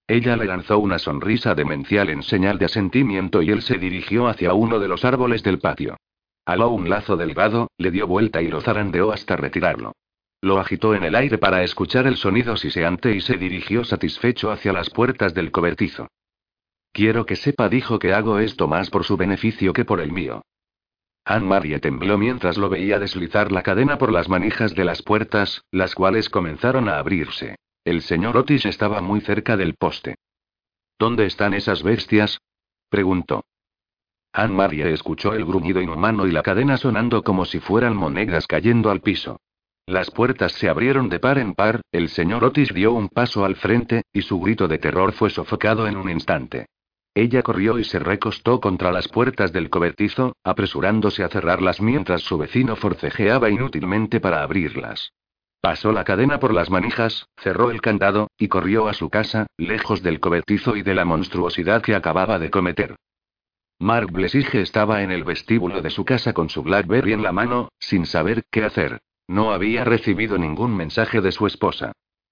Ella le lanzó una sonrisa demencial en señal de asentimiento y él se dirigió hacia uno de los árboles del patio. Aló un lazo delgado, le dio vuelta y lo zarandeó hasta retirarlo. Lo agitó en el aire para escuchar el sonido siseante y se dirigió satisfecho hacia las puertas del cobertizo. Quiero que sepa, dijo que hago esto más por su beneficio que por el mío. Anne-Marie tembló mientras lo veía deslizar la cadena por las manijas de las puertas, las cuales comenzaron a abrirse. El señor Otis estaba muy cerca del poste. ¿Dónde están esas bestias? preguntó. Anne-Marie escuchó el gruñido inhumano y la cadena sonando como si fueran monedas cayendo al piso. Las puertas se abrieron de par en par, el señor Otis dio un paso al frente, y su grito de terror fue sofocado en un instante. Ella corrió y se recostó contra las puertas del cobertizo, apresurándose a cerrarlas mientras su vecino forcejeaba inútilmente para abrirlas. Pasó la cadena por las manijas, cerró el candado, y corrió a su casa, lejos del cobertizo y de la monstruosidad que acababa de cometer. Mark Blesige estaba en el vestíbulo de su casa con su Blackberry en la mano, sin saber qué hacer. No había recibido ningún mensaje de su esposa.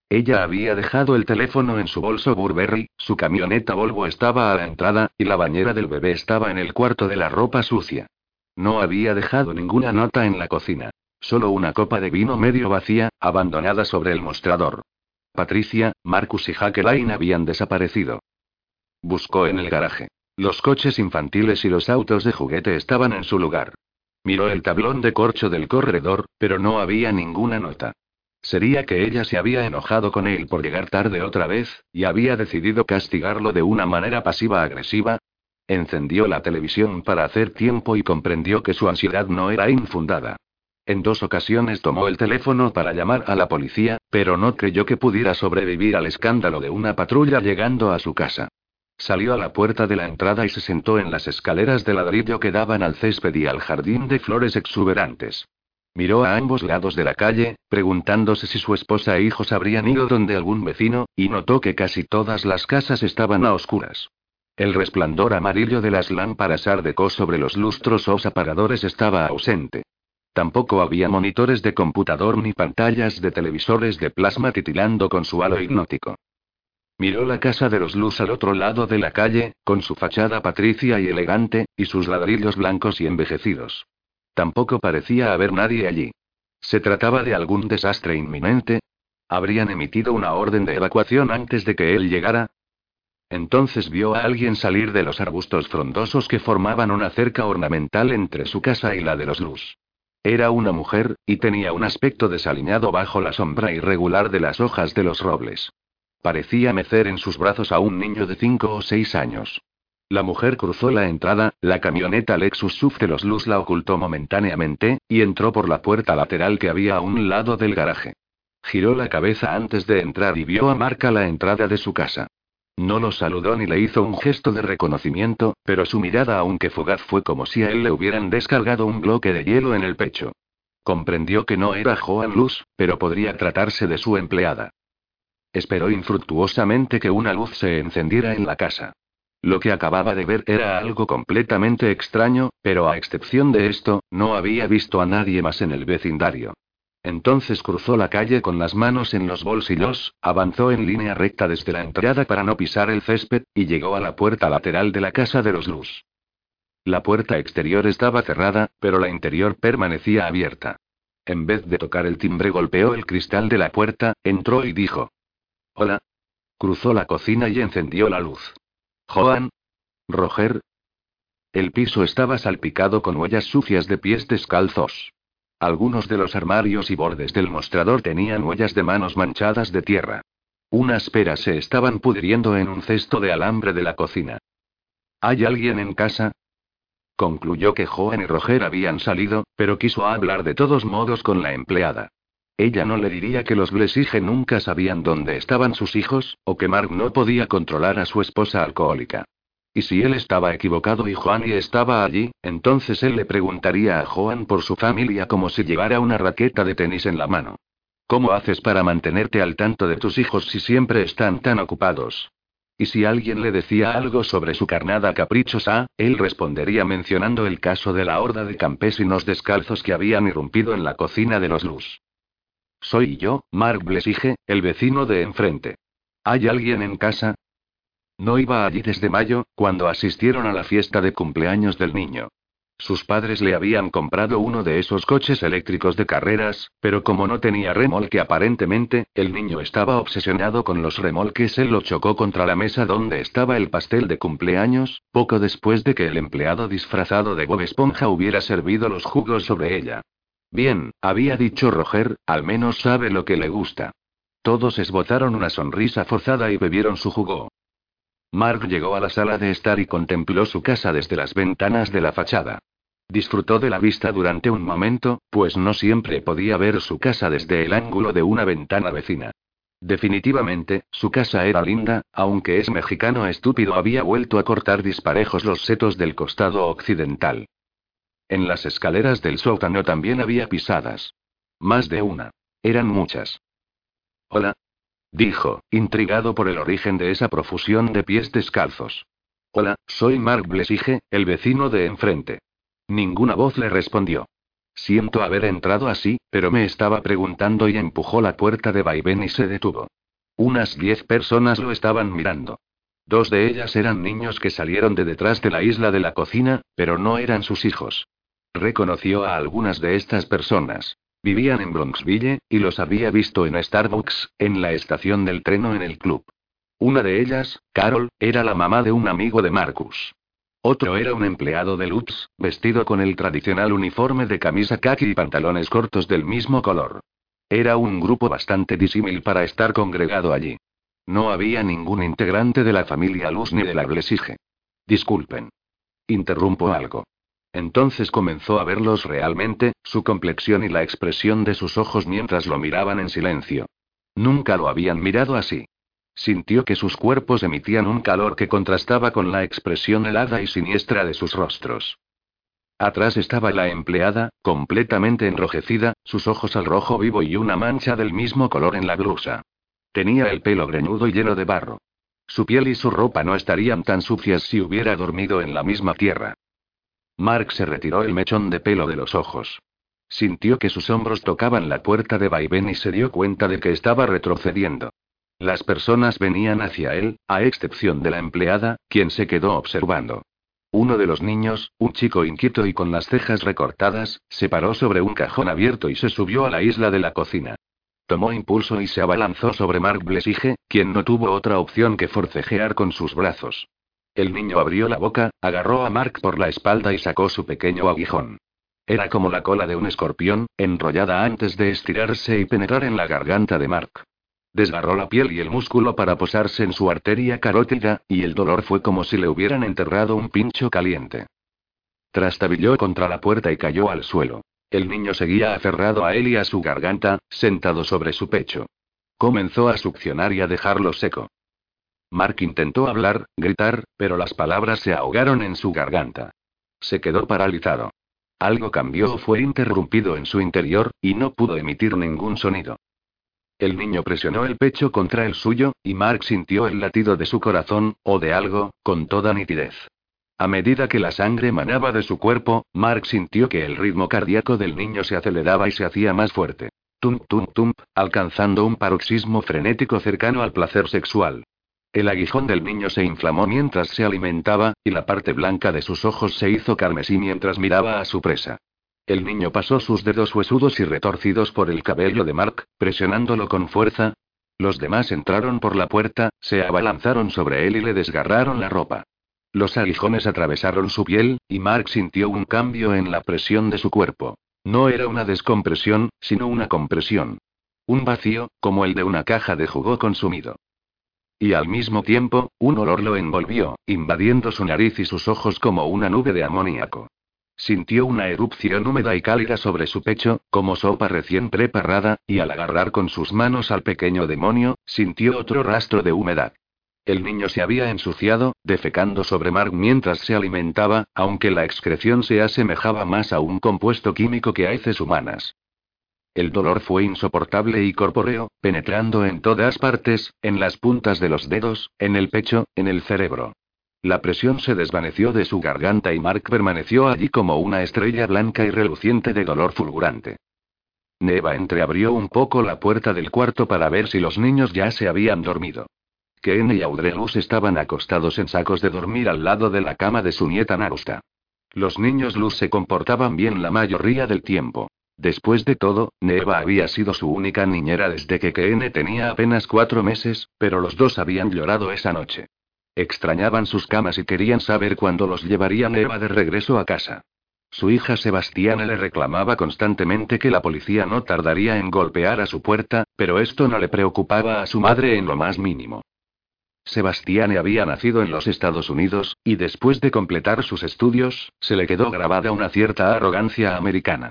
Ella había dejado el teléfono en su bolso Burberry, su camioneta Volvo estaba a la entrada, y la bañera del bebé estaba en el cuarto de la ropa sucia. No había dejado ninguna nota en la cocina. Solo una copa de vino medio vacía, abandonada sobre el mostrador. Patricia, Marcus y Jacqueline habían desaparecido. Buscó en el garaje. Los coches infantiles y los autos de juguete estaban en su lugar. Miró el tablón de corcho del corredor, pero no había ninguna nota. Sería que ella se había enojado con él por llegar tarde otra vez, y había decidido castigarlo de una manera pasiva-agresiva. Encendió la televisión para hacer tiempo y comprendió que su ansiedad no era infundada. En dos ocasiones tomó el teléfono para llamar a la policía, pero no creyó que pudiera sobrevivir al escándalo de una patrulla llegando a su casa. Salió a la puerta de la entrada y se sentó en las escaleras de ladrillo que daban al césped y al jardín de flores exuberantes. Miró a ambos lados de la calle, preguntándose si su esposa e hijos habrían ido donde algún vecino, y notó que casi todas las casas estaban a oscuras. El resplandor amarillo de las lámparas ardecó sobre los lustros o apagadores estaba ausente. Tampoco había monitores de computador ni pantallas de televisores de plasma titilando con su halo hipnótico. Miró la casa de los Luz al otro lado de la calle, con su fachada patricia y elegante, y sus ladrillos blancos y envejecidos. Tampoco parecía haber nadie allí. ¿Se trataba de algún desastre inminente? ¿Habrían emitido una orden de evacuación antes de que él llegara? Entonces vio a alguien salir de los arbustos frondosos que formaban una cerca ornamental entre su casa y la de los Luz. Era una mujer, y tenía un aspecto desaliñado bajo la sombra irregular de las hojas de los robles. Parecía mecer en sus brazos a un niño de cinco o seis años. La mujer cruzó la entrada, la camioneta Lexus SUV de los Luz la ocultó momentáneamente, y entró por la puerta lateral que había a un lado del garaje. Giró la cabeza antes de entrar y vio a Marca la entrada de su casa. No lo saludó ni le hizo un gesto de reconocimiento, pero su mirada, aunque fugaz, fue como si a él le hubieran descargado un bloque de hielo en el pecho. Comprendió que no era Joan Luz, pero podría tratarse de su empleada. Esperó infructuosamente que una luz se encendiera en la casa. Lo que acababa de ver era algo completamente extraño, pero a excepción de esto, no había visto a nadie más en el vecindario. Entonces cruzó la calle con las manos en los bolsillos, avanzó en línea recta desde la entrada para no pisar el césped, y llegó a la puerta lateral de la casa de los Luz. La puerta exterior estaba cerrada, pero la interior permanecía abierta. En vez de tocar el timbre golpeó el cristal de la puerta, entró y dijo, Hola. Cruzó la cocina y encendió la luz. Joan. Roger. El piso estaba salpicado con huellas sucias de pies descalzos. Algunos de los armarios y bordes del mostrador tenían huellas de manos manchadas de tierra. Unas peras se estaban pudriendo en un cesto de alambre de la cocina. ¿Hay alguien en casa? Concluyó que Joan y Roger habían salido, pero quiso hablar de todos modos con la empleada. Ella no le diría que los Blesige nunca sabían dónde estaban sus hijos, o que Mark no podía controlar a su esposa alcohólica. Y si él estaba equivocado y Juan y estaba allí, entonces él le preguntaría a Juan por su familia como si llevara una raqueta de tenis en la mano. ¿Cómo haces para mantenerte al tanto de tus hijos si siempre están tan ocupados? Y si alguien le decía algo sobre su carnada caprichosa, él respondería mencionando el caso de la horda de campesinos descalzos que habían irrumpido en la cocina de los Luz. Soy yo, Mark Blesige, el vecino de enfrente. ¿Hay alguien en casa? No iba allí desde mayo, cuando asistieron a la fiesta de cumpleaños del niño. Sus padres le habían comprado uno de esos coches eléctricos de carreras, pero como no tenía remolque aparentemente, el niño estaba obsesionado con los remolques. Él lo chocó contra la mesa donde estaba el pastel de cumpleaños, poco después de que el empleado disfrazado de Bob Esponja hubiera servido los jugos sobre ella. Bien, había dicho Roger, al menos sabe lo que le gusta. Todos esbozaron una sonrisa forzada y bebieron su jugo. Mark llegó a la sala de estar y contempló su casa desde las ventanas de la fachada. Disfrutó de la vista durante un momento, pues no siempre podía ver su casa desde el ángulo de una ventana vecina. Definitivamente, su casa era linda, aunque es mexicano estúpido había vuelto a cortar disparejos los setos del costado occidental. En las escaleras del sótano también había pisadas. Más de una. Eran muchas. Hola. Dijo, intrigado por el origen de esa profusión de pies descalzos. Hola, soy Mark Blesige, el vecino de enfrente. Ninguna voz le respondió. Siento haber entrado así, pero me estaba preguntando y empujó la puerta de vaivén y se detuvo. Unas diez personas lo estaban mirando. Dos de ellas eran niños que salieron de detrás de la isla de la cocina, pero no eran sus hijos. Reconoció a algunas de estas personas. Vivían en Bronxville, y los había visto en Starbucks, en la estación del tren o en el club. Una de ellas, Carol, era la mamá de un amigo de Marcus. Otro era un empleado de Lutz, vestido con el tradicional uniforme de camisa khaki y pantalones cortos del mismo color. Era un grupo bastante disímil para estar congregado allí. No había ningún integrante de la familia Luz ni de la Blesige. Disculpen. Interrumpo algo. Entonces comenzó a verlos realmente, su complexión y la expresión de sus ojos mientras lo miraban en silencio. Nunca lo habían mirado así. Sintió que sus cuerpos emitían un calor que contrastaba con la expresión helada y siniestra de sus rostros. Atrás estaba la empleada, completamente enrojecida, sus ojos al rojo vivo y una mancha del mismo color en la blusa. Tenía el pelo greñudo y lleno de barro. Su piel y su ropa no estarían tan sucias si hubiera dormido en la misma tierra. Mark se retiró el mechón de pelo de los ojos. Sintió que sus hombros tocaban la puerta de vaivén y se dio cuenta de que estaba retrocediendo. Las personas venían hacia él, a excepción de la empleada, quien se quedó observando. Uno de los niños, un chico inquieto y con las cejas recortadas, se paró sobre un cajón abierto y se subió a la isla de la cocina. Tomó impulso y se abalanzó sobre Mark Blesige, quien no tuvo otra opción que forcejear con sus brazos. El niño abrió la boca, agarró a Mark por la espalda y sacó su pequeño aguijón. Era como la cola de un escorpión, enrollada antes de estirarse y penetrar en la garganta de Mark. Desgarró la piel y el músculo para posarse en su arteria carótida, y el dolor fue como si le hubieran enterrado un pincho caliente. Trastabilló contra la puerta y cayó al suelo. El niño seguía aferrado a él y a su garganta, sentado sobre su pecho. Comenzó a succionar y a dejarlo seco. Mark intentó hablar, gritar, pero las palabras se ahogaron en su garganta. Se quedó paralizado. Algo cambió o fue interrumpido en su interior, y no pudo emitir ningún sonido. El niño presionó el pecho contra el suyo, y Mark sintió el latido de su corazón, o de algo, con toda nitidez. A medida que la sangre manaba de su cuerpo, Mark sintió que el ritmo cardíaco del niño se aceleraba y se hacía más fuerte. Tum tum tum, alcanzando un paroxismo frenético cercano al placer sexual. El aguijón del niño se inflamó mientras se alimentaba, y la parte blanca de sus ojos se hizo carmesí mientras miraba a su presa. El niño pasó sus dedos huesudos y retorcidos por el cabello de Mark, presionándolo con fuerza. Los demás entraron por la puerta, se abalanzaron sobre él y le desgarraron la ropa. Los aguijones atravesaron su piel, y Mark sintió un cambio en la presión de su cuerpo. No era una descompresión, sino una compresión. Un vacío, como el de una caja de jugo consumido. Y al mismo tiempo, un olor lo envolvió, invadiendo su nariz y sus ojos como una nube de amoníaco. Sintió una erupción húmeda y cálida sobre su pecho, como sopa recién preparada, y al agarrar con sus manos al pequeño demonio, sintió otro rastro de humedad. El niño se había ensuciado, defecando sobre Mark mientras se alimentaba, aunque la excreción se asemejaba más a un compuesto químico que a heces humanas. El dolor fue insoportable y corpóreo, penetrando en todas partes, en las puntas de los dedos, en el pecho, en el cerebro. La presión se desvaneció de su garganta y Mark permaneció allí como una estrella blanca y reluciente de dolor fulgurante. Neva entreabrió un poco la puerta del cuarto para ver si los niños ya se habían dormido. Ken y Audrelus estaban acostados en sacos de dormir al lado de la cama de su nieta Narusta. Los niños Luz se comportaban bien la mayoría del tiempo. Después de todo, Neva había sido su única niñera desde que Ken tenía apenas cuatro meses, pero los dos habían llorado esa noche. Extrañaban sus camas y querían saber cuándo los llevaría Neva de regreso a casa. Su hija Sebastiana le reclamaba constantemente que la policía no tardaría en golpear a su puerta, pero esto no le preocupaba a su madre en lo más mínimo. Sebastián había nacido en los Estados Unidos, y después de completar sus estudios, se le quedó grabada una cierta arrogancia americana.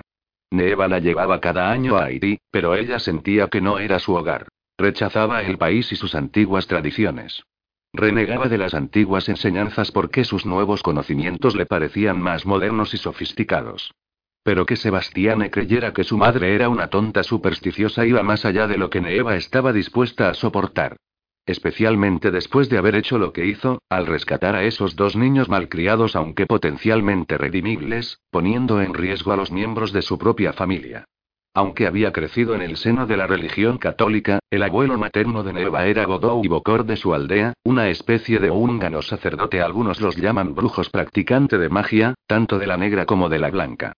Neva la llevaba cada año a Haití, pero ella sentía que no era su hogar. Rechazaba el país y sus antiguas tradiciones. Renegaba de las antiguas enseñanzas porque sus nuevos conocimientos le parecían más modernos y sofisticados. Pero que Sebastián creyera que su madre era una tonta supersticiosa iba más allá de lo que Neva estaba dispuesta a soportar. Especialmente después de haber hecho lo que hizo, al rescatar a esos dos niños malcriados aunque potencialmente redimibles, poniendo en riesgo a los miembros de su propia familia. Aunque había crecido en el seno de la religión católica, el abuelo materno de Neva era Godó y Bocor de su aldea, una especie de húngano sacerdote, algunos los llaman brujos practicante de magia, tanto de la negra como de la blanca.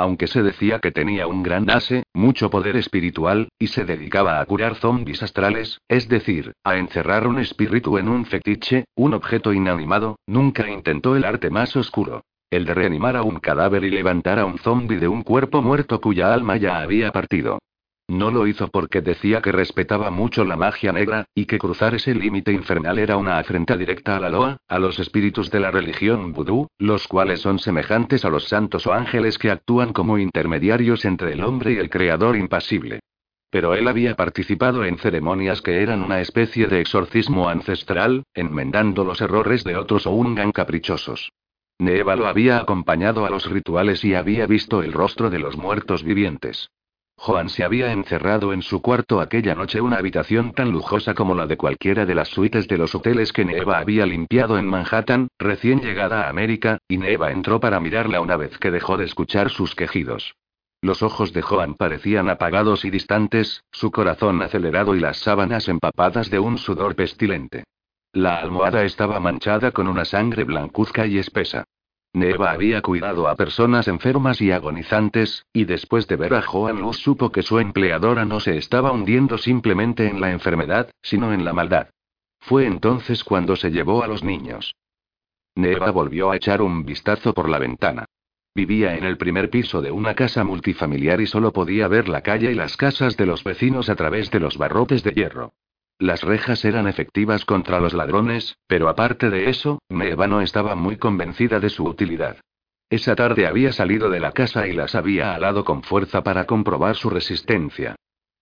Aunque se decía que tenía un gran ase, mucho poder espiritual, y se dedicaba a curar zombis astrales, es decir, a encerrar un espíritu en un fetiche, un objeto inanimado, nunca intentó el arte más oscuro. El de reanimar a un cadáver y levantar a un zombi de un cuerpo muerto cuya alma ya había partido. No lo hizo porque decía que respetaba mucho la magia negra, y que cruzar ese límite infernal era una afrenta directa a la Loa, a los espíritus de la religión vudú, los cuales son semejantes a los santos o ángeles que actúan como intermediarios entre el hombre y el creador impasible. Pero él había participado en ceremonias que eran una especie de exorcismo ancestral, enmendando los errores de otros o ungan caprichosos. Neva lo había acompañado a los rituales y había visto el rostro de los muertos vivientes. Joan se había encerrado en su cuarto aquella noche una habitación tan lujosa como la de cualquiera de las suites de los hoteles que Neva había limpiado en Manhattan, recién llegada a América, y Neva entró para mirarla una vez que dejó de escuchar sus quejidos. Los ojos de Joan parecían apagados y distantes, su corazón acelerado y las sábanas empapadas de un sudor pestilente. La almohada estaba manchada con una sangre blancuzca y espesa. Neva había cuidado a personas enfermas y agonizantes, y después de ver a Joan Luz supo que su empleadora no se estaba hundiendo simplemente en la enfermedad, sino en la maldad. Fue entonces cuando se llevó a los niños. Neva volvió a echar un vistazo por la ventana. Vivía en el primer piso de una casa multifamiliar y solo podía ver la calle y las casas de los vecinos a través de los barrotes de hierro. Las rejas eran efectivas contra los ladrones, pero aparte de eso, Neva no estaba muy convencida de su utilidad. Esa tarde había salido de la casa y las había alado con fuerza para comprobar su resistencia.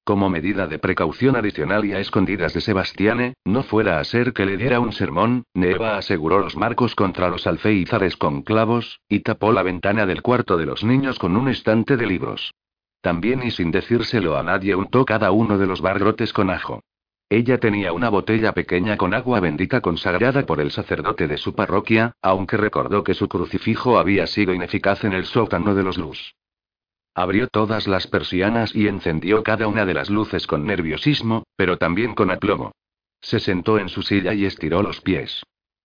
Como medida de precaución adicional y a escondidas de Sebastiane, no fuera a ser que le diera un sermón, Neva aseguró los marcos contra los alféizares con clavos, y tapó la ventana del cuarto de los niños con un estante de libros. También y sin decírselo a nadie untó cada uno de los barrotes con ajo. Ella tenía una botella pequeña con agua bendita consagrada por el sacerdote de su parroquia, aunque recordó que su crucifijo había sido ineficaz en el sótano de los luz. Abrió todas las persianas y encendió cada una de las luces con nerviosismo, pero también con aplomo. Se sentó en su silla y estiró los pies.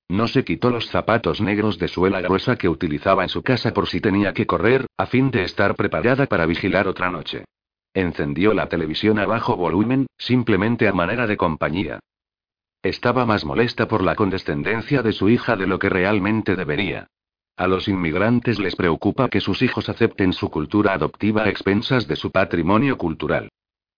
No se quitó los zapatos negros de suela gruesa que utilizaba en su casa por si tenía que correr, a fin de estar preparada para vigilar otra noche. Encendió la televisión a bajo volumen, simplemente a manera de compañía. Estaba más molesta por la condescendencia de su hija de lo que realmente debería. A los inmigrantes les preocupa que sus hijos acepten su cultura adoptiva a expensas de su patrimonio cultural.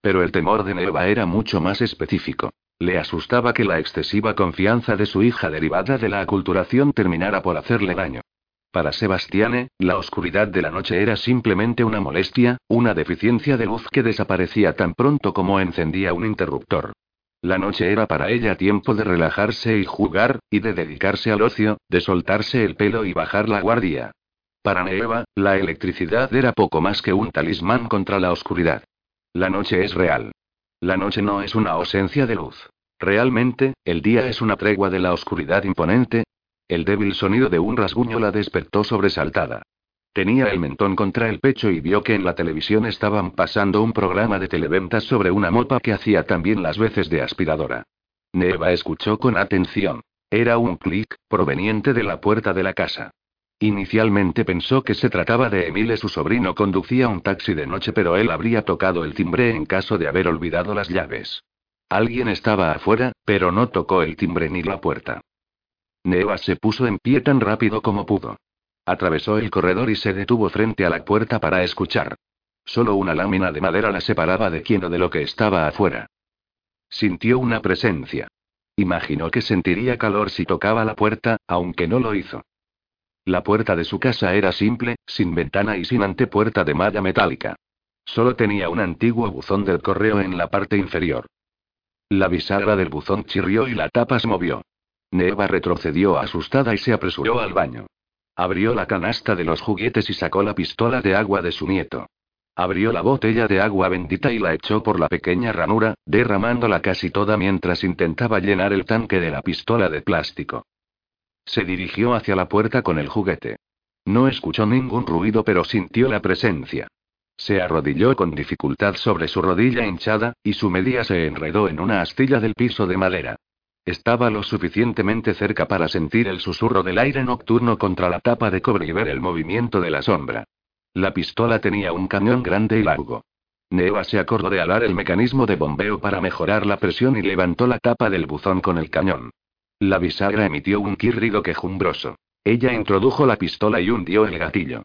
Pero el temor de Neva era mucho más específico. Le asustaba que la excesiva confianza de su hija derivada de la aculturación terminara por hacerle daño. Para Sebastiane, la oscuridad de la noche era simplemente una molestia, una deficiencia de luz que desaparecía tan pronto como encendía un interruptor. La noche era para ella tiempo de relajarse y jugar, y de dedicarse al ocio, de soltarse el pelo y bajar la guardia. Para Neva, la electricidad era poco más que un talismán contra la oscuridad. La noche es real. La noche no es una ausencia de luz. Realmente, el día es una tregua de la oscuridad imponente, el débil sonido de un rasguño la despertó sobresaltada. Tenía el mentón contra el pecho y vio que en la televisión estaban pasando un programa de televentas sobre una mopa que hacía también las veces de aspiradora. Neva escuchó con atención. Era un clic, proveniente de la puerta de la casa. Inicialmente pensó que se trataba de Emile, su sobrino conducía un taxi de noche, pero él habría tocado el timbre en caso de haber olvidado las llaves. Alguien estaba afuera, pero no tocó el timbre ni la puerta. Neva se puso en pie tan rápido como pudo. Atravesó el corredor y se detuvo frente a la puerta para escuchar. Solo una lámina de madera la separaba de quien o de lo que estaba afuera. Sintió una presencia. Imaginó que sentiría calor si tocaba la puerta, aunque no lo hizo. La puerta de su casa era simple, sin ventana y sin antepuerta de malla metálica. Solo tenía un antiguo buzón del correo en la parte inferior. La bisagra del buzón chirrió y la tapa se movió. Neva retrocedió asustada y se apresuró al baño. Abrió la canasta de los juguetes y sacó la pistola de agua de su nieto. Abrió la botella de agua bendita y la echó por la pequeña ranura, derramándola casi toda mientras intentaba llenar el tanque de la pistola de plástico. Se dirigió hacia la puerta con el juguete. No escuchó ningún ruido pero sintió la presencia. Se arrodilló con dificultad sobre su rodilla hinchada, y su media se enredó en una astilla del piso de madera. Estaba lo suficientemente cerca para sentir el susurro del aire nocturno contra la tapa de cobre y ver el movimiento de la sombra. La pistola tenía un cañón grande y largo. Neva se acordó de alar el mecanismo de bombeo para mejorar la presión y levantó la tapa del buzón con el cañón. La bisagra emitió un quirrido quejumbroso. Ella introdujo la pistola y hundió el gatillo.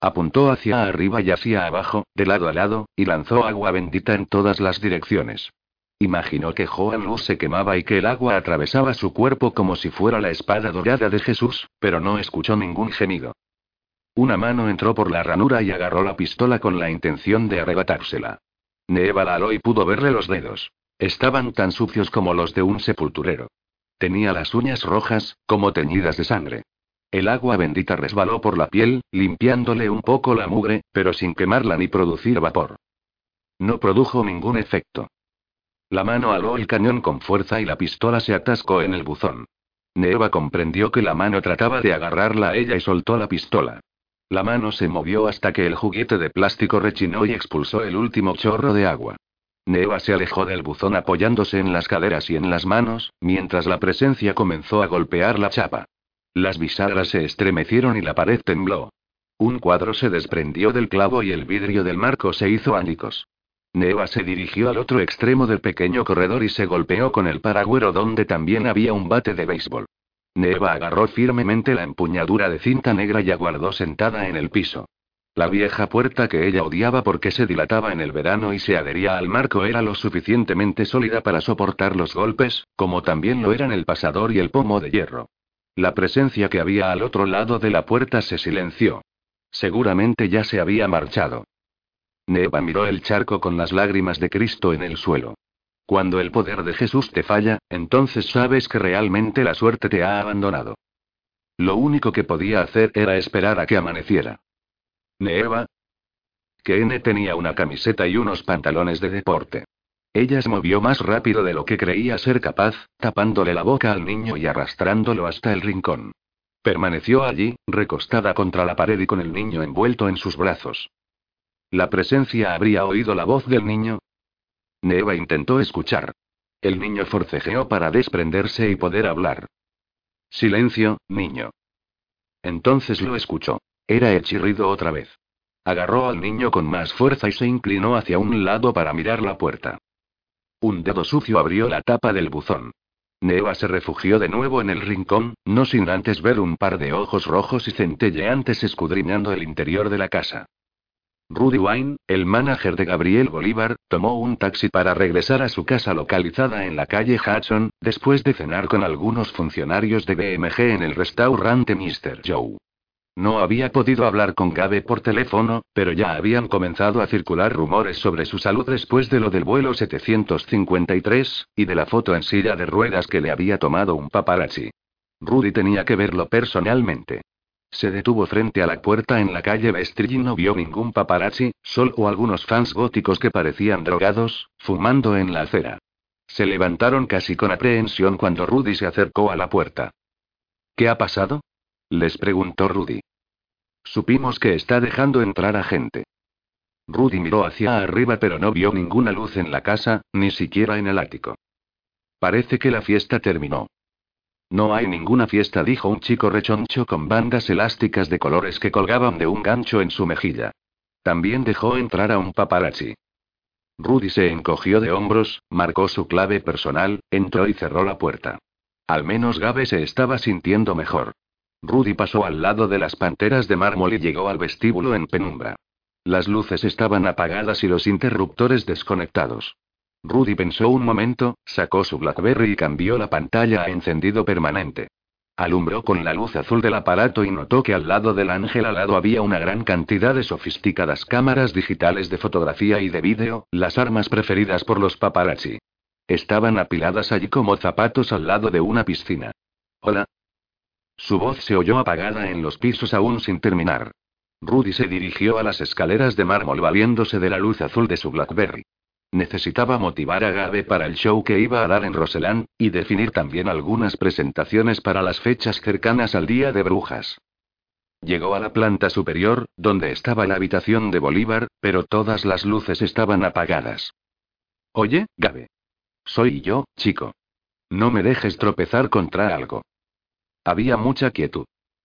Apuntó hacia arriba y hacia abajo, de lado a lado, y lanzó agua bendita en todas las direcciones. Imaginó que Joan Luz se quemaba y que el agua atravesaba su cuerpo como si fuera la espada dorada de Jesús, pero no escuchó ningún gemido. Una mano entró por la ranura y agarró la pistola con la intención de arrebatársela. Neva la aló y pudo verle los dedos. Estaban tan sucios como los de un sepulturero. Tenía las uñas rojas, como teñidas de sangre. El agua bendita resbaló por la piel, limpiándole un poco la mugre, pero sin quemarla ni producir vapor. No produjo ningún efecto. La mano aló el cañón con fuerza y la pistola se atascó en el buzón. Neva comprendió que la mano trataba de agarrarla a ella y soltó la pistola. La mano se movió hasta que el juguete de plástico rechinó y expulsó el último chorro de agua. Neva se alejó del buzón apoyándose en las caderas y en las manos, mientras la presencia comenzó a golpear la chapa. Las bisagras se estremecieron y la pared tembló. Un cuadro se desprendió del clavo y el vidrio del marco se hizo ánicos. Neva se dirigió al otro extremo del pequeño corredor y se golpeó con el paragüero donde también había un bate de béisbol. Neva agarró firmemente la empuñadura de cinta negra y aguardó sentada en el piso. La vieja puerta que ella odiaba porque se dilataba en el verano y se adhería al marco era lo suficientemente sólida para soportar los golpes, como también lo eran el pasador y el pomo de hierro. La presencia que había al otro lado de la puerta se silenció. Seguramente ya se había marchado. Neva miró el charco con las lágrimas de Cristo en el suelo. Cuando el poder de Jesús te falla, entonces sabes que realmente la suerte te ha abandonado. Lo único que podía hacer era esperar a que amaneciera. Neva. N tenía una camiseta y unos pantalones de deporte. Ella se movió más rápido de lo que creía ser capaz, tapándole la boca al niño y arrastrándolo hasta el rincón. Permaneció allí, recostada contra la pared y con el niño envuelto en sus brazos. ¿La presencia habría oído la voz del niño? Neva intentó escuchar. El niño forcejeó para desprenderse y poder hablar. Silencio, niño. Entonces lo escuchó. Era el chirrido otra vez. Agarró al niño con más fuerza y se inclinó hacia un lado para mirar la puerta. Un dedo sucio abrió la tapa del buzón. Neva se refugió de nuevo en el rincón, no sin antes ver un par de ojos rojos y centelleantes escudriñando el interior de la casa. Rudy Wine, el manager de Gabriel Bolívar, tomó un taxi para regresar a su casa localizada en la calle Hudson, después de cenar con algunos funcionarios de BMG en el restaurante Mr. Joe. No había podido hablar con Gabe por teléfono, pero ya habían comenzado a circular rumores sobre su salud después de lo del vuelo 753, y de la foto en silla de ruedas que le había tomado un paparazzi. Rudy tenía que verlo personalmente. Se detuvo frente a la puerta en la calle Vestry y no vio ningún paparazzi, solo algunos fans góticos que parecían drogados, fumando en la acera. Se levantaron casi con aprehensión cuando Rudy se acercó a la puerta. ¿Qué ha pasado? Les preguntó Rudy. Supimos que está dejando entrar a gente. Rudy miró hacia arriba pero no vio ninguna luz en la casa, ni siquiera en el ático. Parece que la fiesta terminó. No hay ninguna fiesta, dijo un chico rechoncho con bandas elásticas de colores que colgaban de un gancho en su mejilla. También dejó entrar a un paparazzi. Rudy se encogió de hombros, marcó su clave personal, entró y cerró la puerta. Al menos Gabe se estaba sintiendo mejor. Rudy pasó al lado de las panteras de mármol y llegó al vestíbulo en penumbra. Las luces estaban apagadas y los interruptores desconectados. Rudy pensó un momento, sacó su Blackberry y cambió la pantalla a encendido permanente. Alumbró con la luz azul del aparato y notó que al lado del ángel alado había una gran cantidad de sofisticadas cámaras digitales de fotografía y de vídeo, las armas preferidas por los paparazzi. Estaban apiladas allí como zapatos al lado de una piscina. Hola. Su voz se oyó apagada en los pisos aún sin terminar. Rudy se dirigió a las escaleras de mármol valiéndose de la luz azul de su Blackberry. Necesitaba motivar a Gabe para el show que iba a dar en Roseland, y definir también algunas presentaciones para las fechas cercanas al Día de Brujas. Llegó a la planta superior, donde estaba la habitación de Bolívar, pero todas las luces estaban apagadas. Oye, Gabe. Soy yo, chico. No me dejes tropezar contra algo. Había mucha quietud.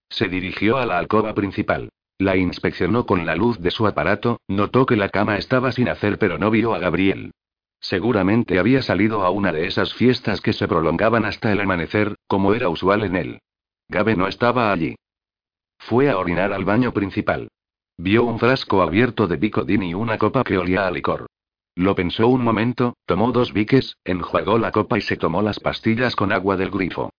Se dirigió a la alcoba principal. La inspeccionó con la luz de su aparato, notó que la cama estaba sin hacer pero no vio a Gabriel. Seguramente había salido a una de esas fiestas que se prolongaban hasta el amanecer, como era usual en él. Gabe no estaba allí. Fue a orinar al baño principal. Vio un frasco abierto de bicodín y una copa que olía a licor. Lo pensó un momento, tomó dos biques, enjuagó la copa y se tomó las pastillas con agua del grifo.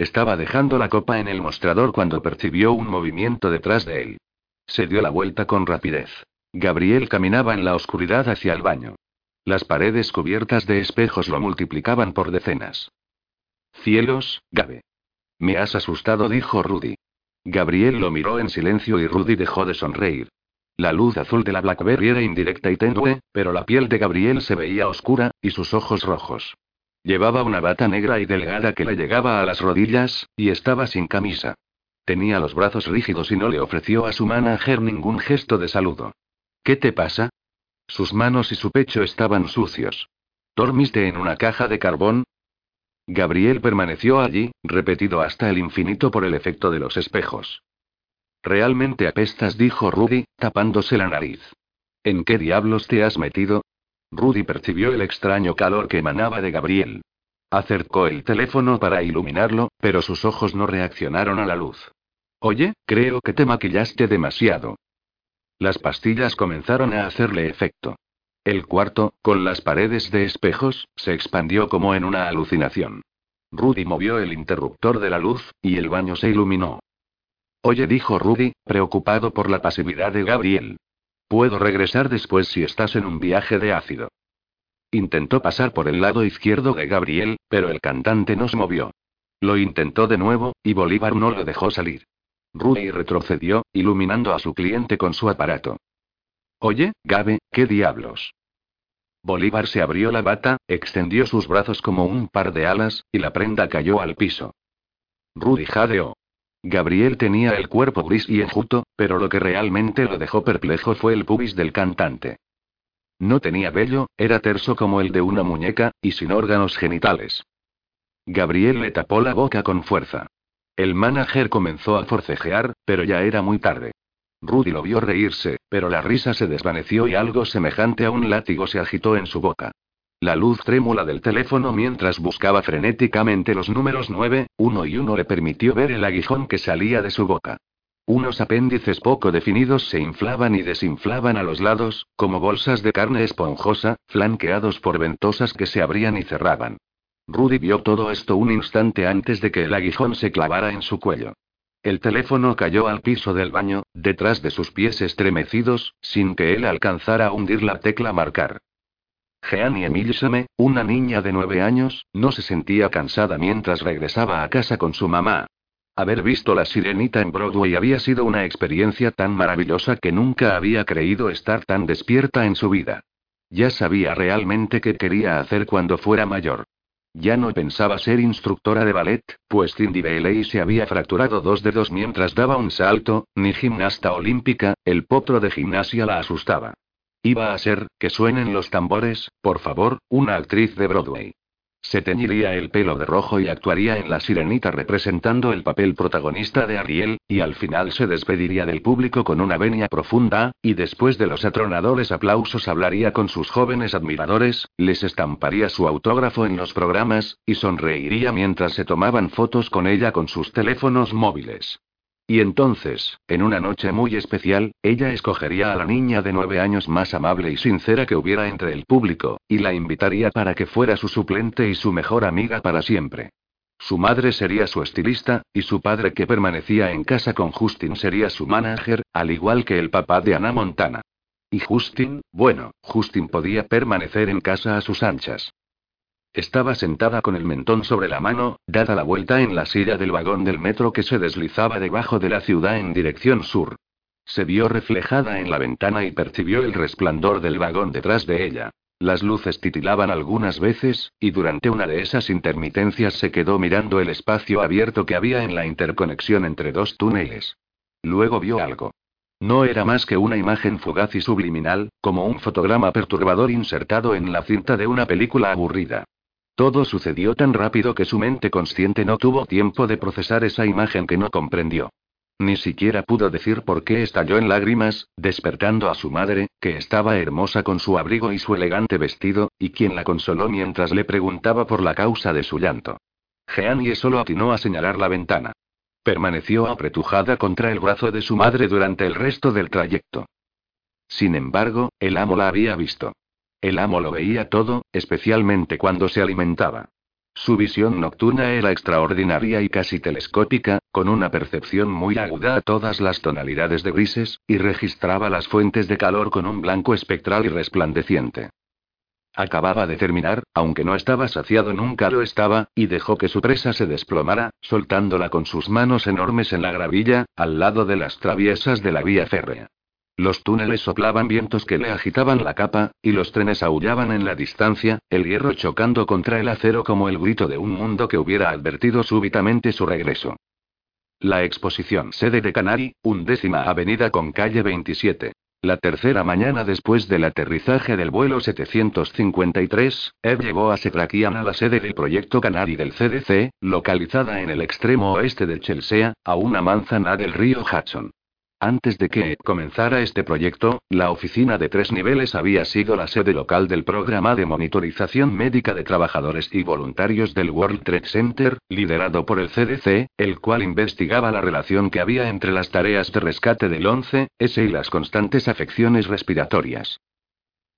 Estaba dejando la copa en el mostrador cuando percibió un movimiento detrás de él. Se dio la vuelta con rapidez. Gabriel caminaba en la oscuridad hacia el baño. Las paredes cubiertas de espejos lo multiplicaban por decenas. Cielos, Gabe. Me has asustado, dijo Rudy. Gabriel lo miró en silencio y Rudy dejó de sonreír. La luz azul de la Blackberry era indirecta y tenue, pero la piel de Gabriel se veía oscura, y sus ojos rojos. Llevaba una bata negra y delgada que le llegaba a las rodillas, y estaba sin camisa. Tenía los brazos rígidos y no le ofreció a su manager ningún gesto de saludo. ¿Qué te pasa? Sus manos y su pecho estaban sucios. ¿Dormiste en una caja de carbón? Gabriel permaneció allí, repetido hasta el infinito por el efecto de los espejos. Realmente apestas, dijo Rudy, tapándose la nariz. ¿En qué diablos te has metido? Rudy percibió el extraño calor que emanaba de Gabriel. Acercó el teléfono para iluminarlo, pero sus ojos no reaccionaron a la luz. Oye, creo que te maquillaste demasiado. Las pastillas comenzaron a hacerle efecto. El cuarto, con las paredes de espejos, se expandió como en una alucinación. Rudy movió el interruptor de la luz, y el baño se iluminó. Oye, dijo Rudy, preocupado por la pasividad de Gabriel. Puedo regresar después si estás en un viaje de ácido. Intentó pasar por el lado izquierdo de Gabriel, pero el cantante no se movió. Lo intentó de nuevo, y Bolívar no lo dejó salir. Rudy retrocedió, iluminando a su cliente con su aparato. Oye, Gabe, ¿qué diablos? Bolívar se abrió la bata, extendió sus brazos como un par de alas, y la prenda cayó al piso. Rudy jadeó. Gabriel tenía el cuerpo gris y enjuto, pero lo que realmente lo dejó perplejo fue el pubis del cantante. No tenía vello, era terso como el de una muñeca, y sin órganos genitales. Gabriel le tapó la boca con fuerza. El manager comenzó a forcejear, pero ya era muy tarde. Rudy lo vio reírse, pero la risa se desvaneció y algo semejante a un látigo se agitó en su boca. La luz trémula del teléfono mientras buscaba frenéticamente los números 9, 1 y 1 le permitió ver el aguijón que salía de su boca. Unos apéndices poco definidos se inflaban y desinflaban a los lados, como bolsas de carne esponjosa, flanqueados por ventosas que se abrían y cerraban. Rudy vio todo esto un instante antes de que el aguijón se clavara en su cuello. El teléfono cayó al piso del baño, detrás de sus pies estremecidos, sin que él alcanzara a hundir la tecla marcar. Jeannie Emilsame, una niña de nueve años, no se sentía cansada mientras regresaba a casa con su mamá. Haber visto la sirenita en Broadway había sido una experiencia tan maravillosa que nunca había creído estar tan despierta en su vida. Ya sabía realmente qué quería hacer cuando fuera mayor. Ya no pensaba ser instructora de ballet, pues Cindy Bailey se había fracturado dos dedos mientras daba un salto, ni gimnasta olímpica, el potro de gimnasia la asustaba. Iba a ser, que suenen los tambores, por favor, una actriz de Broadway. Se teñiría el pelo de rojo y actuaría en La Sirenita representando el papel protagonista de Ariel, y al final se despediría del público con una venia profunda, y después de los atronadores aplausos hablaría con sus jóvenes admiradores, les estamparía su autógrafo en los programas, y sonreiría mientras se tomaban fotos con ella con sus teléfonos móviles. Y entonces, en una noche muy especial, ella escogería a la niña de nueve años más amable y sincera que hubiera entre el público, y la invitaría para que fuera su suplente y su mejor amiga para siempre. Su madre sería su estilista, y su padre que permanecía en casa con Justin sería su manager, al igual que el papá de Ana Montana. Y Justin, bueno, Justin podía permanecer en casa a sus anchas. Estaba sentada con el mentón sobre la mano, dada la vuelta en la silla del vagón del metro que se deslizaba debajo de la ciudad en dirección sur. Se vio reflejada en la ventana y percibió el resplandor del vagón detrás de ella. Las luces titilaban algunas veces, y durante una de esas intermitencias se quedó mirando el espacio abierto que había en la interconexión entre dos túneles. Luego vio algo. No era más que una imagen fugaz y subliminal, como un fotograma perturbador insertado en la cinta de una película aburrida. Todo sucedió tan rápido que su mente consciente no tuvo tiempo de procesar esa imagen que no comprendió. Ni siquiera pudo decir por qué estalló en lágrimas, despertando a su madre, que estaba hermosa con su abrigo y su elegante vestido, y quien la consoló mientras le preguntaba por la causa de su llanto. Jeanie solo atinó a señalar la ventana. Permaneció apretujada contra el brazo de su madre durante el resto del trayecto. Sin embargo, el amo la había visto. El amo lo veía todo, especialmente cuando se alimentaba. Su visión nocturna era extraordinaria y casi telescópica, con una percepción muy aguda a todas las tonalidades de grises, y registraba las fuentes de calor con un blanco espectral y resplandeciente. Acababa de terminar, aunque no estaba saciado nunca lo estaba, y dejó que su presa se desplomara, soltándola con sus manos enormes en la gravilla, al lado de las traviesas de la vía férrea. Los túneles soplaban vientos que le agitaban la capa, y los trenes aullaban en la distancia, el hierro chocando contra el acero como el grito de un mundo que hubiera advertido súbitamente su regreso. La exposición sede de Canary, undécima avenida con calle 27. La tercera mañana después del aterrizaje del vuelo 753, Ed llevó a Setrakian a la sede del proyecto Canary del CDC, localizada en el extremo oeste de Chelsea, a una manzana del río Hudson. Antes de que comenzara este proyecto, la oficina de tres niveles había sido la sede local del programa de monitorización médica de trabajadores y voluntarios del World Trade Center, liderado por el CDC, el cual investigaba la relación que había entre las tareas de rescate del 11S y las constantes afecciones respiratorias.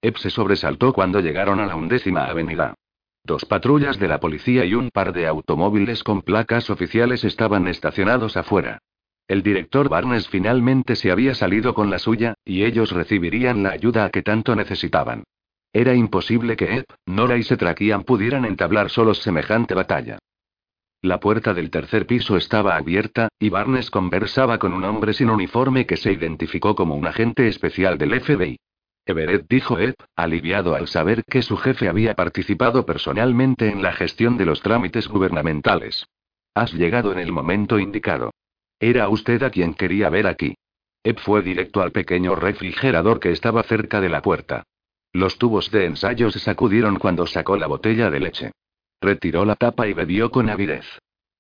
Ebb se sobresaltó cuando llegaron a la undécima avenida. Dos patrullas de la policía y un par de automóviles con placas oficiales estaban estacionados afuera. El director Barnes finalmente se había salido con la suya, y ellos recibirían la ayuda que tanto necesitaban. Era imposible que Ed, Nora y Setrakian pudieran entablar solos semejante batalla. La puerta del tercer piso estaba abierta, y Barnes conversaba con un hombre sin uniforme que se identificó como un agente especial del FBI. Everett dijo Ed, aliviado al saber que su jefe había participado personalmente en la gestión de los trámites gubernamentales. Has llegado en el momento indicado. Era usted a quien quería ver aquí. Ed fue directo al pequeño refrigerador que estaba cerca de la puerta. Los tubos de ensayo se sacudieron cuando sacó la botella de leche. Retiró la tapa y bebió con avidez.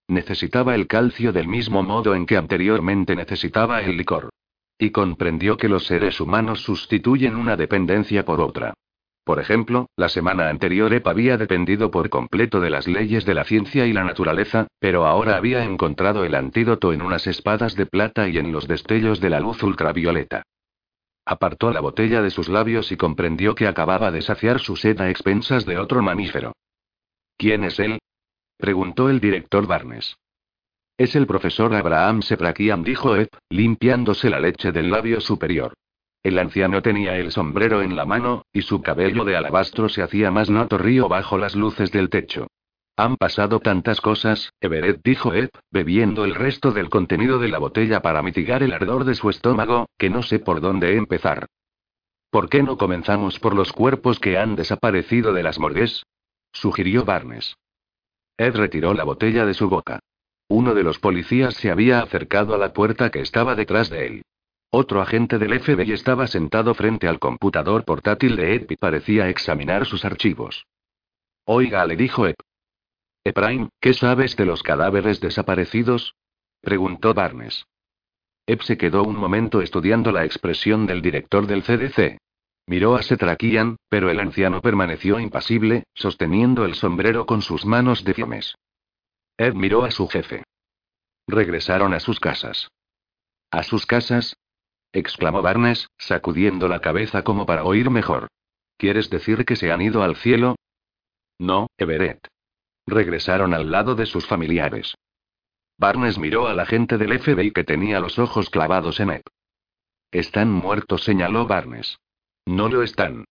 Necesitaba el calcio del mismo modo en que anteriormente necesitaba el licor. Y comprendió que los seres humanos sustituyen una dependencia por otra. Por ejemplo, la semana anterior Ep había dependido por completo de las leyes de la ciencia y la naturaleza, pero ahora había encontrado el antídoto en unas espadas de plata y en los destellos de la luz ultravioleta. Apartó la botella de sus labios y comprendió que acababa de saciar su sed a expensas de otro mamífero. ¿Quién es él? preguntó el director Barnes. Es el profesor Abraham Seprakian, dijo Ed, limpiándose la leche del labio superior. El anciano tenía el sombrero en la mano, y su cabello de alabastro se hacía más notorio bajo las luces del techo. Han pasado tantas cosas, Everett dijo Ed, bebiendo el resto del contenido de la botella para mitigar el ardor de su estómago, que no sé por dónde empezar. ¿Por qué no comenzamos por los cuerpos que han desaparecido de las morgues? sugirió Barnes. Ed retiró la botella de su boca. Uno de los policías se había acercado a la puerta que estaba detrás de él. Otro agente del FBI estaba sentado frente al computador portátil de Ed y parecía examinar sus archivos. Oiga, le dijo Ed. Ephraim, ¿qué sabes de los cadáveres desaparecidos? preguntó Barnes. Ed se quedó un momento estudiando la expresión del director del CDC. Miró a Setrakian, pero el anciano permaneció impasible, sosteniendo el sombrero con sus manos de fiemes. Ed miró a su jefe. Regresaron a sus casas. ¿A sus casas? Exclamó Barnes, sacudiendo la cabeza como para oír mejor. ¿Quieres decir que se han ido al cielo? No, Everett. Regresaron al lado de sus familiares. Barnes miró a la gente del FBI que tenía los ojos clavados en él. Están muertos, señaló Barnes. No lo están.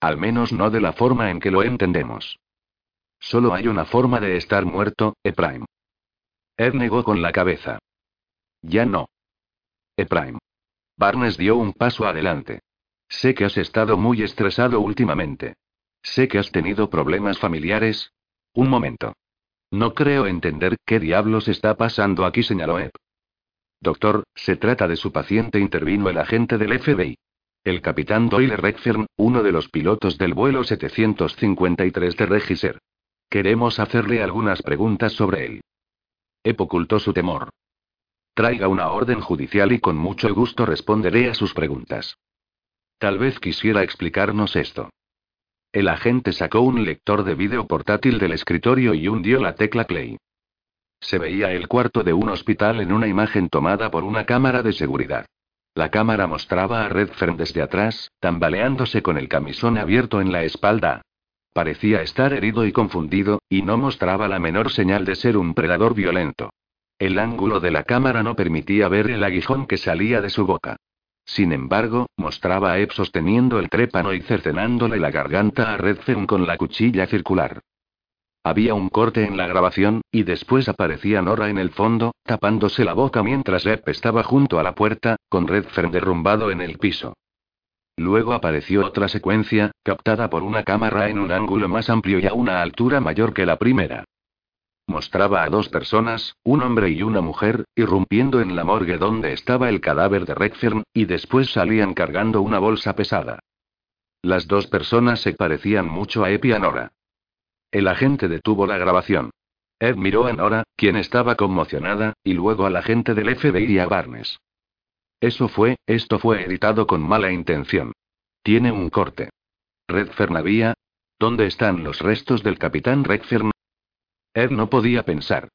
Al menos no de la forma en que lo entendemos. Solo hay una forma de estar muerto, Ephraim. Ed negó con la cabeza. Ya no. Ephraim. Barnes dio un paso adelante. Sé que has estado muy estresado últimamente. Sé que has tenido problemas familiares. Un momento. No creo entender qué diablos está pasando aquí, señaló Ed. Doctor, se trata de su paciente, intervino el agente del FBI. El capitán Doyle Redfern, uno de los pilotos del vuelo 753 de Regiser. Queremos hacerle algunas preguntas sobre él. Ep ocultó su temor. Traiga una orden judicial y con mucho gusto responderé a sus preguntas. Tal vez quisiera explicarnos esto. El agente sacó un lector de vídeo portátil del escritorio y hundió la tecla play. Se veía el cuarto de un hospital en una imagen tomada por una cámara de seguridad. La cámara mostraba a Redfern desde atrás, tambaleándose con el camisón abierto en la espalda. Parecía estar herido y confundido, y no mostraba la menor señal de ser un predador violento. El ángulo de la cámara no permitía ver el aguijón que salía de su boca. Sin embargo, mostraba a Ebb sosteniendo el trépano y cercenándole la garganta a Redfern con la cuchilla circular. Había un corte en la grabación, y después aparecía Nora en el fondo, tapándose la boca mientras Ebb estaba junto a la puerta, con Redfern derrumbado en el piso. Luego apareció otra secuencia, captada por una cámara en un ángulo más amplio y a una altura mayor que la primera. Mostraba a dos personas, un hombre y una mujer, irrumpiendo en la morgue donde estaba el cadáver de Redfern, y después salían cargando una bolsa pesada. Las dos personas se parecían mucho a Ebb y a Nora. El agente detuvo la grabación. Ed miró a Nora, quien estaba conmocionada, y luego al agente del FBI y a Barnes. Eso fue, esto fue editado con mala intención. Tiene un corte. Redfern había. ¿Dónde están los restos del capitán Redfern? Ed no podía pensar.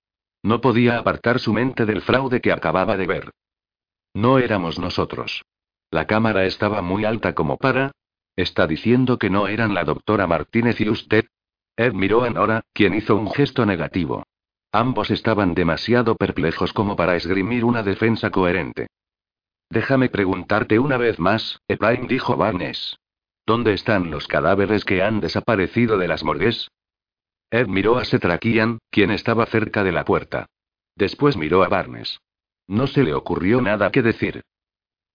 No podía apartar su mente del fraude que acababa de ver. No éramos nosotros. La cámara estaba muy alta como para. ¿Está diciendo que no eran la doctora Martínez y usted? Ed miró a Nora, quien hizo un gesto negativo. Ambos estaban demasiado perplejos como para esgrimir una defensa coherente. Déjame preguntarte una vez más, Ephraim dijo Barnes. ¿Dónde están los cadáveres que han desaparecido de las morgues? Ed miró a Setrakian, quien estaba cerca de la puerta. Después miró a Barnes. No se le ocurrió nada que decir.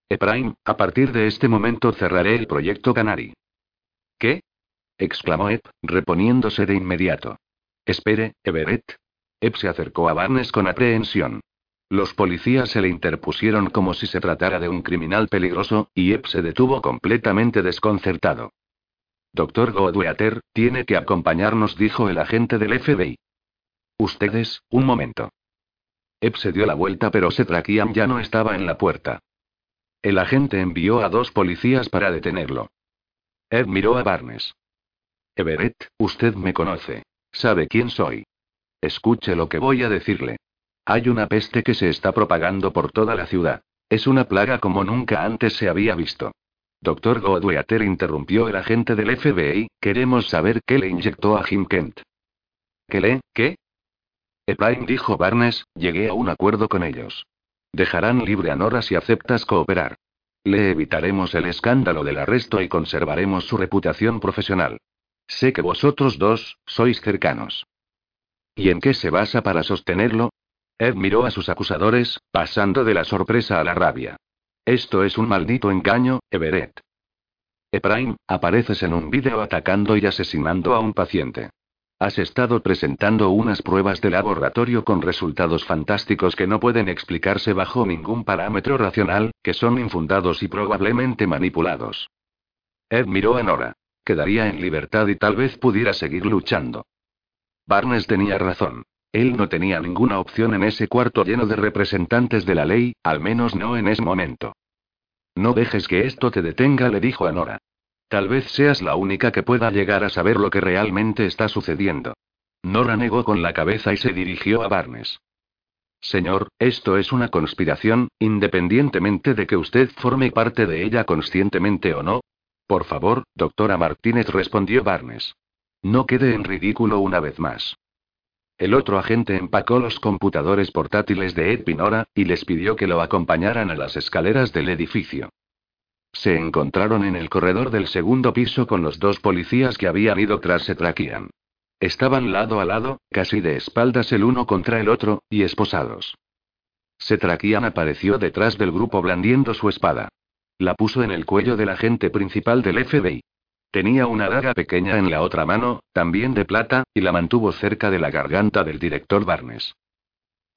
Ephraim, a partir de este momento cerraré el proyecto Canary. ¿Qué? exclamó Ep, reponiéndose de inmediato. Espere, Everett. Ep se acercó a Barnes con aprehensión. Los policías se le interpusieron como si se tratara de un criminal peligroso, y Ep se detuvo completamente desconcertado. Doctor Godweater, tiene que acompañarnos, dijo el agente del FBI. Ustedes, un momento. Ep se dio la vuelta, pero Setrakian ya no estaba en la puerta. El agente envió a dos policías para detenerlo. Ed miró a Barnes. Everett, usted me conoce. Sabe quién soy. Escuche lo que voy a decirle. Hay una peste que se está propagando por toda la ciudad. Es una plaga como nunca antes se había visto. Doctor Godweater interrumpió el agente del FBI, queremos saber qué le inyectó a Jim Kent. ¿Qué le? ¿Qué? Ephraim dijo Barnes, llegué a un acuerdo con ellos. Dejarán libre a Nora si aceptas cooperar. Le evitaremos el escándalo del arresto y conservaremos su reputación profesional. Sé que vosotros dos, sois cercanos. ¿Y en qué se basa para sostenerlo? Ed miró a sus acusadores, pasando de la sorpresa a la rabia. Esto es un maldito engaño, Everett. Ephraim, apareces en un vídeo atacando y asesinando a un paciente. Has estado presentando unas pruebas de laboratorio con resultados fantásticos que no pueden explicarse bajo ningún parámetro racional, que son infundados y probablemente manipulados. Ed miró a Nora. Quedaría en libertad y tal vez pudiera seguir luchando. Barnes tenía razón. Él no tenía ninguna opción en ese cuarto lleno de representantes de la ley, al menos no en ese momento. No dejes que esto te detenga, le dijo a Nora. Tal vez seas la única que pueda llegar a saber lo que realmente está sucediendo. Nora negó con la cabeza y se dirigió a Barnes. Señor, esto es una conspiración, independientemente de que usted forme parte de ella conscientemente o no, por favor, doctora Martínez, respondió Barnes. No quede en ridículo una vez más. El otro agente empacó los computadores portátiles de Ed Pinora, y les pidió que lo acompañaran a las escaleras del edificio. Se encontraron en el corredor del segundo piso con los dos policías que habían ido tras Setrakian. Estaban lado a lado, casi de espaldas el uno contra el otro, y esposados. Setrakian apareció detrás del grupo blandiendo su espada. La puso en el cuello del agente principal del FBI. Tenía una daga pequeña en la otra mano, también de plata, y la mantuvo cerca de la garganta del director Barnes.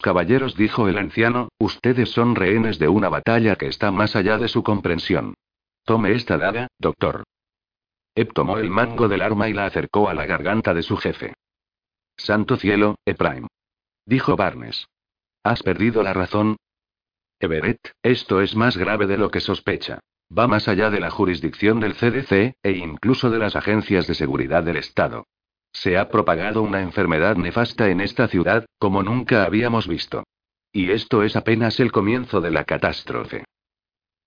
Caballeros, dijo el anciano, ustedes son rehenes de una batalla que está más allá de su comprensión. Tome esta daga, doctor. Ep tomó el mango del arma y la acercó a la garganta de su jefe. Santo cielo, Ephraim. Dijo Barnes. ¿Has perdido la razón? Everett, esto es más grave de lo que sospecha. Va más allá de la jurisdicción del CDC, e incluso de las agencias de seguridad del Estado. Se ha propagado una enfermedad nefasta en esta ciudad, como nunca habíamos visto. Y esto es apenas el comienzo de la catástrofe.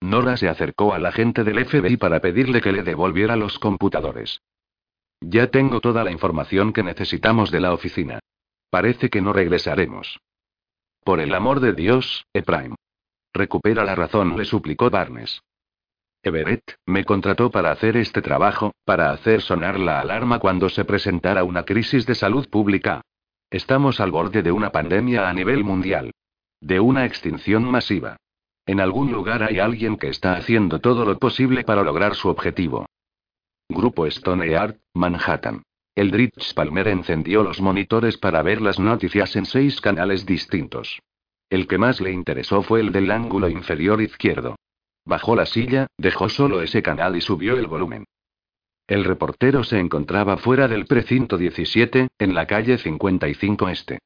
Nora se acercó al agente del FBI para pedirle que le devolviera los computadores. Ya tengo toda la información que necesitamos de la oficina. Parece que no regresaremos. Por el amor de Dios, E-Prime. Recupera la razón, le suplicó Barnes. Everett, me contrató para hacer este trabajo, para hacer sonar la alarma cuando se presentara una crisis de salud pública. Estamos al borde de una pandemia a nivel mundial. De una extinción masiva. En algún lugar hay alguien que está haciendo todo lo posible para lograr su objetivo. Grupo Stone Manhattan. Eldridge Palmer encendió los monitores para ver las noticias en seis canales distintos. El que más le interesó fue el del ángulo inferior izquierdo. Bajó la silla, dejó solo ese canal y subió el volumen. El reportero se encontraba fuera del precinto 17, en la calle 55 Este.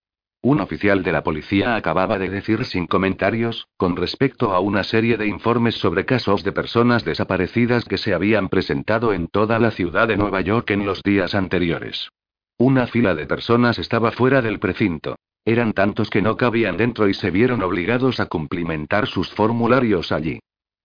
Un oficial de la policía acababa de decir sin comentarios, con respecto a una serie de informes sobre casos de personas desaparecidas que se habían presentado en toda la ciudad de Nueva York en los días anteriores. Una fila de personas estaba fuera del precinto. Eran tantos que no cabían dentro y se vieron obligados a cumplimentar sus formularios allí.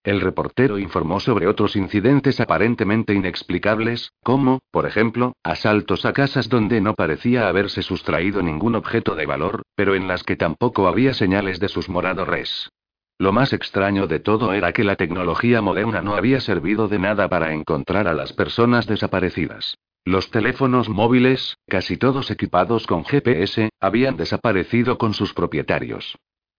El reportero informó sobre otros incidentes aparentemente inexplicables, como, por ejemplo, asaltos a casas donde no parecía haberse sustraído ningún objeto de valor, pero en las que tampoco había señales de sus moradores. Lo más extraño de todo era que la tecnología moderna no había servido de nada para encontrar a las personas desaparecidas. Los teléfonos móviles, casi todos equipados con GPS, habían desaparecido con sus propietarios.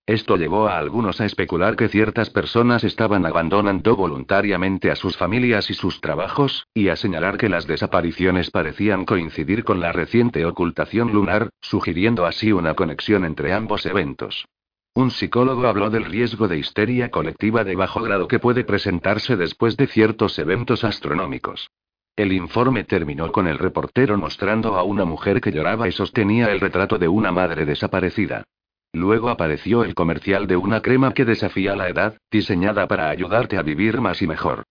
Esto llevó a algunos a especular que ciertas personas estaban abandonando voluntariamente a sus familias y sus trabajos, y a señalar que las desapariciones parecían coincidir con la reciente ocultación lunar, sugiriendo así una conexión entre ambos eventos. Un psicólogo habló del riesgo de histeria colectiva de bajo grado que puede presentarse después de ciertos eventos astronómicos. El informe terminó con el reportero mostrando a una mujer que lloraba y sostenía el retrato de una madre desaparecida. Luego apareció el comercial de una crema que desafía la edad, diseñada para ayudarte a vivir más y mejor.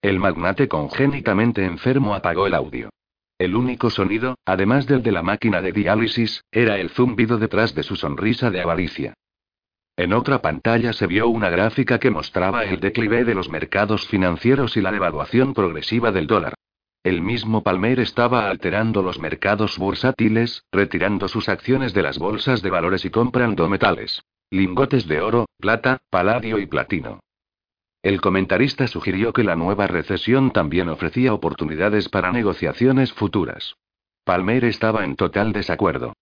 El magnate congénitamente enfermo apagó el audio. El único sonido, además del de la máquina de diálisis, era el zumbido detrás de su sonrisa de avaricia. En otra pantalla se vio una gráfica que mostraba el declive de los mercados financieros y la devaluación progresiva del dólar. El mismo Palmer estaba alterando los mercados bursátiles, retirando sus acciones de las bolsas de valores y comprando metales. Lingotes de oro, plata, paladio y platino. El comentarista sugirió que la nueva recesión también ofrecía oportunidades para negociaciones futuras. Palmer estaba en total desacuerdo.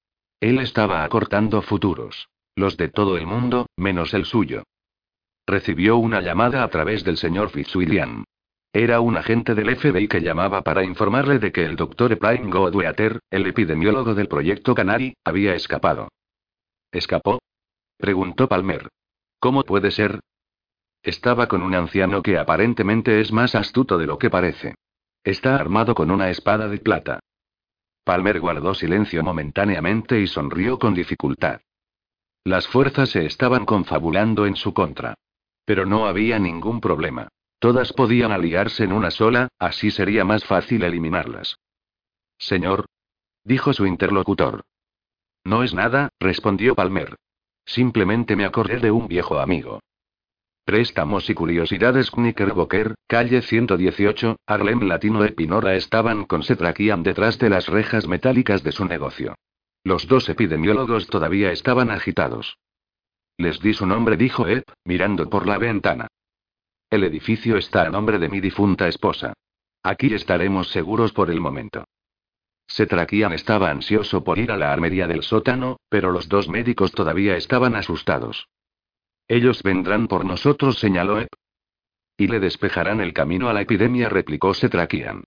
Él estaba acortando futuros. Los de todo el mundo, menos el suyo. Recibió una llamada a través del señor Fitzwilliam. Era un agente del FBI que llamaba para informarle de que el doctor Ephraim Godweather, el epidemiólogo del proyecto Canary, había escapado. ¿Escapó? preguntó Palmer. ¿Cómo puede ser? Estaba con un anciano que aparentemente es más astuto de lo que parece. Está armado con una espada de plata. Palmer guardó silencio momentáneamente y sonrió con dificultad. Las fuerzas se estaban confabulando en su contra. Pero no había ningún problema. Todas podían aliarse en una sola, así sería más fácil eliminarlas. Señor. Dijo su interlocutor. No es nada, respondió Palmer. Simplemente me acordé de un viejo amigo. Préstamos y curiosidades Knickerbocker, calle 118, Harlem Latino Epinora estaban con Setrakian detrás de las rejas metálicas de su negocio. Los dos epidemiólogos todavía estaban agitados. Les di su nombre, dijo Ed, mirando por la ventana. El edificio está a nombre de mi difunta esposa. Aquí estaremos seguros por el momento. Setrakian estaba ansioso por ir a la armería del sótano, pero los dos médicos todavía estaban asustados. Ellos vendrán por nosotros, señaló Ep. Y le despejarán el camino a la epidemia, replicó Setrakian.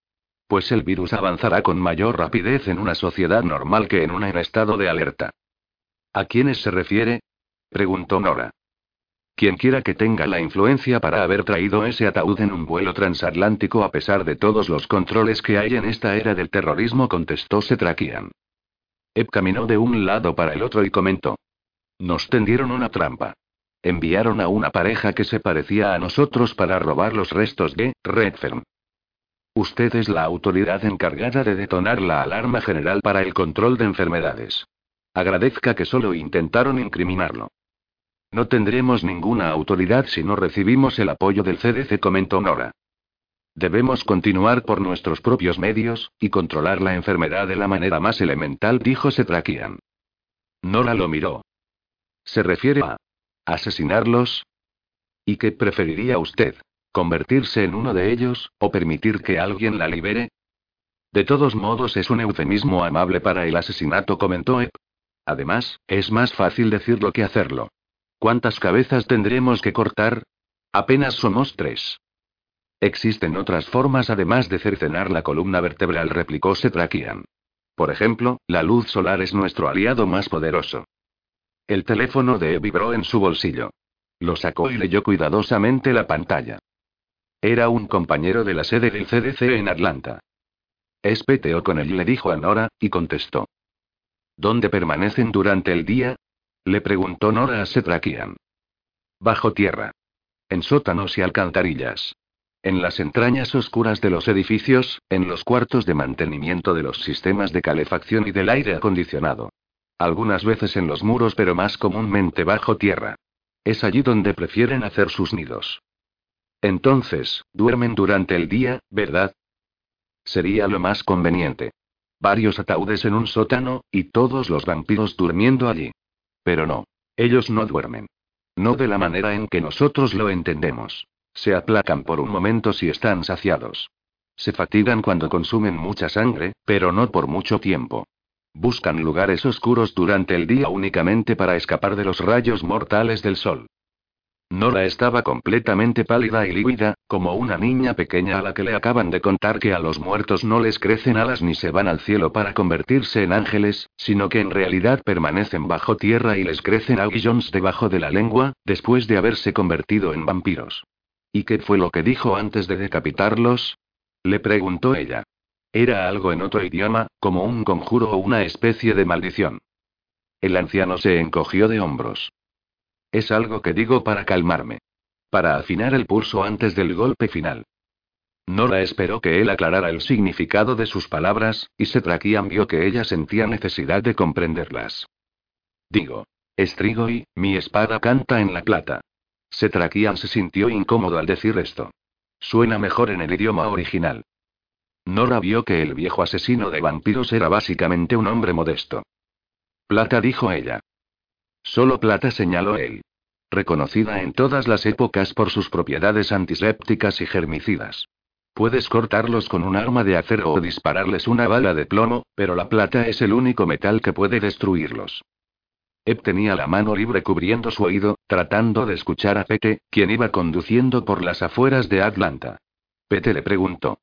Pues el virus avanzará con mayor rapidez en una sociedad normal que en una en estado de alerta. ¿A quiénes se refiere? preguntó Nora. Quien quiera que tenga la influencia para haber traído ese ataúd en un vuelo transatlántico a pesar de todos los controles que hay en esta era del terrorismo, contestó Setrakian. Eb caminó de un lado para el otro y comentó. Nos tendieron una trampa. Enviaron a una pareja que se parecía a nosotros para robar los restos de Redfern. Usted es la autoridad encargada de detonar la alarma general para el control de enfermedades. Agradezca que solo intentaron incriminarlo. No tendremos ninguna autoridad si no recibimos el apoyo del CDC, comentó Nora. Debemos continuar por nuestros propios medios, y controlar la enfermedad de la manera más elemental, dijo Setrakian. Nora lo miró. ¿Se refiere a asesinarlos? ¿Y qué preferiría usted? ¿Convertirse en uno de ellos, o permitir que alguien la libere? De todos modos es un eufemismo amable para el asesinato, comentó Ep. Además, es más fácil decirlo que hacerlo. ¿Cuántas cabezas tendremos que cortar? Apenas somos tres. Existen otras formas además de cercenar la columna vertebral, replicó Setrakian. Por ejemplo, la luz solar es nuestro aliado más poderoso. El teléfono de E vibró en su bolsillo. Lo sacó y leyó cuidadosamente la pantalla. Era un compañero de la sede del CDC en Atlanta. Es Pete O'Connell, le dijo a Nora, y contestó. ¿Dónde permanecen durante el día? Le preguntó Nora a Setrakian. Bajo tierra. En sótanos y alcantarillas. En las entrañas oscuras de los edificios, en los cuartos de mantenimiento de los sistemas de calefacción y del aire acondicionado. Algunas veces en los muros, pero más comúnmente bajo tierra. Es allí donde prefieren hacer sus nidos. Entonces, duermen durante el día, ¿verdad? Sería lo más conveniente. Varios ataúdes en un sótano, y todos los vampiros durmiendo allí. Pero no. Ellos no duermen. No de la manera en que nosotros lo entendemos. Se aplacan por un momento si están saciados. Se fatigan cuando consumen mucha sangre, pero no por mucho tiempo. Buscan lugares oscuros durante el día únicamente para escapar de los rayos mortales del sol. Nora estaba completamente pálida y lívida, como una niña pequeña a la que le acaban de contar que a los muertos no les crecen alas ni se van al cielo para convertirse en ángeles, sino que en realidad permanecen bajo tierra y les crecen aguillons debajo de la lengua, después de haberse convertido en vampiros. ¿Y qué fue lo que dijo antes de decapitarlos? Le preguntó ella. Era algo en otro idioma, como un conjuro o una especie de maldición. El anciano se encogió de hombros. Es algo que digo para calmarme. Para afinar el pulso antes del golpe final. Nora esperó que él aclarara el significado de sus palabras, y Setrakian vio que ella sentía necesidad de comprenderlas. Digo. Estrigo y, mi espada canta en la plata. Setrakian se sintió incómodo al decir esto. Suena mejor en el idioma original. Nora vio que el viejo asesino de vampiros era básicamente un hombre modesto. Plata dijo ella. Solo plata señaló él. Reconocida en todas las épocas por sus propiedades antisépticas y germicidas. Puedes cortarlos con un arma de acero o dispararles una bala de plomo, pero la plata es el único metal que puede destruirlos. Eb tenía la mano libre cubriendo su oído, tratando de escuchar a Pete, quien iba conduciendo por las afueras de Atlanta. Pete le preguntó.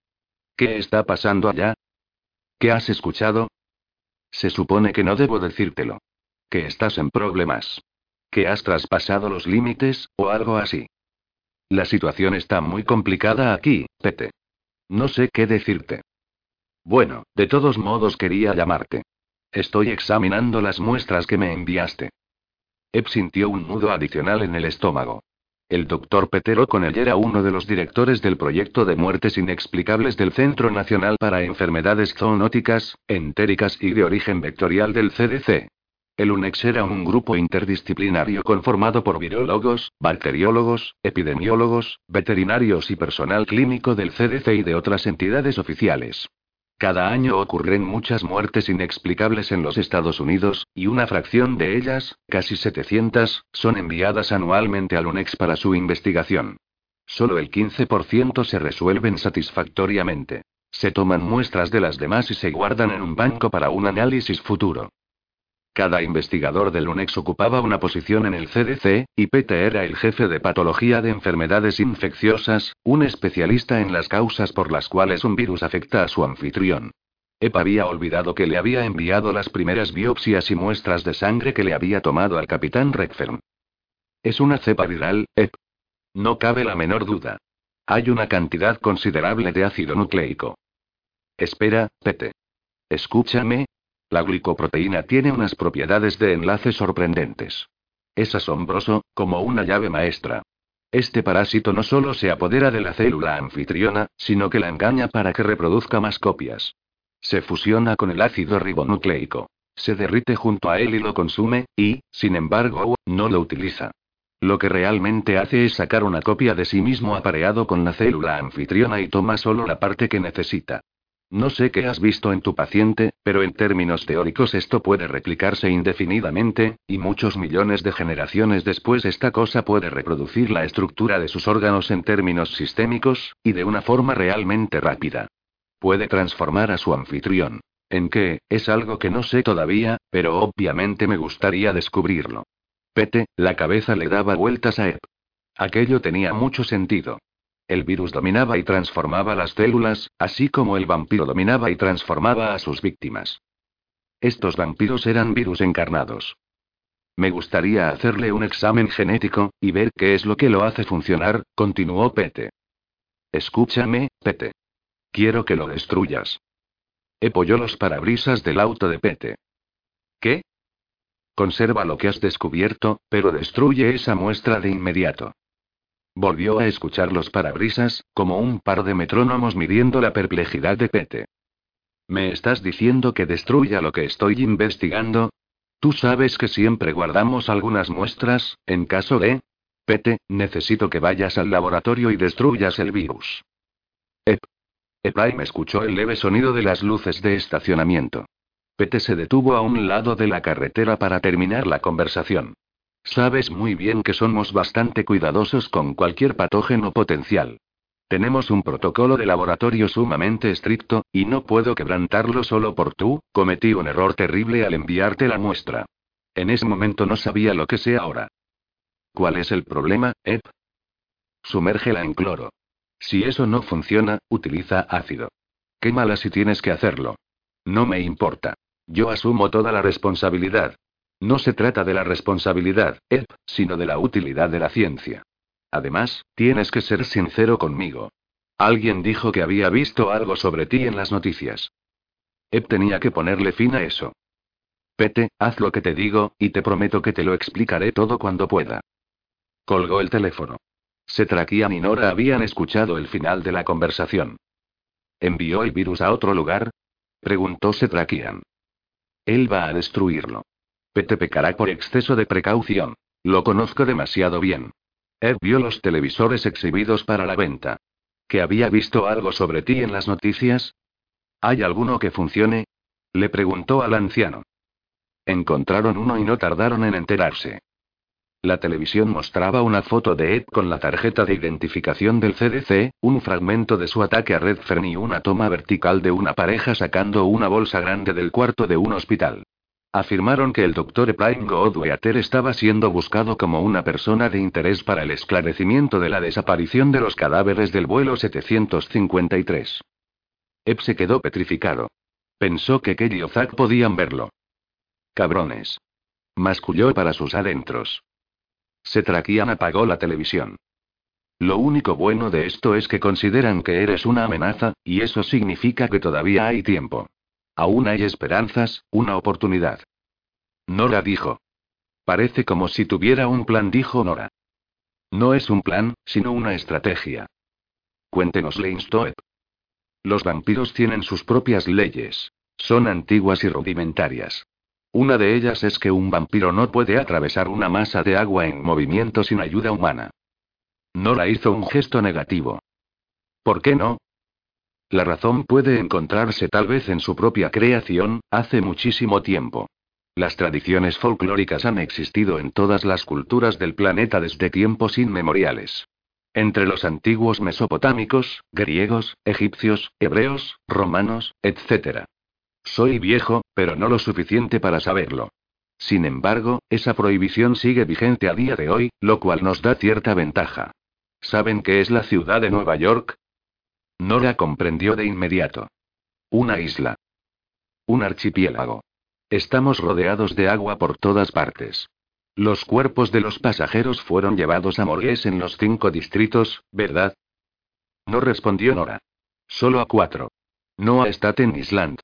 ¿Qué está pasando allá? ¿Qué has escuchado? Se supone que no debo decírtelo. Que estás en problemas. Que has traspasado los límites, o algo así. La situación está muy complicada aquí, Pete. No sé qué decirte. Bueno, de todos modos quería llamarte. Estoy examinando las muestras que me enviaste. Eb sintió un nudo adicional en el estómago. El doctor Petero O'Connell era uno de los directores del proyecto de muertes inexplicables del Centro Nacional para Enfermedades Zoonóticas, Entéricas y de Origen Vectorial del CDC. El UNEX era un grupo interdisciplinario conformado por virólogos, bacteriólogos, epidemiólogos, veterinarios y personal clínico del CDC y de otras entidades oficiales. Cada año ocurren muchas muertes inexplicables en los Estados Unidos, y una fracción de ellas, casi 700, son enviadas anualmente al UNEX para su investigación. Solo el 15% se resuelven satisfactoriamente. Se toman muestras de las demás y se guardan en un banco para un análisis futuro. Cada investigador del UNEX ocupaba una posición en el CDC, y Pete era el jefe de patología de enfermedades infecciosas, un especialista en las causas por las cuales un virus afecta a su anfitrión. Ep había olvidado que le había enviado las primeras biopsias y muestras de sangre que le había tomado al capitán Redfern. Es una cepa viral, Ep. No cabe la menor duda. Hay una cantidad considerable de ácido nucleico. Espera, Pete. Escúchame, la glicoproteína tiene unas propiedades de enlace sorprendentes. Es asombroso, como una llave maestra. Este parásito no solo se apodera de la célula anfitriona, sino que la engaña para que reproduzca más copias. Se fusiona con el ácido ribonucleico. Se derrite junto a él y lo consume, y, sin embargo, no lo utiliza. Lo que realmente hace es sacar una copia de sí mismo apareado con la célula anfitriona y toma solo la parte que necesita. No sé qué has visto en tu paciente, pero en términos teóricos esto puede replicarse indefinidamente, y muchos millones de generaciones después esta cosa puede reproducir la estructura de sus órganos en términos sistémicos, y de una forma realmente rápida. Puede transformar a su anfitrión. ¿En qué? Es algo que no sé todavía, pero obviamente me gustaría descubrirlo. Pete, la cabeza le daba vueltas a Ep. Aquello tenía mucho sentido. El virus dominaba y transformaba las células, así como el vampiro dominaba y transformaba a sus víctimas. Estos vampiros eran virus encarnados. Me gustaría hacerle un examen genético, y ver qué es lo que lo hace funcionar, continuó Pete. Escúchame, Pete. Quiero que lo destruyas. Epolló los parabrisas del auto de Pete. ¿Qué? Conserva lo que has descubierto, pero destruye esa muestra de inmediato. Volvió a escuchar los parabrisas, como un par de metrónomos midiendo la perplejidad de Pete. ¿Me estás diciendo que destruya lo que estoy investigando? Tú sabes que siempre guardamos algunas muestras, en caso de... Pete, necesito que vayas al laboratorio y destruyas el virus. Ep. Epaim escuchó el leve sonido de las luces de estacionamiento. Pete se detuvo a un lado de la carretera para terminar la conversación. Sabes muy bien que somos bastante cuidadosos con cualquier patógeno potencial. Tenemos un protocolo de laboratorio sumamente estricto, y no puedo quebrantarlo solo por tú, cometí un error terrible al enviarte la muestra. En ese momento no sabía lo que sé ahora. ¿Cuál es el problema, Ep? Sumérgela en cloro. Si eso no funciona, utiliza ácido. Quémala si tienes que hacerlo. No me importa. Yo asumo toda la responsabilidad, no se trata de la responsabilidad, Ed, sino de la utilidad de la ciencia. Además, tienes que ser sincero conmigo. Alguien dijo que había visto algo sobre ti en las noticias. Ed tenía que ponerle fin a eso. Pete, haz lo que te digo, y te prometo que te lo explicaré todo cuando pueda. Colgó el teléfono. Setrakian y Nora habían escuchado el final de la conversación. ¿Envió el virus a otro lugar? Preguntó Setrakian. Él va a destruirlo. Pete pecará por exceso de precaución. Lo conozco demasiado bien. Ed vio los televisores exhibidos para la venta. ¿Que había visto algo sobre ti en las noticias? ¿Hay alguno que funcione? Le preguntó al anciano. Encontraron uno y no tardaron en enterarse. La televisión mostraba una foto de Ed con la tarjeta de identificación del CDC, un fragmento de su ataque a Redfern y una toma vertical de una pareja sacando una bolsa grande del cuarto de un hospital. Afirmaron que el doctor Ephraim Godweater estaba siendo buscado como una persona de interés para el esclarecimiento de la desaparición de los cadáveres del vuelo 753. Ep se quedó petrificado. Pensó que Kelly o Zack podían verlo. Cabrones. Masculló para sus adentros. Setrakian apagó la televisión. Lo único bueno de esto es que consideran que eres una amenaza, y eso significa que todavía hay tiempo. Aún hay esperanzas, una oportunidad. Nora dijo. Parece como si tuviera un plan, dijo Nora. No es un plan, sino una estrategia. Cuéntenos, le Los vampiros tienen sus propias leyes. Son antiguas y rudimentarias. Una de ellas es que un vampiro no puede atravesar una masa de agua en movimiento sin ayuda humana. Nora hizo un gesto negativo. ¿Por qué no? La razón puede encontrarse tal vez en su propia creación, hace muchísimo tiempo. Las tradiciones folclóricas han existido en todas las culturas del planeta desde tiempos inmemoriales. Entre los antiguos mesopotámicos, griegos, egipcios, hebreos, romanos, etc. Soy viejo, pero no lo suficiente para saberlo. Sin embargo, esa prohibición sigue vigente a día de hoy, lo cual nos da cierta ventaja. ¿Saben qué es la ciudad de Nueva York? Nora comprendió de inmediato. Una isla. Un archipiélago. Estamos rodeados de agua por todas partes. Los cuerpos de los pasajeros fueron llevados a morgues en los cinco distritos, ¿verdad? No respondió Nora. Solo a cuatro. No a Staten Island.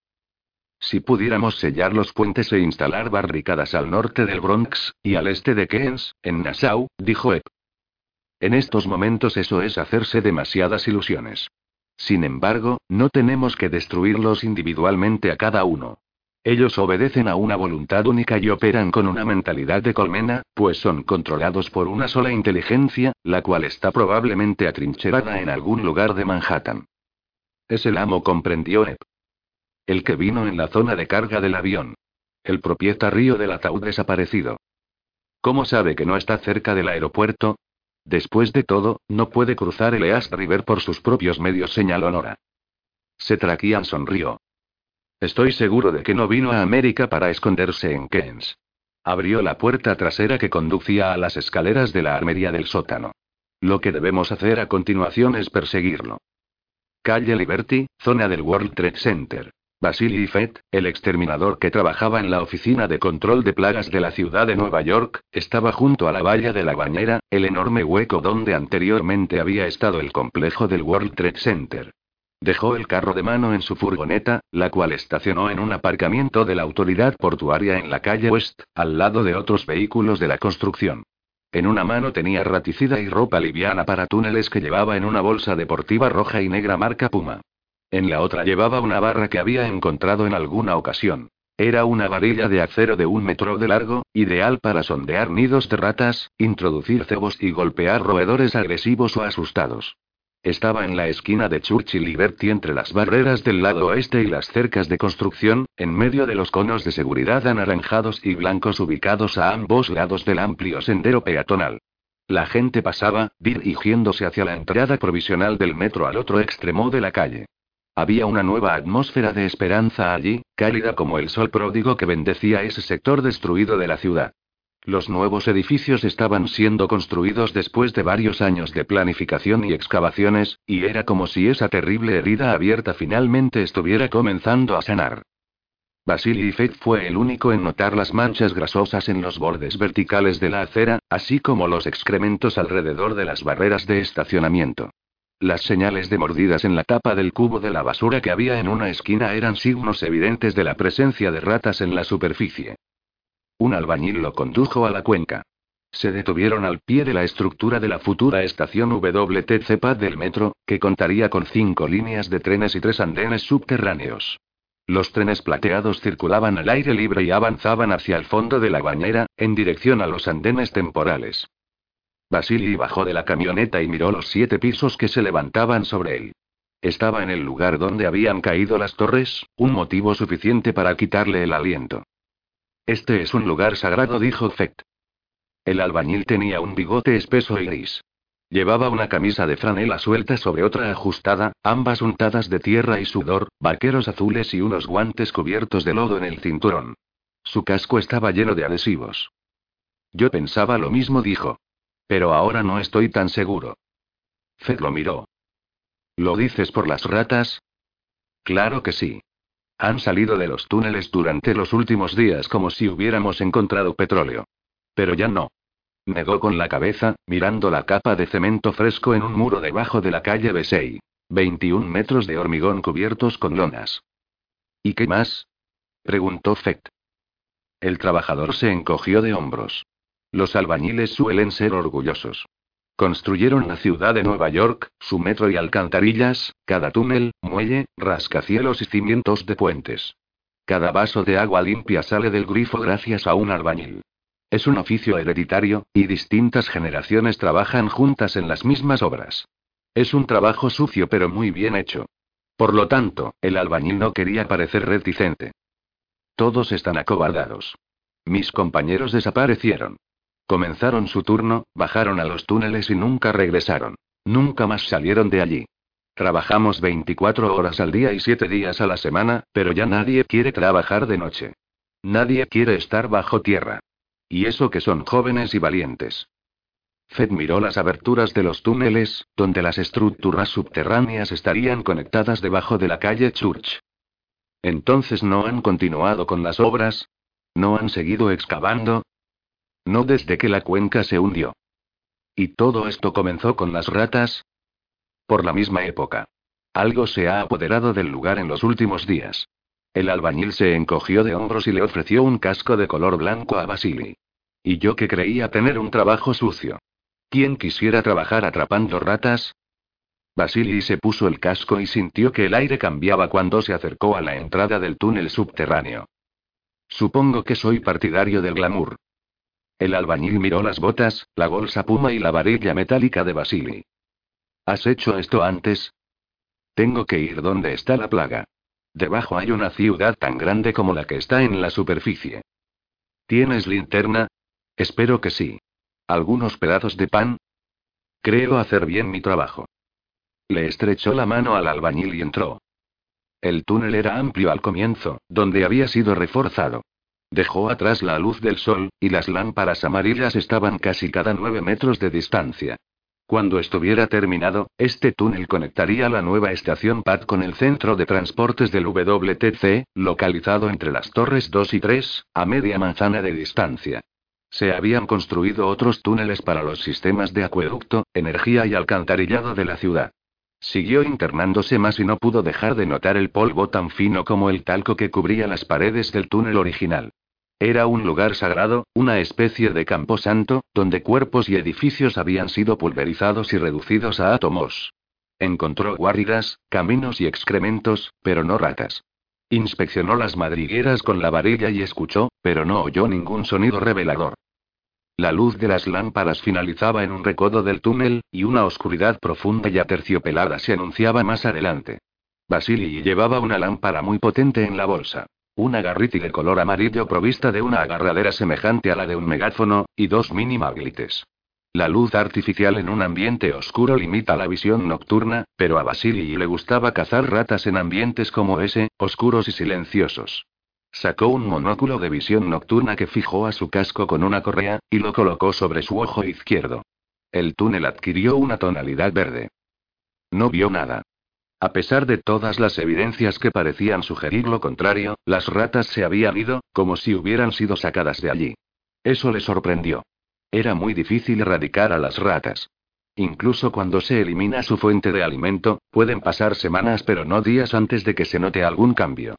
Si pudiéramos sellar los puentes e instalar barricadas al norte del Bronx, y al este de Keynes, en Nassau, dijo Ep. En estos momentos eso es hacerse demasiadas ilusiones. Sin embargo, no tenemos que destruirlos individualmente a cada uno. Ellos obedecen a una voluntad única y operan con una mentalidad de colmena, pues son controlados por una sola inteligencia, la cual está probablemente atrincherada en algún lugar de Manhattan. Es el amo, comprendió Ep. El que vino en la zona de carga del avión. El propietario del ataúd desaparecido. ¿Cómo sabe que no está cerca del aeropuerto? Después de todo, no puede cruzar el East River por sus propios medios, señaló Nora. Setrakian sonrió. Estoy seguro de que no vino a América para esconderse en Keynes. Abrió la puerta trasera que conducía a las escaleras de la armería del sótano. Lo que debemos hacer a continuación es perseguirlo. Calle Liberty, zona del World Trade Center. Vasily Fett, el exterminador que trabajaba en la oficina de control de plagas de la ciudad de Nueva York, estaba junto a la valla de la bañera, el enorme hueco donde anteriormente había estado el complejo del World Trade Center. Dejó el carro de mano en su furgoneta, la cual estacionó en un aparcamiento de la autoridad portuaria en la calle West, al lado de otros vehículos de la construcción. En una mano tenía raticida y ropa liviana para túneles que llevaba en una bolsa deportiva roja y negra marca Puma. En la otra llevaba una barra que había encontrado en alguna ocasión. Era una varilla de acero de un metro de largo, ideal para sondear nidos de ratas, introducir cebos y golpear roedores agresivos o asustados. Estaba en la esquina de Churchill y Liberty entre las barreras del lado oeste y las cercas de construcción, en medio de los conos de seguridad anaranjados y blancos ubicados a ambos lados del amplio sendero peatonal. La gente pasaba, dirigiéndose hacia la entrada provisional del metro al otro extremo de la calle. Había una nueva atmósfera de esperanza allí, cálida como el sol pródigo que bendecía ese sector destruido de la ciudad. Los nuevos edificios estaban siendo construidos después de varios años de planificación y excavaciones, y era como si esa terrible herida abierta finalmente estuviera comenzando a sanar. Vasily Fett fue el único en notar las manchas grasosas en los bordes verticales de la acera, así como los excrementos alrededor de las barreras de estacionamiento. Las señales de mordidas en la tapa del cubo de la basura que había en una esquina eran signos evidentes de la presencia de ratas en la superficie. Un albañil lo condujo a la cuenca. Se detuvieron al pie de la estructura de la futura estación WTCPA del metro, que contaría con cinco líneas de trenes y tres andenes subterráneos. Los trenes plateados circulaban al aire libre y avanzaban hacia el fondo de la bañera, en dirección a los andenes temporales. Basili bajó de la camioneta y miró los siete pisos que se levantaban sobre él. Estaba en el lugar donde habían caído las torres, un motivo suficiente para quitarle el aliento. Este es un lugar sagrado, dijo Fett. El albañil tenía un bigote espeso y gris. Llevaba una camisa de franela suelta sobre otra ajustada, ambas untadas de tierra y sudor, vaqueros azules y unos guantes cubiertos de lodo en el cinturón. Su casco estaba lleno de adhesivos. Yo pensaba lo mismo, dijo. Pero ahora no estoy tan seguro. Fed lo miró. ¿Lo dices por las ratas? Claro que sí. Han salido de los túneles durante los últimos días como si hubiéramos encontrado petróleo. Pero ya no. Negó con la cabeza, mirando la capa de cemento fresco en un muro debajo de la calle Besey. 21 metros de hormigón cubiertos con lonas. ¿Y qué más? preguntó Fett. El trabajador se encogió de hombros. Los albañiles suelen ser orgullosos. Construyeron la ciudad de Nueva York, su metro y alcantarillas, cada túnel, muelle, rascacielos y cimientos de puentes. Cada vaso de agua limpia sale del grifo gracias a un albañil. Es un oficio hereditario, y distintas generaciones trabajan juntas en las mismas obras. Es un trabajo sucio pero muy bien hecho. Por lo tanto, el albañil no quería parecer reticente. Todos están acobardados. Mis compañeros desaparecieron. Comenzaron su turno, bajaron a los túneles y nunca regresaron. Nunca más salieron de allí. Trabajamos 24 horas al día y 7 días a la semana, pero ya nadie quiere trabajar de noche. Nadie quiere estar bajo tierra. Y eso que son jóvenes y valientes. Fed miró las aberturas de los túneles, donde las estructuras subterráneas estarían conectadas debajo de la calle Church. Entonces no han continuado con las obras. No han seguido excavando, no desde que la cuenca se hundió. ¿Y todo esto comenzó con las ratas? Por la misma época. Algo se ha apoderado del lugar en los últimos días. El albañil se encogió de hombros y le ofreció un casco de color blanco a Basili. Y yo que creía tener un trabajo sucio. ¿Quién quisiera trabajar atrapando ratas? Basili se puso el casco y sintió que el aire cambiaba cuando se acercó a la entrada del túnel subterráneo. Supongo que soy partidario del glamour. El albañil miró las botas, la bolsa puma y la varilla metálica de Basili. ¿Has hecho esto antes? Tengo que ir donde está la plaga. Debajo hay una ciudad tan grande como la que está en la superficie. ¿Tienes linterna? Espero que sí. ¿Algunos pedazos de pan? Creo hacer bien mi trabajo. Le estrechó la mano al albañil y entró. El túnel era amplio al comienzo, donde había sido reforzado. Dejó atrás la luz del sol, y las lámparas amarillas estaban casi cada nueve metros de distancia. Cuando estuviera terminado, este túnel conectaría la nueva estación PAD con el centro de transportes del WTC, localizado entre las torres 2 y 3, a media manzana de distancia. Se habían construido otros túneles para los sistemas de acueducto, energía y alcantarillado de la ciudad. Siguió internándose más y no pudo dejar de notar el polvo tan fino como el talco que cubría las paredes del túnel original. Era un lugar sagrado, una especie de camposanto, donde cuerpos y edificios habían sido pulverizados y reducidos a átomos. Encontró guaridas, caminos y excrementos, pero no ratas. Inspeccionó las madrigueras con la varilla y escuchó, pero no oyó ningún sonido revelador. La luz de las lámparas finalizaba en un recodo del túnel, y una oscuridad profunda y aterciopelada se anunciaba más adelante. Basili llevaba una lámpara muy potente en la bolsa. Una garriti de color amarillo provista de una agarradera semejante a la de un megáfono, y dos mini maglites. La luz artificial en un ambiente oscuro limita la visión nocturna, pero a Basili le gustaba cazar ratas en ambientes como ese, oscuros y silenciosos. Sacó un monóculo de visión nocturna que fijó a su casco con una correa, y lo colocó sobre su ojo izquierdo. El túnel adquirió una tonalidad verde. No vio nada. A pesar de todas las evidencias que parecían sugerir lo contrario, las ratas se habían ido, como si hubieran sido sacadas de allí. Eso le sorprendió. Era muy difícil erradicar a las ratas. Incluso cuando se elimina su fuente de alimento, pueden pasar semanas pero no días antes de que se note algún cambio.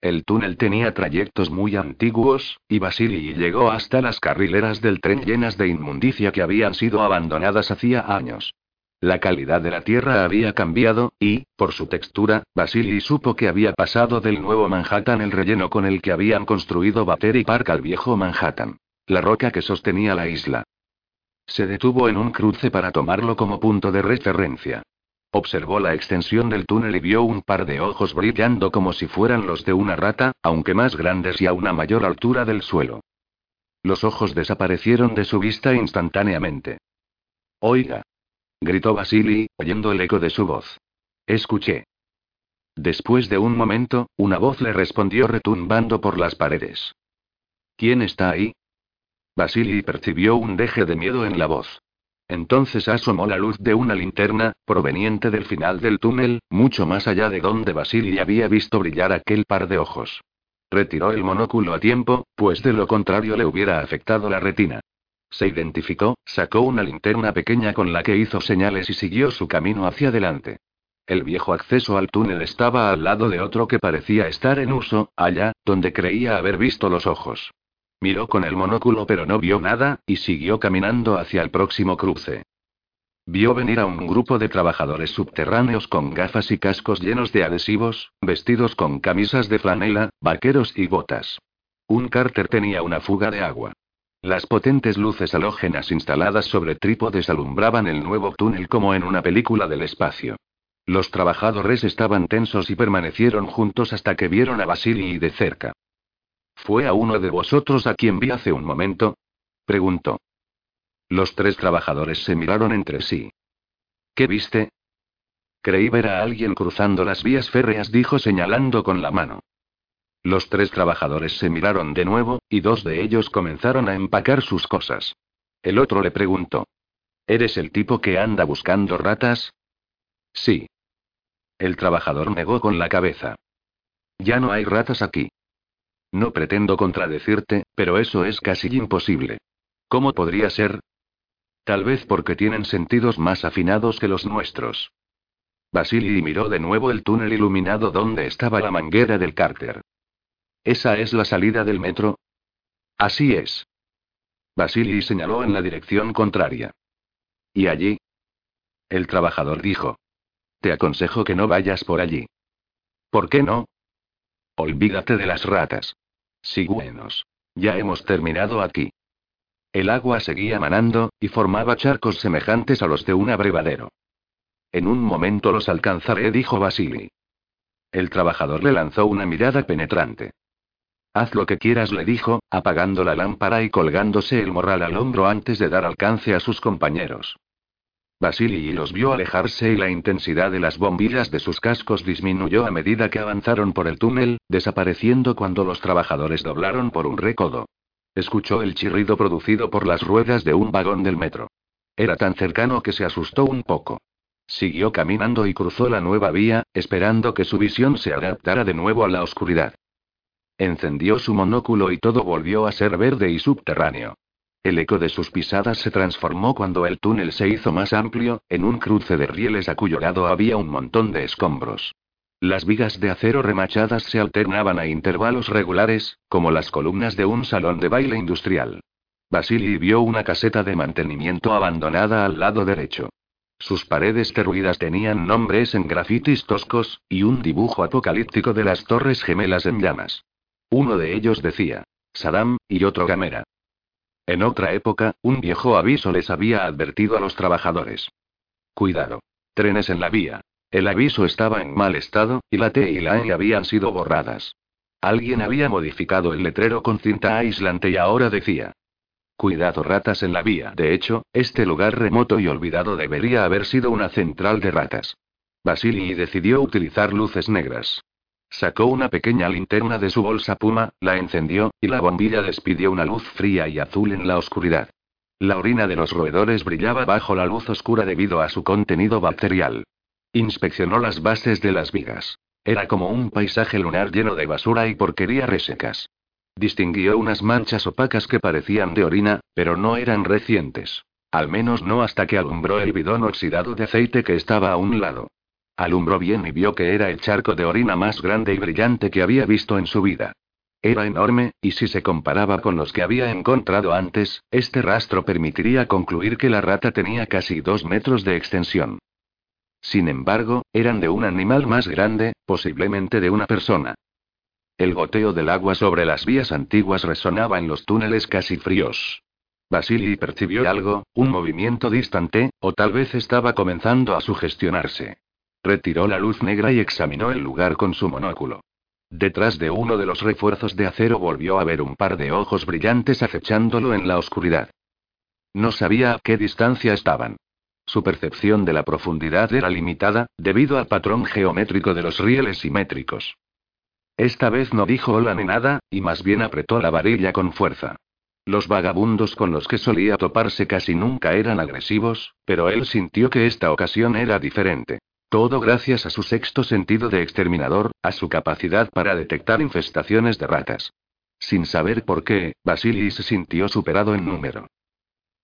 El túnel tenía trayectos muy antiguos, y Basili llegó hasta las carrileras del tren llenas de inmundicia que habían sido abandonadas hacía años. La calidad de la tierra había cambiado, y, por su textura, Basili supo que había pasado del nuevo Manhattan el relleno con el que habían construido Battery Park al viejo Manhattan. La roca que sostenía la isla. Se detuvo en un cruce para tomarlo como punto de referencia. Observó la extensión del túnel y vio un par de ojos brillando como si fueran los de una rata, aunque más grandes y a una mayor altura del suelo. Los ojos desaparecieron de su vista instantáneamente. Oiga, gritó Basili, oyendo el eco de su voz. Escuché. Después de un momento, una voz le respondió retumbando por las paredes. ¿Quién está ahí? Basili percibió un deje de miedo en la voz. Entonces asomó la luz de una linterna, proveniente del final del túnel, mucho más allá de donde Basili había visto brillar aquel par de ojos. Retiró el monóculo a tiempo, pues de lo contrario le hubiera afectado la retina. Se identificó, sacó una linterna pequeña con la que hizo señales y siguió su camino hacia adelante. El viejo acceso al túnel estaba al lado de otro que parecía estar en uso, allá, donde creía haber visto los ojos. Miró con el monóculo pero no vio nada, y siguió caminando hacia el próximo cruce. Vio venir a un grupo de trabajadores subterráneos con gafas y cascos llenos de adhesivos, vestidos con camisas de flanela, vaqueros y botas. Un cárter tenía una fuga de agua. Las potentes luces halógenas instaladas sobre trípodes alumbraban el nuevo túnel como en una película del espacio. Los trabajadores estaban tensos y permanecieron juntos hasta que vieron a Basili de cerca. ¿Fue a uno de vosotros a quien vi hace un momento? preguntó. Los tres trabajadores se miraron entre sí. ¿Qué viste? Creí ver a alguien cruzando las vías férreas, dijo señalando con la mano. Los tres trabajadores se miraron de nuevo, y dos de ellos comenzaron a empacar sus cosas. El otro le preguntó. ¿Eres el tipo que anda buscando ratas? Sí. El trabajador negó con la cabeza. Ya no hay ratas aquí. No pretendo contradecirte, pero eso es casi imposible. ¿Cómo podría ser? Tal vez porque tienen sentidos más afinados que los nuestros. Basili miró de nuevo el túnel iluminado donde estaba la manguera del cárter. ¿Esa es la salida del metro? Así es. Basili señaló en la dirección contraria. ¿Y allí? El trabajador dijo. Te aconsejo que no vayas por allí. ¿Por qué no? Olvídate de las ratas. buenos. Ya hemos terminado aquí. El agua seguía manando, y formaba charcos semejantes a los de un abrevadero. En un momento los alcanzaré, dijo Basili. El trabajador le lanzó una mirada penetrante. Haz lo que quieras, le dijo, apagando la lámpara y colgándose el morral al hombro antes de dar alcance a sus compañeros. Basili los vio alejarse y la intensidad de las bombillas de sus cascos disminuyó a medida que avanzaron por el túnel, desapareciendo cuando los trabajadores doblaron por un recodo. Escuchó el chirrido producido por las ruedas de un vagón del metro. Era tan cercano que se asustó un poco. Siguió caminando y cruzó la nueva vía, esperando que su visión se adaptara de nuevo a la oscuridad. Encendió su monóculo y todo volvió a ser verde y subterráneo. El eco de sus pisadas se transformó cuando el túnel se hizo más amplio, en un cruce de rieles a cuyo lado había un montón de escombros. Las vigas de acero remachadas se alternaban a intervalos regulares, como las columnas de un salón de baile industrial. Basili vio una caseta de mantenimiento abandonada al lado derecho. Sus paredes derruidas tenían nombres en grafitis toscos, y un dibujo apocalíptico de las torres gemelas en llamas. Uno de ellos decía, Saddam, y otro Gamera. En otra época, un viejo aviso les había advertido a los trabajadores. Cuidado. Trenes en la vía. El aviso estaba en mal estado, y la T y la E habían sido borradas. Alguien había modificado el letrero con cinta aislante y ahora decía. Cuidado ratas en la vía. De hecho, este lugar remoto y olvidado debería haber sido una central de ratas. Basili decidió utilizar luces negras. Sacó una pequeña linterna de su bolsa puma, la encendió, y la bombilla despidió una luz fría y azul en la oscuridad. La orina de los roedores brillaba bajo la luz oscura debido a su contenido bacterial. Inspeccionó las bases de las vigas. Era como un paisaje lunar lleno de basura y porquería resecas. Distinguió unas manchas opacas que parecían de orina, pero no eran recientes. Al menos no hasta que alumbró el bidón oxidado de aceite que estaba a un lado. Alumbró bien y vio que era el charco de orina más grande y brillante que había visto en su vida. Era enorme, y si se comparaba con los que había encontrado antes, este rastro permitiría concluir que la rata tenía casi dos metros de extensión. Sin embargo, eran de un animal más grande, posiblemente de una persona. El goteo del agua sobre las vías antiguas resonaba en los túneles casi fríos. Basili percibió algo, un movimiento distante, o tal vez estaba comenzando a sugestionarse. Retiró la luz negra y examinó el lugar con su monóculo. Detrás de uno de los refuerzos de acero volvió a ver un par de ojos brillantes acechándolo en la oscuridad. No sabía a qué distancia estaban. Su percepción de la profundidad era limitada, debido al patrón geométrico de los rieles simétricos. Esta vez no dijo hola ni nada, y más bien apretó la varilla con fuerza. Los vagabundos con los que solía toparse casi nunca eran agresivos, pero él sintió que esta ocasión era diferente. Todo gracias a su sexto sentido de exterminador, a su capacidad para detectar infestaciones de ratas. Sin saber por qué, Basili se sintió superado en número.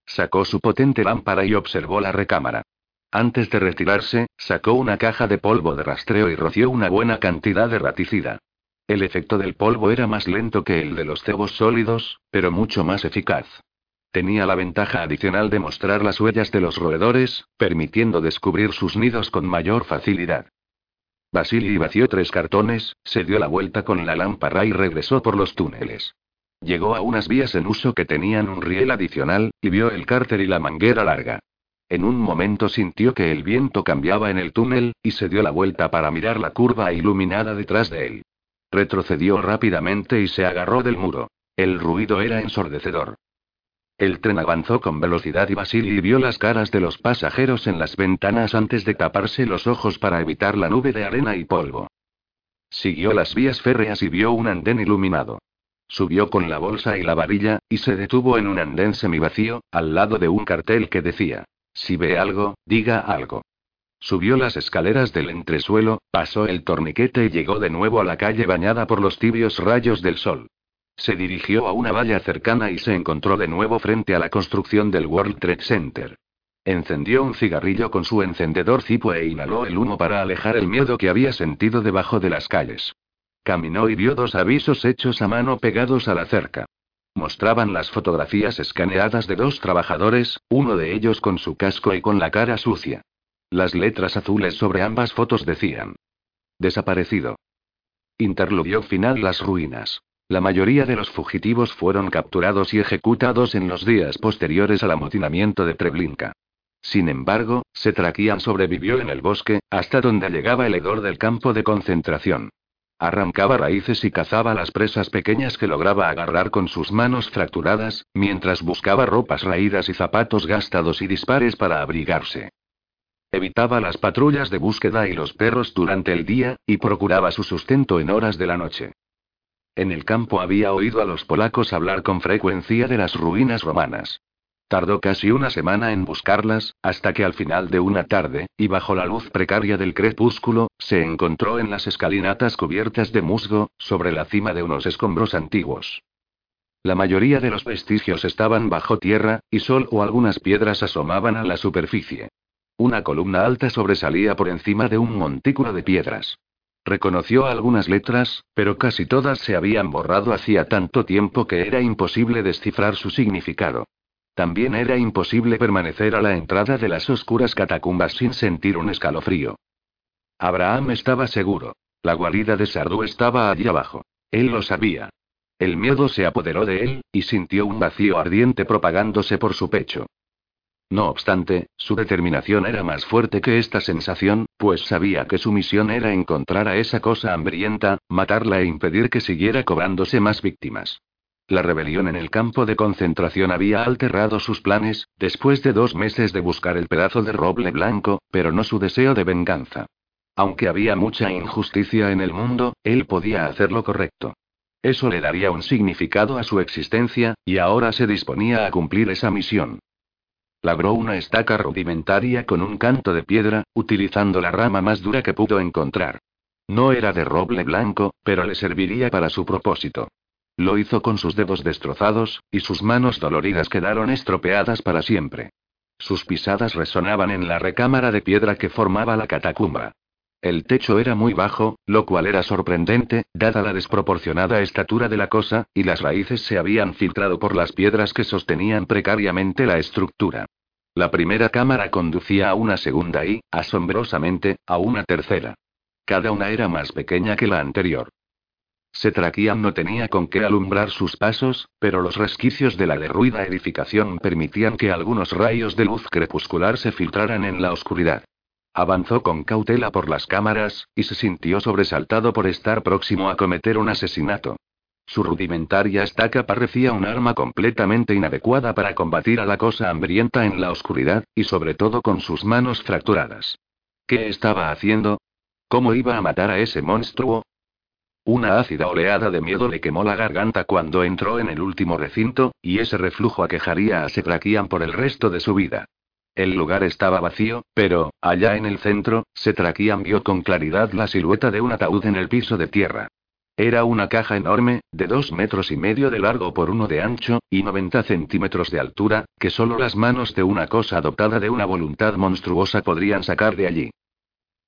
Sacó su potente lámpara y observó la recámara. Antes de retirarse, sacó una caja de polvo de rastreo y roció una buena cantidad de raticida. El efecto del polvo era más lento que el de los cebos sólidos, pero mucho más eficaz. Tenía la ventaja adicional de mostrar las huellas de los roedores, permitiendo descubrir sus nidos con mayor facilidad. Basili vació tres cartones, se dio la vuelta con la lámpara y regresó por los túneles. Llegó a unas vías en uso que tenían un riel adicional, y vio el cárter y la manguera larga. En un momento sintió que el viento cambiaba en el túnel, y se dio la vuelta para mirar la curva iluminada detrás de él. Retrocedió rápidamente y se agarró del muro. El ruido era ensordecedor. El tren avanzó con velocidad y Basili vio las caras de los pasajeros en las ventanas antes de taparse los ojos para evitar la nube de arena y polvo. Siguió las vías férreas y vio un andén iluminado. Subió con la bolsa y la varilla, y se detuvo en un andén semivacío, al lado de un cartel que decía, si ve algo, diga algo. Subió las escaleras del entresuelo, pasó el torniquete y llegó de nuevo a la calle bañada por los tibios rayos del sol. Se dirigió a una valla cercana y se encontró de nuevo frente a la construcción del World Trade Center. Encendió un cigarrillo con su encendedor cipo e inhaló el humo para alejar el miedo que había sentido debajo de las calles. Caminó y vio dos avisos hechos a mano pegados a la cerca. Mostraban las fotografías escaneadas de dos trabajadores, uno de ellos con su casco y con la cara sucia. Las letras azules sobre ambas fotos decían. Desaparecido. Interludio final Las ruinas. La mayoría de los fugitivos fueron capturados y ejecutados en los días posteriores al amotinamiento de Treblinka. Sin embargo, Setrakian sobrevivió en el bosque, hasta donde llegaba el hedor del campo de concentración. Arrancaba raíces y cazaba las presas pequeñas que lograba agarrar con sus manos fracturadas, mientras buscaba ropas raídas y zapatos gastados y dispares para abrigarse. Evitaba las patrullas de búsqueda y los perros durante el día, y procuraba su sustento en horas de la noche. En el campo había oído a los polacos hablar con frecuencia de las ruinas romanas. Tardó casi una semana en buscarlas, hasta que al final de una tarde, y bajo la luz precaria del crepúsculo, se encontró en las escalinatas cubiertas de musgo, sobre la cima de unos escombros antiguos. La mayoría de los vestigios estaban bajo tierra, y solo algunas piedras asomaban a la superficie. Una columna alta sobresalía por encima de un montículo de piedras. Reconoció algunas letras, pero casi todas se habían borrado hacía tanto tiempo que era imposible descifrar su significado. También era imposible permanecer a la entrada de las oscuras catacumbas sin sentir un escalofrío. Abraham estaba seguro. La guarida de Sardú estaba allí abajo. Él lo sabía. El miedo se apoderó de él, y sintió un vacío ardiente propagándose por su pecho. No obstante, su determinación era más fuerte que esta sensación, pues sabía que su misión era encontrar a esa cosa hambrienta, matarla e impedir que siguiera cobrándose más víctimas. La rebelión en el campo de concentración había alterado sus planes, después de dos meses de buscar el pedazo de roble blanco, pero no su deseo de venganza. Aunque había mucha injusticia en el mundo, él podía hacer lo correcto. Eso le daría un significado a su existencia, y ahora se disponía a cumplir esa misión. Labró una estaca rudimentaria con un canto de piedra, utilizando la rama más dura que pudo encontrar. No era de roble blanco, pero le serviría para su propósito. Lo hizo con sus dedos destrozados, y sus manos doloridas quedaron estropeadas para siempre. Sus pisadas resonaban en la recámara de piedra que formaba la catacumba. El techo era muy bajo, lo cual era sorprendente, dada la desproporcionada estatura de la cosa, y las raíces se habían filtrado por las piedras que sostenían precariamente la estructura. La primera cámara conducía a una segunda y, asombrosamente, a una tercera. Cada una era más pequeña que la anterior. Setrakian no tenía con qué alumbrar sus pasos, pero los resquicios de la derruida edificación permitían que algunos rayos de luz crepuscular se filtraran en la oscuridad. Avanzó con cautela por las cámaras, y se sintió sobresaltado por estar próximo a cometer un asesinato. Su rudimentaria estaca parecía un arma completamente inadecuada para combatir a la cosa hambrienta en la oscuridad, y sobre todo con sus manos fracturadas. ¿Qué estaba haciendo? ¿Cómo iba a matar a ese monstruo? Una ácida oleada de miedo le quemó la garganta cuando entró en el último recinto, y ese reflujo aquejaría a Setrakian por el resto de su vida. El lugar estaba vacío, pero, allá en el centro, Setrakian vio con claridad la silueta de un ataúd en el piso de tierra. Era una caja enorme, de dos metros y medio de largo por uno de ancho, y 90 centímetros de altura, que solo las manos de una cosa adoptada de una voluntad monstruosa podrían sacar de allí.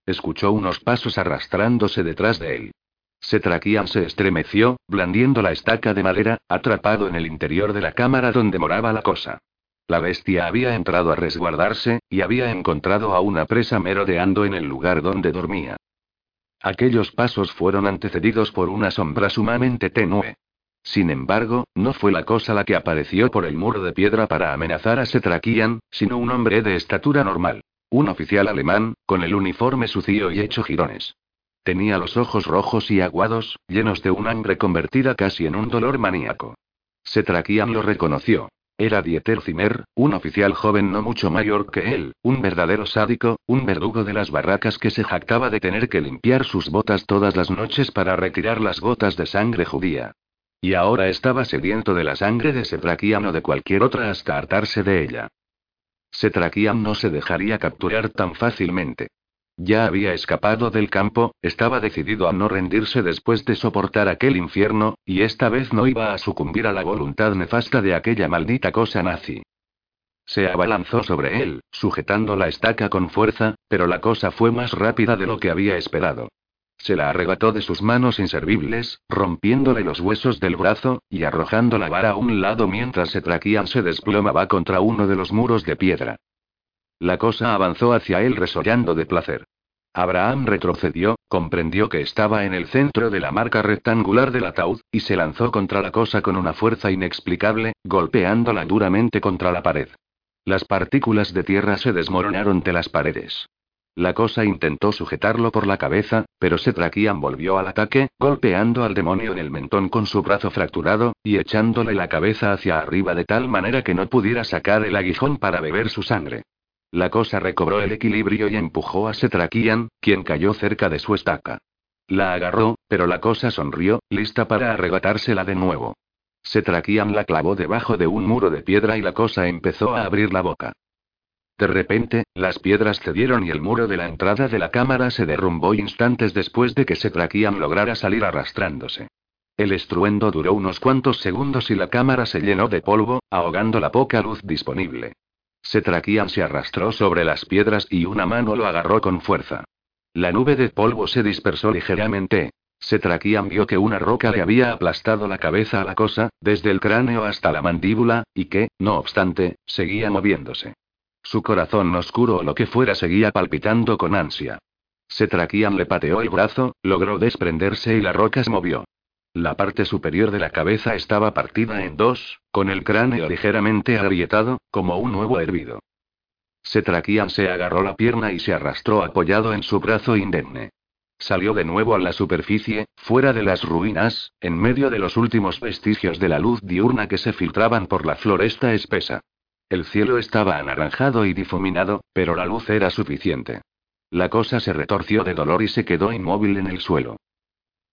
Escuchó unos pasos arrastrándose detrás de él. Setrakian se estremeció, blandiendo la estaca de madera, atrapado en el interior de la cámara donde moraba la cosa. La bestia había entrado a resguardarse, y había encontrado a una presa merodeando en el lugar donde dormía. Aquellos pasos fueron antecedidos por una sombra sumamente tenue. Sin embargo, no fue la cosa la que apareció por el muro de piedra para amenazar a Setrakian, sino un hombre de estatura normal. Un oficial alemán, con el uniforme sucio y hecho jirones. Tenía los ojos rojos y aguados, llenos de un hambre convertida casi en un dolor maníaco. Setrakian lo reconoció. Era Dieter Zimmer, un oficial joven no mucho mayor que él, un verdadero sádico, un verdugo de las barracas que se jactaba de tener que limpiar sus botas todas las noches para retirar las gotas de sangre judía. Y ahora estaba sediento de la sangre de Setrakian o de cualquier otra hasta hartarse de ella. Setrakian no se dejaría capturar tan fácilmente. Ya había escapado del campo, estaba decidido a no rendirse después de soportar aquel infierno, y esta vez no iba a sucumbir a la voluntad nefasta de aquella maldita cosa nazi. Se abalanzó sobre él, sujetando la estaca con fuerza, pero la cosa fue más rápida de lo que había esperado. Se la arrebató de sus manos inservibles, rompiéndole los huesos del brazo, y arrojando la vara a un lado mientras Setraquian se desplomaba contra uno de los muros de piedra. La cosa avanzó hacia él resollando de placer. Abraham retrocedió, comprendió que estaba en el centro de la marca rectangular del ataúd, y se lanzó contra la cosa con una fuerza inexplicable, golpeándola duramente contra la pared. Las partículas de tierra se desmoronaron de las paredes. La cosa intentó sujetarlo por la cabeza, pero Setrakian volvió al ataque, golpeando al demonio en el mentón con su brazo fracturado, y echándole la cabeza hacia arriba de tal manera que no pudiera sacar el aguijón para beber su sangre. La cosa recobró el equilibrio y empujó a Setrakian, quien cayó cerca de su estaca. La agarró, pero la cosa sonrió, lista para arrebatársela de nuevo. Setrakian la clavó debajo de un muro de piedra y la cosa empezó a abrir la boca. De repente, las piedras cedieron y el muro de la entrada de la cámara se derrumbó instantes después de que Setrakian lograra salir arrastrándose. El estruendo duró unos cuantos segundos y la cámara se llenó de polvo, ahogando la poca luz disponible. Setrakian se arrastró sobre las piedras y una mano lo agarró con fuerza. La nube de polvo se dispersó ligeramente. Setrakian vio que una roca le había aplastado la cabeza a la cosa, desde el cráneo hasta la mandíbula, y que, no obstante, seguía moviéndose. Su corazón oscuro o lo que fuera seguía palpitando con ansia. Setrakian le pateó el brazo, logró desprenderse y la roca se movió. La parte superior de la cabeza estaba partida en dos, con el cráneo ligeramente agrietado, como un huevo hervido. Setrakian se agarró la pierna y se arrastró apoyado en su brazo indemne. Salió de nuevo a la superficie, fuera de las ruinas, en medio de los últimos vestigios de la luz diurna que se filtraban por la floresta espesa. El cielo estaba anaranjado y difuminado, pero la luz era suficiente. La cosa se retorció de dolor y se quedó inmóvil en el suelo.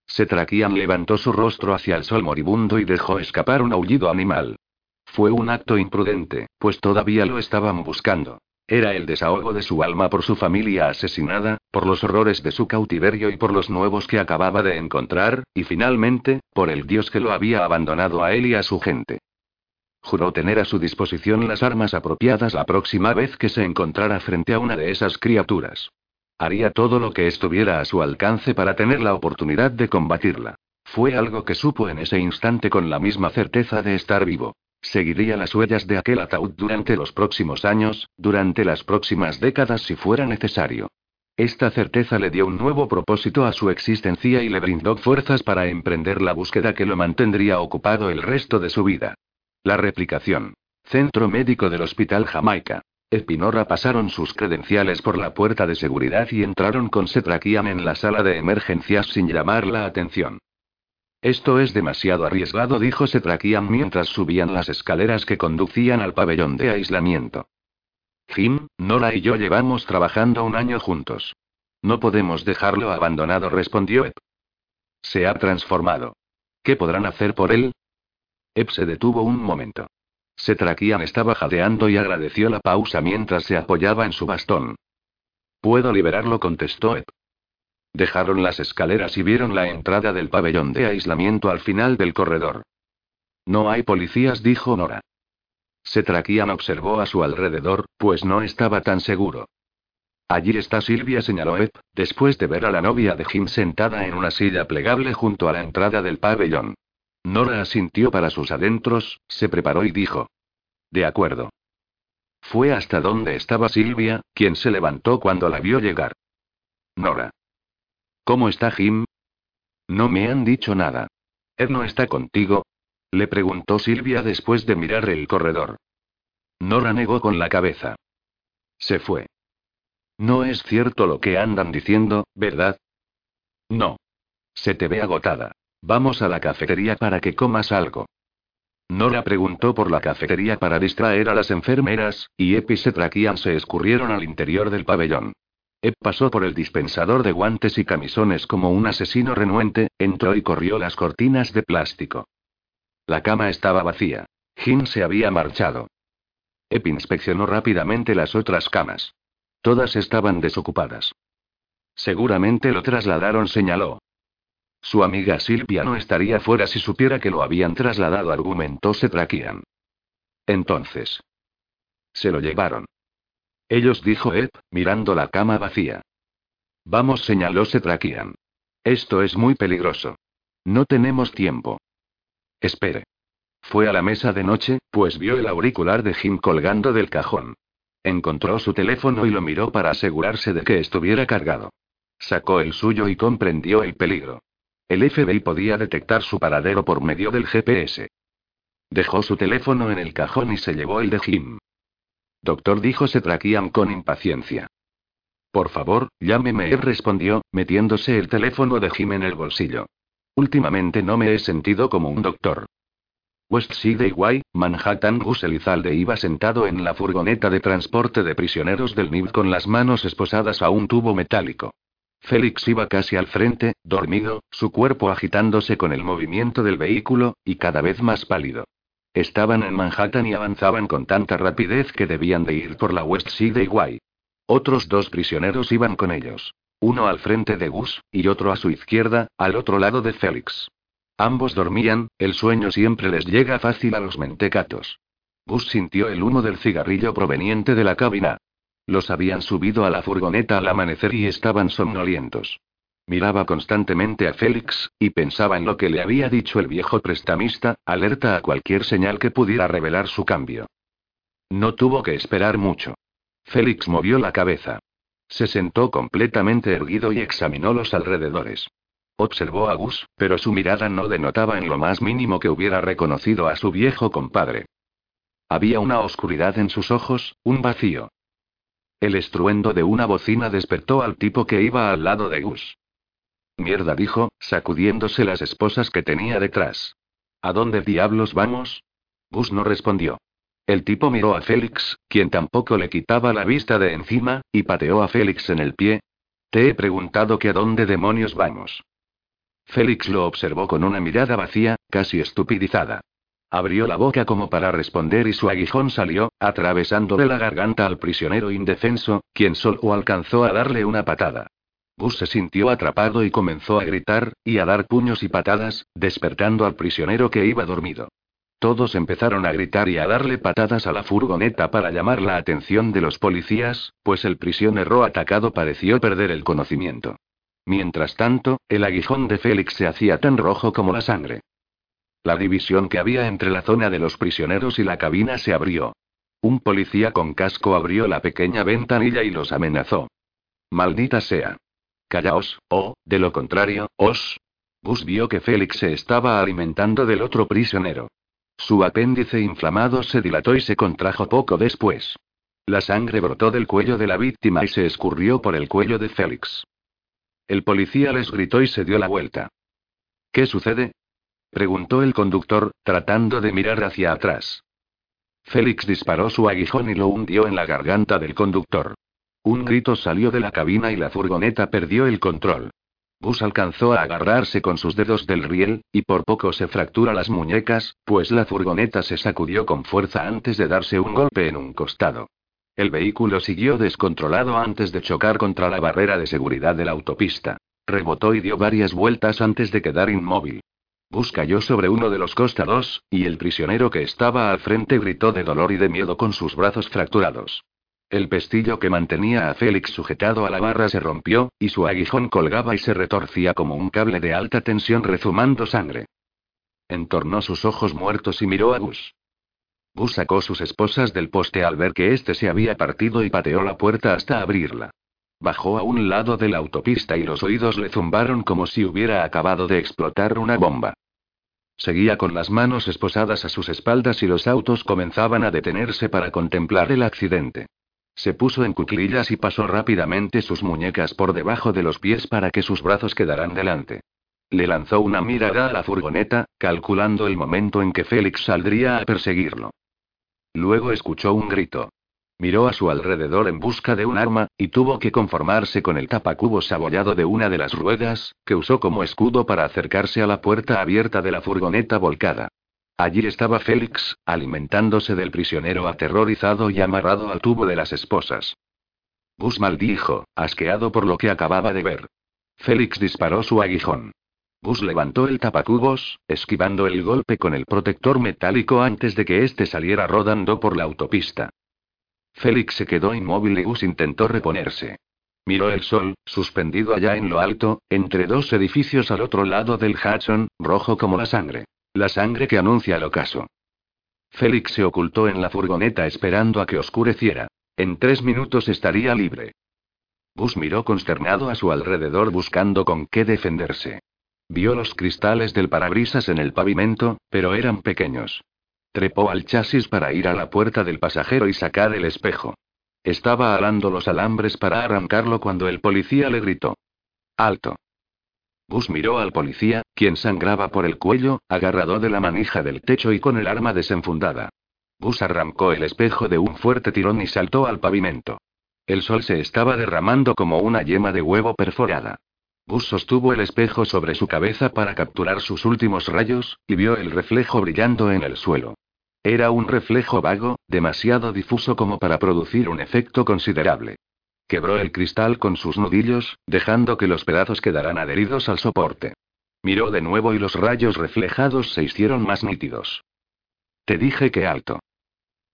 Setrakian levantó su rostro hacia el sol moribundo y dejó escapar un aullido animal. Fue un acto imprudente, pues todavía lo estaban buscando. Era el desahogo de su alma por su familia asesinada, por los horrores de su cautiverio y por los nuevos que acababa de encontrar, y finalmente, por el dios que lo había abandonado a él y a su gente. Juró tener a su disposición las armas apropiadas la próxima vez que se encontrara frente a una de esas criaturas. Haría todo lo que estuviera a su alcance para tener la oportunidad de combatirla. Fue algo que supo en ese instante con la misma certeza de estar vivo. Seguiría las huellas de aquel ataúd durante los próximos años, durante las próximas décadas si fuera necesario. Esta certeza le dio un nuevo propósito a su existencia y le brindó fuerzas para emprender la búsqueda que lo mantendría ocupado el resto de su vida. La replicación. Centro médico del Hospital Jamaica. Epinorra pasaron sus credenciales por la puerta de seguridad y entraron con Setrakian en la sala de emergencias sin llamar la atención. Esto es demasiado arriesgado, dijo Setrakian mientras subían las escaleras que conducían al pabellón de aislamiento. Jim, Nora y yo llevamos trabajando un año juntos. No podemos dejarlo abandonado, respondió Ep. Se ha transformado. ¿Qué podrán hacer por él? Ep se detuvo un momento. Setrakian estaba jadeando y agradeció la pausa mientras se apoyaba en su bastón. Puedo liberarlo, contestó Ep. Dejaron las escaleras y vieron la entrada del pabellón de aislamiento al final del corredor. No hay policías, dijo Nora. Setrakian observó a su alrededor, pues no estaba tan seguro. Allí está Silvia, señaló Ep, después de ver a la novia de Jim sentada en una silla plegable junto a la entrada del pabellón. Nora asintió para sus adentros, se preparó y dijo. De acuerdo. Fue hasta donde estaba Silvia, quien se levantó cuando la vio llegar. Nora. ¿Cómo está Jim? No me han dicho nada. ¿Ed no está contigo? Le preguntó Silvia después de mirar el corredor. Nora negó con la cabeza. Se fue. No es cierto lo que andan diciendo, ¿verdad? No. Se te ve agotada. Vamos a la cafetería para que comas algo. Nora preguntó por la cafetería para distraer a las enfermeras, y Ep y Setrakian se escurrieron al interior del pabellón. Ep pasó por el dispensador de guantes y camisones como un asesino renuente, entró y corrió las cortinas de plástico. La cama estaba vacía. Jin se había marchado. Ep inspeccionó rápidamente las otras camas. Todas estaban desocupadas. Seguramente lo trasladaron, señaló. Su amiga Silvia no estaría fuera si supiera que lo habían trasladado, argumentó Setrakian. Entonces. Se lo llevaron. Ellos dijo Ed, mirando la cama vacía. Vamos, señaló Setrakian. Esto es muy peligroso. No tenemos tiempo. Espere. Fue a la mesa de noche, pues vio el auricular de Jim colgando del cajón. Encontró su teléfono y lo miró para asegurarse de que estuviera cargado. Sacó el suyo y comprendió el peligro. El FBI podía detectar su paradero por medio del GPS. Dejó su teléfono en el cajón y se llevó el de Jim. Doctor dijo Setrakian con impaciencia. Por favor, llámeme, él respondió, metiéndose el teléfono de Jim en el bolsillo. Últimamente no me he sentido como un doctor. West Sideway, Manhattan. Gus Elizalde iba sentado en la furgoneta de transporte de prisioneros del NIB con las manos esposadas a un tubo metálico. Félix iba casi al frente, dormido, su cuerpo agitándose con el movimiento del vehículo, y cada vez más pálido. Estaban en Manhattan y avanzaban con tanta rapidez que debían de ir por la West Sideway. Otros dos prisioneros iban con ellos. Uno al frente de Gus, y otro a su izquierda, al otro lado de Félix. Ambos dormían, el sueño siempre les llega fácil a los mentecatos. Gus sintió el humo del cigarrillo proveniente de la cabina. Los habían subido a la furgoneta al amanecer y estaban somnolientos. Miraba constantemente a Félix, y pensaba en lo que le había dicho el viejo prestamista, alerta a cualquier señal que pudiera revelar su cambio. No tuvo que esperar mucho. Félix movió la cabeza. Se sentó completamente erguido y examinó los alrededores. Observó a Gus, pero su mirada no denotaba en lo más mínimo que hubiera reconocido a su viejo compadre. Había una oscuridad en sus ojos, un vacío. El estruendo de una bocina despertó al tipo que iba al lado de Gus. Mierda, dijo, sacudiéndose las esposas que tenía detrás. ¿A dónde diablos vamos? Gus no respondió. El tipo miró a Félix, quien tampoco le quitaba la vista de encima, y pateó a Félix en el pie. Te he preguntado que a dónde demonios vamos. Félix lo observó con una mirada vacía, casi estupidizada. Abrió la boca como para responder y su aguijón salió, atravesándole la garganta al prisionero indefenso, quien solo alcanzó a darle una patada. Gus se sintió atrapado y comenzó a gritar, y a dar puños y patadas, despertando al prisionero que iba dormido. Todos empezaron a gritar y a darle patadas a la furgoneta para llamar la atención de los policías, pues el prisionero atacado pareció perder el conocimiento. Mientras tanto, el aguijón de Félix se hacía tan rojo como la sangre. La división que había entre la zona de los prisioneros y la cabina se abrió. Un policía con casco abrió la pequeña ventanilla y los amenazó. Maldita sea. Callaos, o, de lo contrario, os. Gus vio que Félix se estaba alimentando del otro prisionero. Su apéndice inflamado se dilató y se contrajo poco después. La sangre brotó del cuello de la víctima y se escurrió por el cuello de Félix. El policía les gritó y se dio la vuelta. ¿Qué sucede? Preguntó el conductor, tratando de mirar hacia atrás. Félix disparó su aguijón y lo hundió en la garganta del conductor. Un grito salió de la cabina y la furgoneta perdió el control. Gus alcanzó a agarrarse con sus dedos del riel, y por poco se fractura las muñecas, pues la furgoneta se sacudió con fuerza antes de darse un golpe en un costado. El vehículo siguió descontrolado antes de chocar contra la barrera de seguridad de la autopista. Rebotó y dio varias vueltas antes de quedar inmóvil. Bus cayó sobre uno de los costados, y el prisionero que estaba al frente gritó de dolor y de miedo con sus brazos fracturados. El pestillo que mantenía a Félix sujetado a la barra se rompió, y su aguijón colgaba y se retorcía como un cable de alta tensión rezumando sangre. Entornó sus ojos muertos y miró a Gus. Gus sacó sus esposas del poste al ver que éste se había partido y pateó la puerta hasta abrirla. Bajó a un lado de la autopista y los oídos le zumbaron como si hubiera acabado de explotar una bomba. Seguía con las manos esposadas a sus espaldas y los autos comenzaban a detenerse para contemplar el accidente. Se puso en cuclillas y pasó rápidamente sus muñecas por debajo de los pies para que sus brazos quedaran delante. Le lanzó una mirada a la furgoneta, calculando el momento en que Félix saldría a perseguirlo. Luego escuchó un grito. Miró a su alrededor en busca de un arma, y tuvo que conformarse con el tapacubos abollado de una de las ruedas, que usó como escudo para acercarse a la puerta abierta de la furgoneta volcada. Allí estaba Félix, alimentándose del prisionero aterrorizado y amarrado al tubo de las esposas. Gus maldijo, asqueado por lo que acababa de ver. Félix disparó su aguijón. Gus levantó el tapacubos, esquivando el golpe con el protector metálico antes de que éste saliera rodando por la autopista. Félix se quedó inmóvil y Gus intentó reponerse. Miró el sol, suspendido allá en lo alto, entre dos edificios al otro lado del Hudson, rojo como la sangre. La sangre que anuncia el ocaso. Félix se ocultó en la furgoneta esperando a que oscureciera. En tres minutos estaría libre. Gus miró consternado a su alrededor buscando con qué defenderse. Vio los cristales del parabrisas en el pavimento, pero eran pequeños. Trepó al chasis para ir a la puerta del pasajero y sacar el espejo. Estaba alando los alambres para arrancarlo cuando el policía le gritó. Alto. Bus miró al policía, quien sangraba por el cuello, agarrado de la manija del techo y con el arma desenfundada. Bus arrancó el espejo de un fuerte tirón y saltó al pavimento. El sol se estaba derramando como una yema de huevo perforada. Bus sostuvo el espejo sobre su cabeza para capturar sus últimos rayos, y vio el reflejo brillando en el suelo. Era un reflejo vago, demasiado difuso como para producir un efecto considerable. Quebró el cristal con sus nudillos, dejando que los pedazos quedaran adheridos al soporte. Miró de nuevo y los rayos reflejados se hicieron más nítidos. Te dije que alto.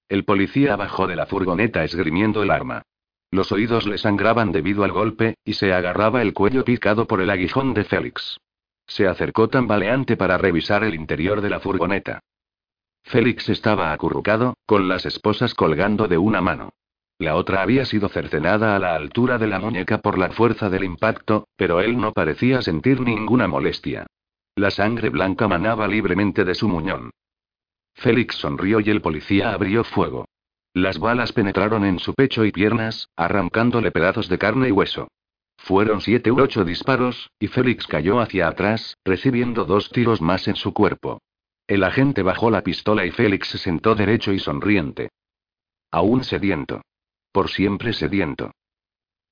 El policía bajó de la furgoneta esgrimiendo el arma. Los oídos le sangraban debido al golpe, y se agarraba el cuello picado por el aguijón de Félix. Se acercó tambaleante para revisar el interior de la furgoneta. Félix estaba acurrucado, con las esposas colgando de una mano. La otra había sido cercenada a la altura de la muñeca por la fuerza del impacto, pero él no parecía sentir ninguna molestia. La sangre blanca manaba libremente de su muñón. Félix sonrió y el policía abrió fuego. Las balas penetraron en su pecho y piernas, arrancándole pedazos de carne y hueso. Fueron siete u ocho disparos, y Félix cayó hacia atrás, recibiendo dos tiros más en su cuerpo. El agente bajó la pistola y Félix se sentó derecho y sonriente. Aún sediento. Por siempre sediento.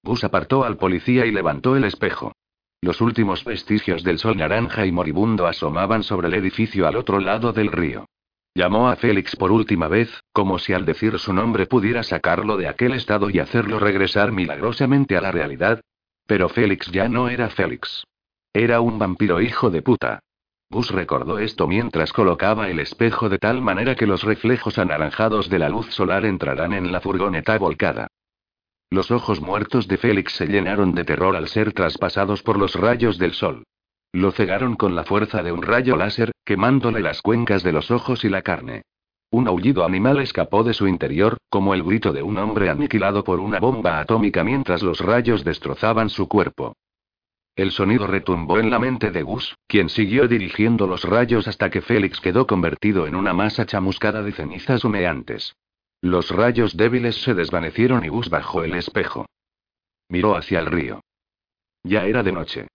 Gus apartó al policía y levantó el espejo. Los últimos vestigios del sol naranja y moribundo asomaban sobre el edificio al otro lado del río. Llamó a Félix por última vez, como si al decir su nombre pudiera sacarlo de aquel estado y hacerlo regresar milagrosamente a la realidad. Pero Félix ya no era Félix. Era un vampiro hijo de puta. Gus recordó esto mientras colocaba el espejo de tal manera que los reflejos anaranjados de la luz solar entrarán en la furgoneta volcada. Los ojos muertos de Félix se llenaron de terror al ser traspasados por los rayos del sol. Lo cegaron con la fuerza de un rayo láser, quemándole las cuencas de los ojos y la carne. Un aullido animal escapó de su interior, como el grito de un hombre aniquilado por una bomba atómica mientras los rayos destrozaban su cuerpo. El sonido retumbó en la mente de Gus, quien siguió dirigiendo los rayos hasta que Félix quedó convertido en una masa chamuscada de cenizas humeantes. Los rayos débiles se desvanecieron y Gus bajó el espejo. Miró hacia el río. Ya era de noche.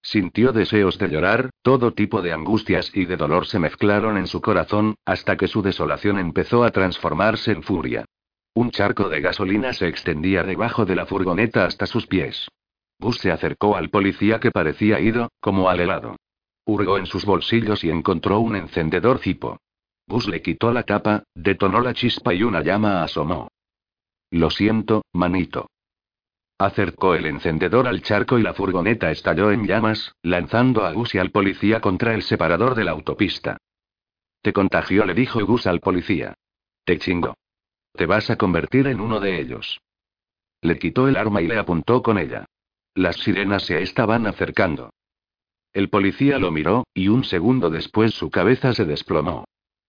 Sintió deseos de llorar, todo tipo de angustias y de dolor se mezclaron en su corazón, hasta que su desolación empezó a transformarse en furia. Un charco de gasolina se extendía debajo de la furgoneta hasta sus pies. Gus se acercó al policía que parecía ido, como al helado. Hurgó en sus bolsillos y encontró un encendedor cipo. Gus le quitó la tapa, detonó la chispa y una llama asomó. Lo siento, manito. Acercó el encendedor al charco y la furgoneta estalló en llamas, lanzando a Gus y al policía contra el separador de la autopista. Te contagió, le dijo Gus al policía. Te chingo. Te vas a convertir en uno de ellos. Le quitó el arma y le apuntó con ella. Las sirenas se estaban acercando. El policía lo miró, y un segundo después su cabeza se desplomó.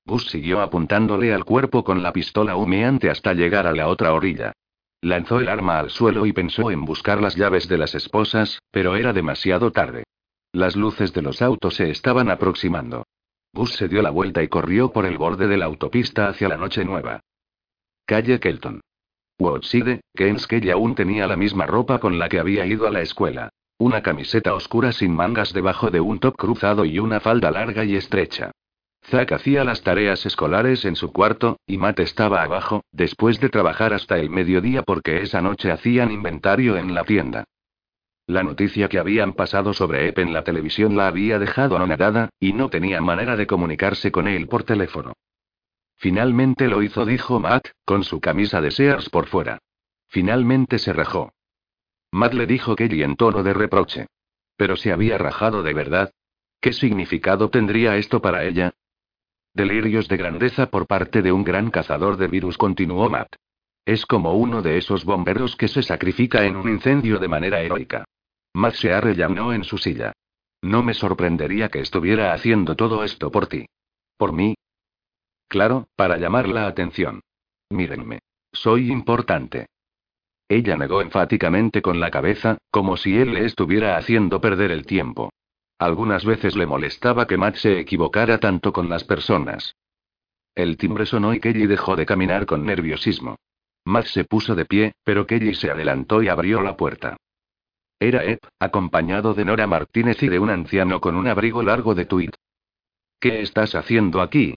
Gus siguió apuntándole al cuerpo con la pistola humeante hasta llegar a la otra orilla. Lanzó el arma al suelo y pensó en buscar las llaves de las esposas, pero era demasiado tarde. Las luces de los autos se estaban aproximando. Gus se dio la vuelta y corrió por el borde de la autopista hacia la noche nueva. Calle Kelton. Woodside, que aún tenía la misma ropa con la que había ido a la escuela. Una camiseta oscura sin mangas debajo de un top cruzado y una falda larga y estrecha. Zack hacía las tareas escolares en su cuarto, y Matt estaba abajo, después de trabajar hasta el mediodía porque esa noche hacían inventario en la tienda. La noticia que habían pasado sobre Ep en la televisión la había dejado anonadada, y no tenía manera de comunicarse con él por teléfono. Finalmente lo hizo, dijo Matt, con su camisa de Sears por fuera. Finalmente se rajó. Matt le dijo Kelly en tono de reproche. Pero se había rajado de verdad. ¿Qué significado tendría esto para ella? Delirios de grandeza por parte de un gran cazador de virus, continuó Matt. Es como uno de esos bomberos que se sacrifica en un incendio de manera heroica. Matt se arrellanó en su silla. No me sorprendería que estuviera haciendo todo esto por ti. ¿Por mí? Claro, para llamar la atención. Mírenme. Soy importante. Ella negó enfáticamente con la cabeza, como si él le estuviera haciendo perder el tiempo. Algunas veces le molestaba que Matt se equivocara tanto con las personas. El timbre sonó y Kelly dejó de caminar con nerviosismo. Matt se puso de pie, pero Kelly se adelantó y abrió la puerta. Era Ed, acompañado de Nora Martínez y de un anciano con un abrigo largo de tweed. ¿Qué estás haciendo aquí?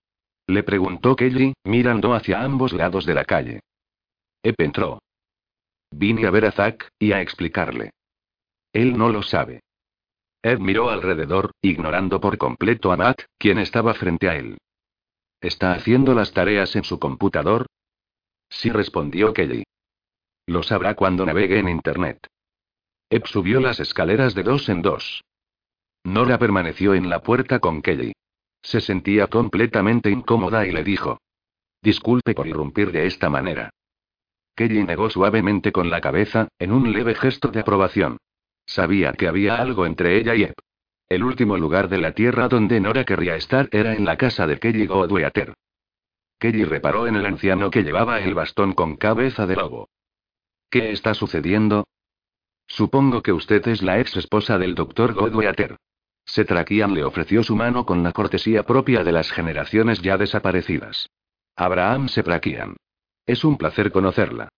Le preguntó Kelly, mirando hacia ambos lados de la calle. Ep entró. Vine a ver a Zack, y a explicarle. Él no lo sabe. Ed miró alrededor, ignorando por completo a Matt, quien estaba frente a él. ¿Está haciendo las tareas en su computador? Sí, respondió Kelly. Lo sabrá cuando navegue en Internet. Ed subió las escaleras de dos en dos. Nora permaneció en la puerta con Kelly. Se sentía completamente incómoda y le dijo. Disculpe por irrumpir de esta manera. Kelly negó suavemente con la cabeza, en un leve gesto de aprobación. Sabía que había algo entre ella y Ep. El último lugar de la tierra donde Nora querría estar era en la casa de Kelly Godweater. Kelly reparó en el anciano que llevaba el bastón con cabeza de lobo. ¿Qué está sucediendo? Supongo que usted es la ex esposa del doctor Godweater. Setrakian le ofreció su mano con la cortesía propia de las generaciones ya desaparecidas. Abraham Setrakian. Es un placer conocerla.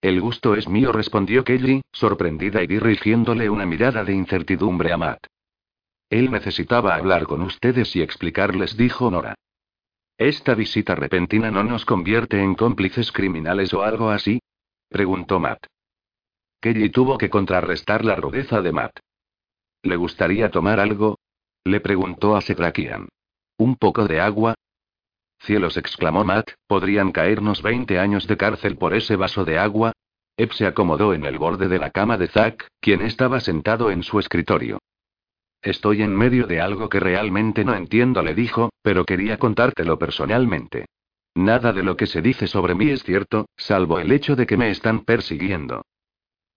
El gusto es mío, respondió Kelly, sorprendida y dirigiéndole una mirada de incertidumbre a Matt. Él necesitaba hablar con ustedes y explicarles, dijo Nora. ¿Esta visita repentina no nos convierte en cómplices criminales o algo así? preguntó Matt. Kelly tuvo que contrarrestar la rudeza de Matt. ¿Le gustaría tomar algo? Le preguntó a Setrakian. ¿Un poco de agua? Cielos, exclamó Matt, ¿podrían caernos 20 años de cárcel por ese vaso de agua? Eb se acomodó en el borde de la cama de Zack, quien estaba sentado en su escritorio. Estoy en medio de algo que realmente no entiendo, le dijo, pero quería contártelo personalmente. Nada de lo que se dice sobre mí es cierto, salvo el hecho de que me están persiguiendo.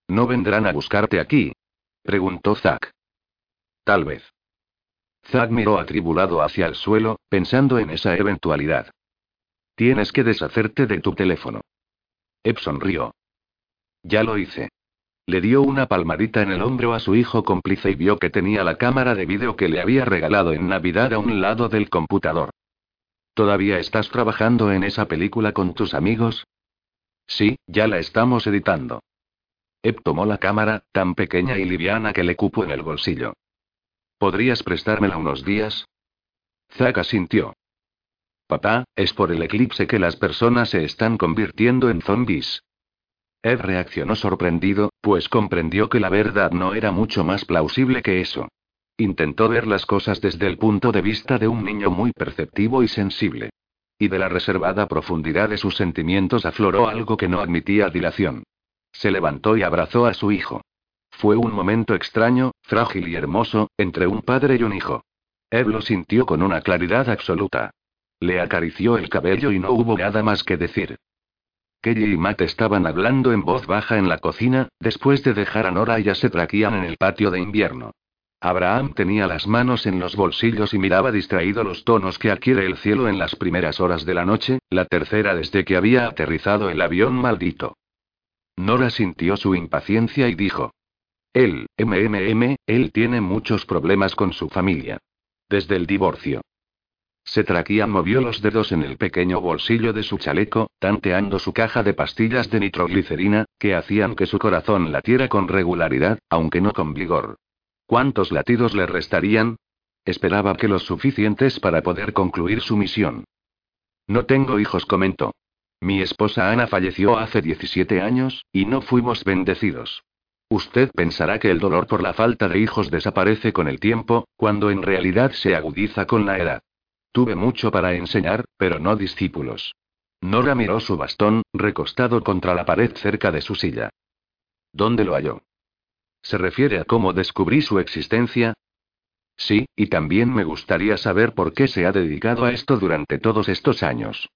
¿No vendrán a buscarte aquí? preguntó Zack. Tal vez. Zack miró atribulado hacia el suelo, pensando en esa eventualidad. Tienes que deshacerte de tu teléfono. Eb sonrió. Ya lo hice. Le dio una palmadita en el hombro a su hijo cómplice y vio que tenía la cámara de vídeo que le había regalado en Navidad a un lado del computador. ¿Todavía estás trabajando en esa película con tus amigos? Sí, ya la estamos editando. Eb tomó la cámara, tan pequeña y liviana que le cupo en el bolsillo. ¿Podrías prestármela unos días? Zack asintió. Papá, es por el eclipse que las personas se están convirtiendo en zombies. Ed reaccionó sorprendido, pues comprendió que la verdad no era mucho más plausible que eso. Intentó ver las cosas desde el punto de vista de un niño muy perceptivo y sensible. Y de la reservada profundidad de sus sentimientos afloró algo que no admitía dilación. Se levantó y abrazó a su hijo. Fue un momento extraño, frágil y hermoso, entre un padre y un hijo. Eb lo sintió con una claridad absoluta. Le acarició el cabello y no hubo nada más que decir. Kelly y Matt estaban hablando en voz baja en la cocina, después de dejar a Nora y a Setrakian en el patio de invierno. Abraham tenía las manos en los bolsillos y miraba distraído los tonos que adquiere el cielo en las primeras horas de la noche, la tercera desde que había aterrizado el avión maldito. Nora sintió su impaciencia y dijo, él, MMM, él tiene muchos problemas con su familia. Desde el divorcio. Setrakian movió los dedos en el pequeño bolsillo de su chaleco, tanteando su caja de pastillas de nitroglicerina, que hacían que su corazón latiera con regularidad, aunque no con vigor. ¿Cuántos latidos le restarían? Esperaba que los suficientes para poder concluir su misión. No tengo hijos, comentó. Mi esposa Ana falleció hace 17 años, y no fuimos bendecidos. Usted pensará que el dolor por la falta de hijos desaparece con el tiempo, cuando en realidad se agudiza con la edad. Tuve mucho para enseñar, pero no discípulos. Nora miró su bastón, recostado contra la pared cerca de su silla. ¿Dónde lo halló? ¿Se refiere a cómo descubrí su existencia? Sí, y también me gustaría saber por qué se ha dedicado a esto durante todos estos años.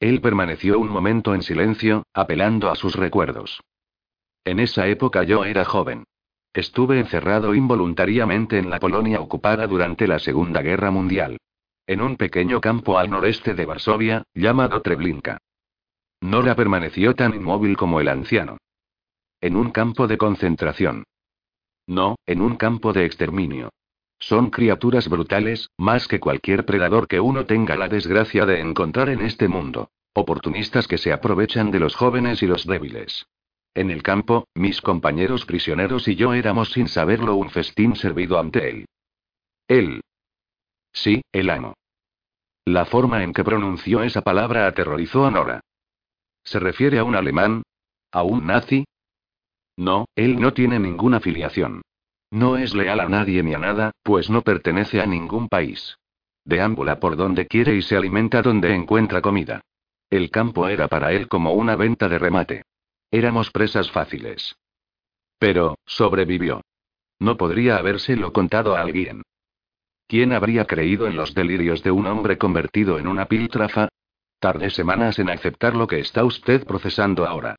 Él permaneció un momento en silencio, apelando a sus recuerdos. En esa época yo era joven. Estuve encerrado involuntariamente en la Polonia ocupada durante la Segunda Guerra Mundial. En un pequeño campo al noreste de Varsovia, llamado Treblinka. Nora permaneció tan inmóvil como el anciano. En un campo de concentración. No, en un campo de exterminio. Son criaturas brutales, más que cualquier predador que uno tenga la desgracia de encontrar en este mundo. Oportunistas que se aprovechan de los jóvenes y los débiles. En el campo, mis compañeros prisioneros y yo éramos sin saberlo un festín servido ante él. Él. Sí, el amo. La forma en que pronunció esa palabra aterrorizó a Nora. ¿Se refiere a un alemán? ¿A un nazi? No, él no tiene ninguna filiación. No es leal a nadie ni a nada, pues no pertenece a ningún país. Deambula por donde quiere y se alimenta donde encuentra comida. El campo era para él como una venta de remate. Éramos presas fáciles. Pero, sobrevivió. No podría habérselo contado a alguien. ¿Quién habría creído en los delirios de un hombre convertido en una piltrafa? Tardé semanas en aceptar lo que está usted procesando ahora.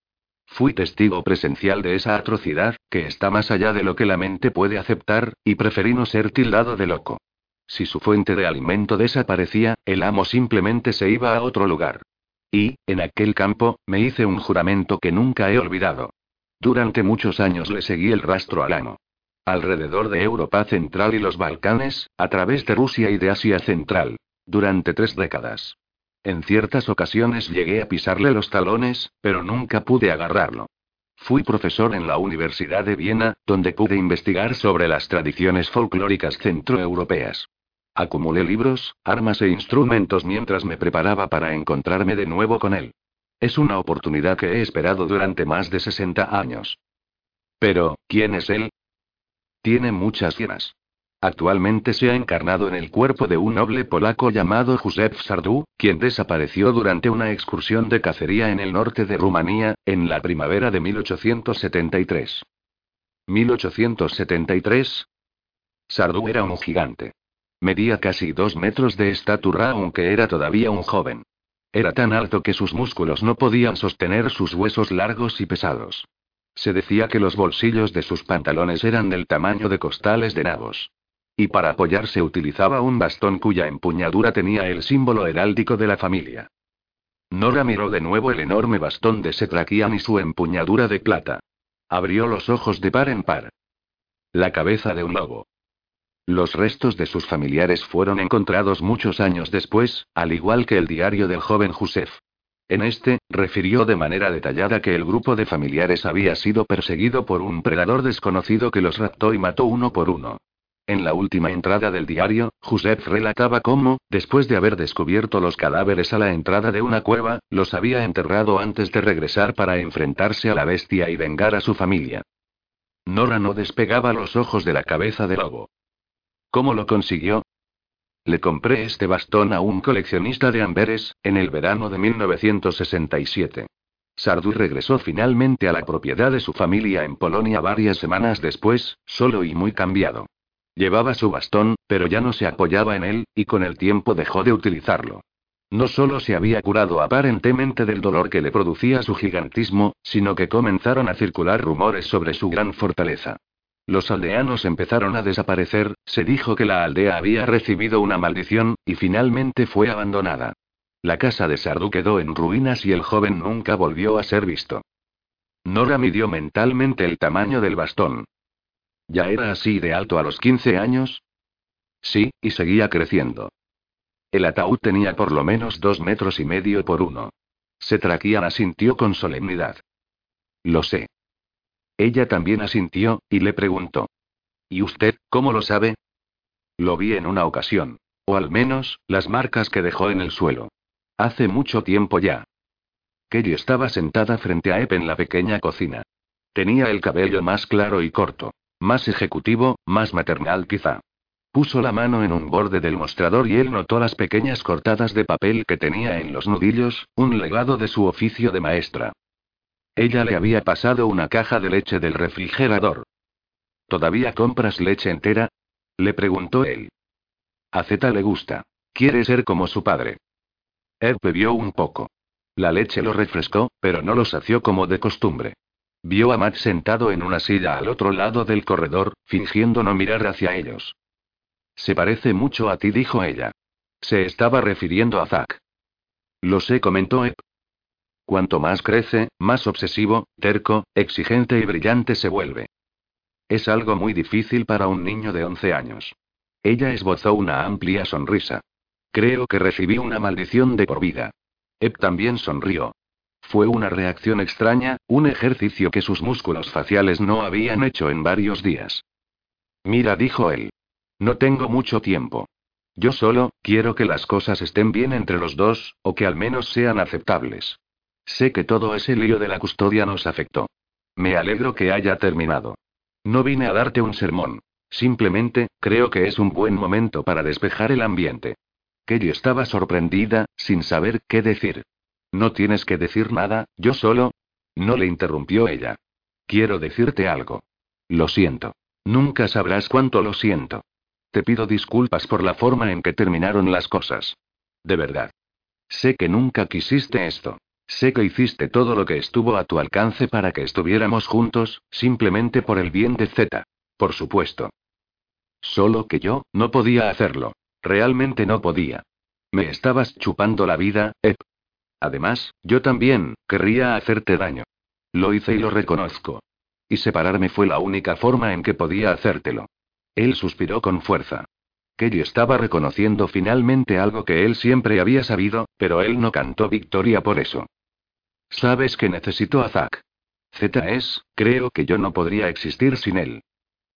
Fui testigo presencial de esa atrocidad, que está más allá de lo que la mente puede aceptar, y preferí no ser tildado de loco. Si su fuente de alimento desaparecía, el amo simplemente se iba a otro lugar. Y, en aquel campo, me hice un juramento que nunca he olvidado. Durante muchos años le seguí el rastro al amo. Alrededor de Europa Central y los Balcanes, a través de Rusia y de Asia Central. Durante tres décadas. En ciertas ocasiones llegué a pisarle los talones, pero nunca pude agarrarlo. Fui profesor en la Universidad de Viena, donde pude investigar sobre las tradiciones folclóricas centroeuropeas. Acumulé libros, armas e instrumentos mientras me preparaba para encontrarme de nuevo con él. Es una oportunidad que he esperado durante más de 60 años. Pero, ¿quién es él? Tiene muchas llenas. Actualmente se ha encarnado en el cuerpo de un noble polaco llamado Józef Sardú, quien desapareció durante una excursión de cacería en el norte de Rumanía, en la primavera de 1873. 1873. Sardú era un gigante. Medía casi dos metros de estatura aunque era todavía un joven. Era tan alto que sus músculos no podían sostener sus huesos largos y pesados. Se decía que los bolsillos de sus pantalones eran del tamaño de costales de nabos. Y para apoyarse utilizaba un bastón cuya empuñadura tenía el símbolo heráldico de la familia. Nora miró de nuevo el enorme bastón de Setrakian y su empuñadura de plata. Abrió los ojos de par en par. La cabeza de un lobo. Los restos de sus familiares fueron encontrados muchos años después, al igual que el diario del joven Josef. En este, refirió de manera detallada que el grupo de familiares había sido perseguido por un predador desconocido que los raptó y mató uno por uno. En la última entrada del diario, Joseph relataba cómo, después de haber descubierto los cadáveres a la entrada de una cueva, los había enterrado antes de regresar para enfrentarse a la bestia y vengar a su familia. Nora no despegaba los ojos de la cabeza del lobo. ¿Cómo lo consiguió? Le compré este bastón a un coleccionista de amberes, en el verano de 1967. Sardu regresó finalmente a la propiedad de su familia en Polonia varias semanas después, solo y muy cambiado. Llevaba su bastón, pero ya no se apoyaba en él, y con el tiempo dejó de utilizarlo. No solo se había curado aparentemente del dolor que le producía su gigantismo, sino que comenzaron a circular rumores sobre su gran fortaleza. Los aldeanos empezaron a desaparecer, se dijo que la aldea había recibido una maldición, y finalmente fue abandonada. La casa de Sardu quedó en ruinas y el joven nunca volvió a ser visto. Nora midió mentalmente el tamaño del bastón. ¿Ya era así de alto a los 15 años? Sí, y seguía creciendo. El ataúd tenía por lo menos dos metros y medio por uno. Setrakian asintió con solemnidad. Lo sé. Ella también asintió, y le preguntó. ¿Y usted, cómo lo sabe? Lo vi en una ocasión. O al menos, las marcas que dejó en el suelo. Hace mucho tiempo ya. Kelly estaba sentada frente a Ep en la pequeña cocina. Tenía el cabello más claro y corto. Más ejecutivo, más maternal quizá. Puso la mano en un borde del mostrador y él notó las pequeñas cortadas de papel que tenía en los nudillos, un legado de su oficio de maestra. Ella le había pasado una caja de leche del refrigerador. ¿Todavía compras leche entera? Le preguntó él. A Zeta le gusta. Quiere ser como su padre. Ed bebió un poco. La leche lo refrescó, pero no lo sació como de costumbre. Vio a Matt sentado en una silla al otro lado del corredor, fingiendo no mirar hacia ellos. Se parece mucho a ti, dijo ella. Se estaba refiriendo a Zack. Lo sé, comentó Ep. Cuanto más crece, más obsesivo, terco, exigente y brillante se vuelve. Es algo muy difícil para un niño de 11 años. Ella esbozó una amplia sonrisa. Creo que recibí una maldición de por vida. Ep también sonrió. Fue una reacción extraña, un ejercicio que sus músculos faciales no habían hecho en varios días. Mira, dijo él. No tengo mucho tiempo. Yo solo, quiero que las cosas estén bien entre los dos, o que al menos sean aceptables. Sé que todo ese lío de la custodia nos afectó. Me alegro que haya terminado. No vine a darte un sermón. Simplemente, creo que es un buen momento para despejar el ambiente. Kelly estaba sorprendida, sin saber qué decir. No tienes que decir nada, yo solo. No le interrumpió ella. Quiero decirte algo. Lo siento. Nunca sabrás cuánto lo siento. Te pido disculpas por la forma en que terminaron las cosas. De verdad. Sé que nunca quisiste esto. Sé que hiciste todo lo que estuvo a tu alcance para que estuviéramos juntos, simplemente por el bien de Z. Por supuesto. Solo que yo, no podía hacerlo. Realmente no podía. Me estabas chupando la vida, Ep. Además, yo también, querría hacerte daño. Lo hice y lo reconozco. Y separarme fue la única forma en que podía hacértelo. Él suspiró con fuerza. Kelly estaba reconociendo finalmente algo que él siempre había sabido, pero él no cantó victoria por eso. Sabes que necesito a Zack. Z es, creo que yo no podría existir sin él.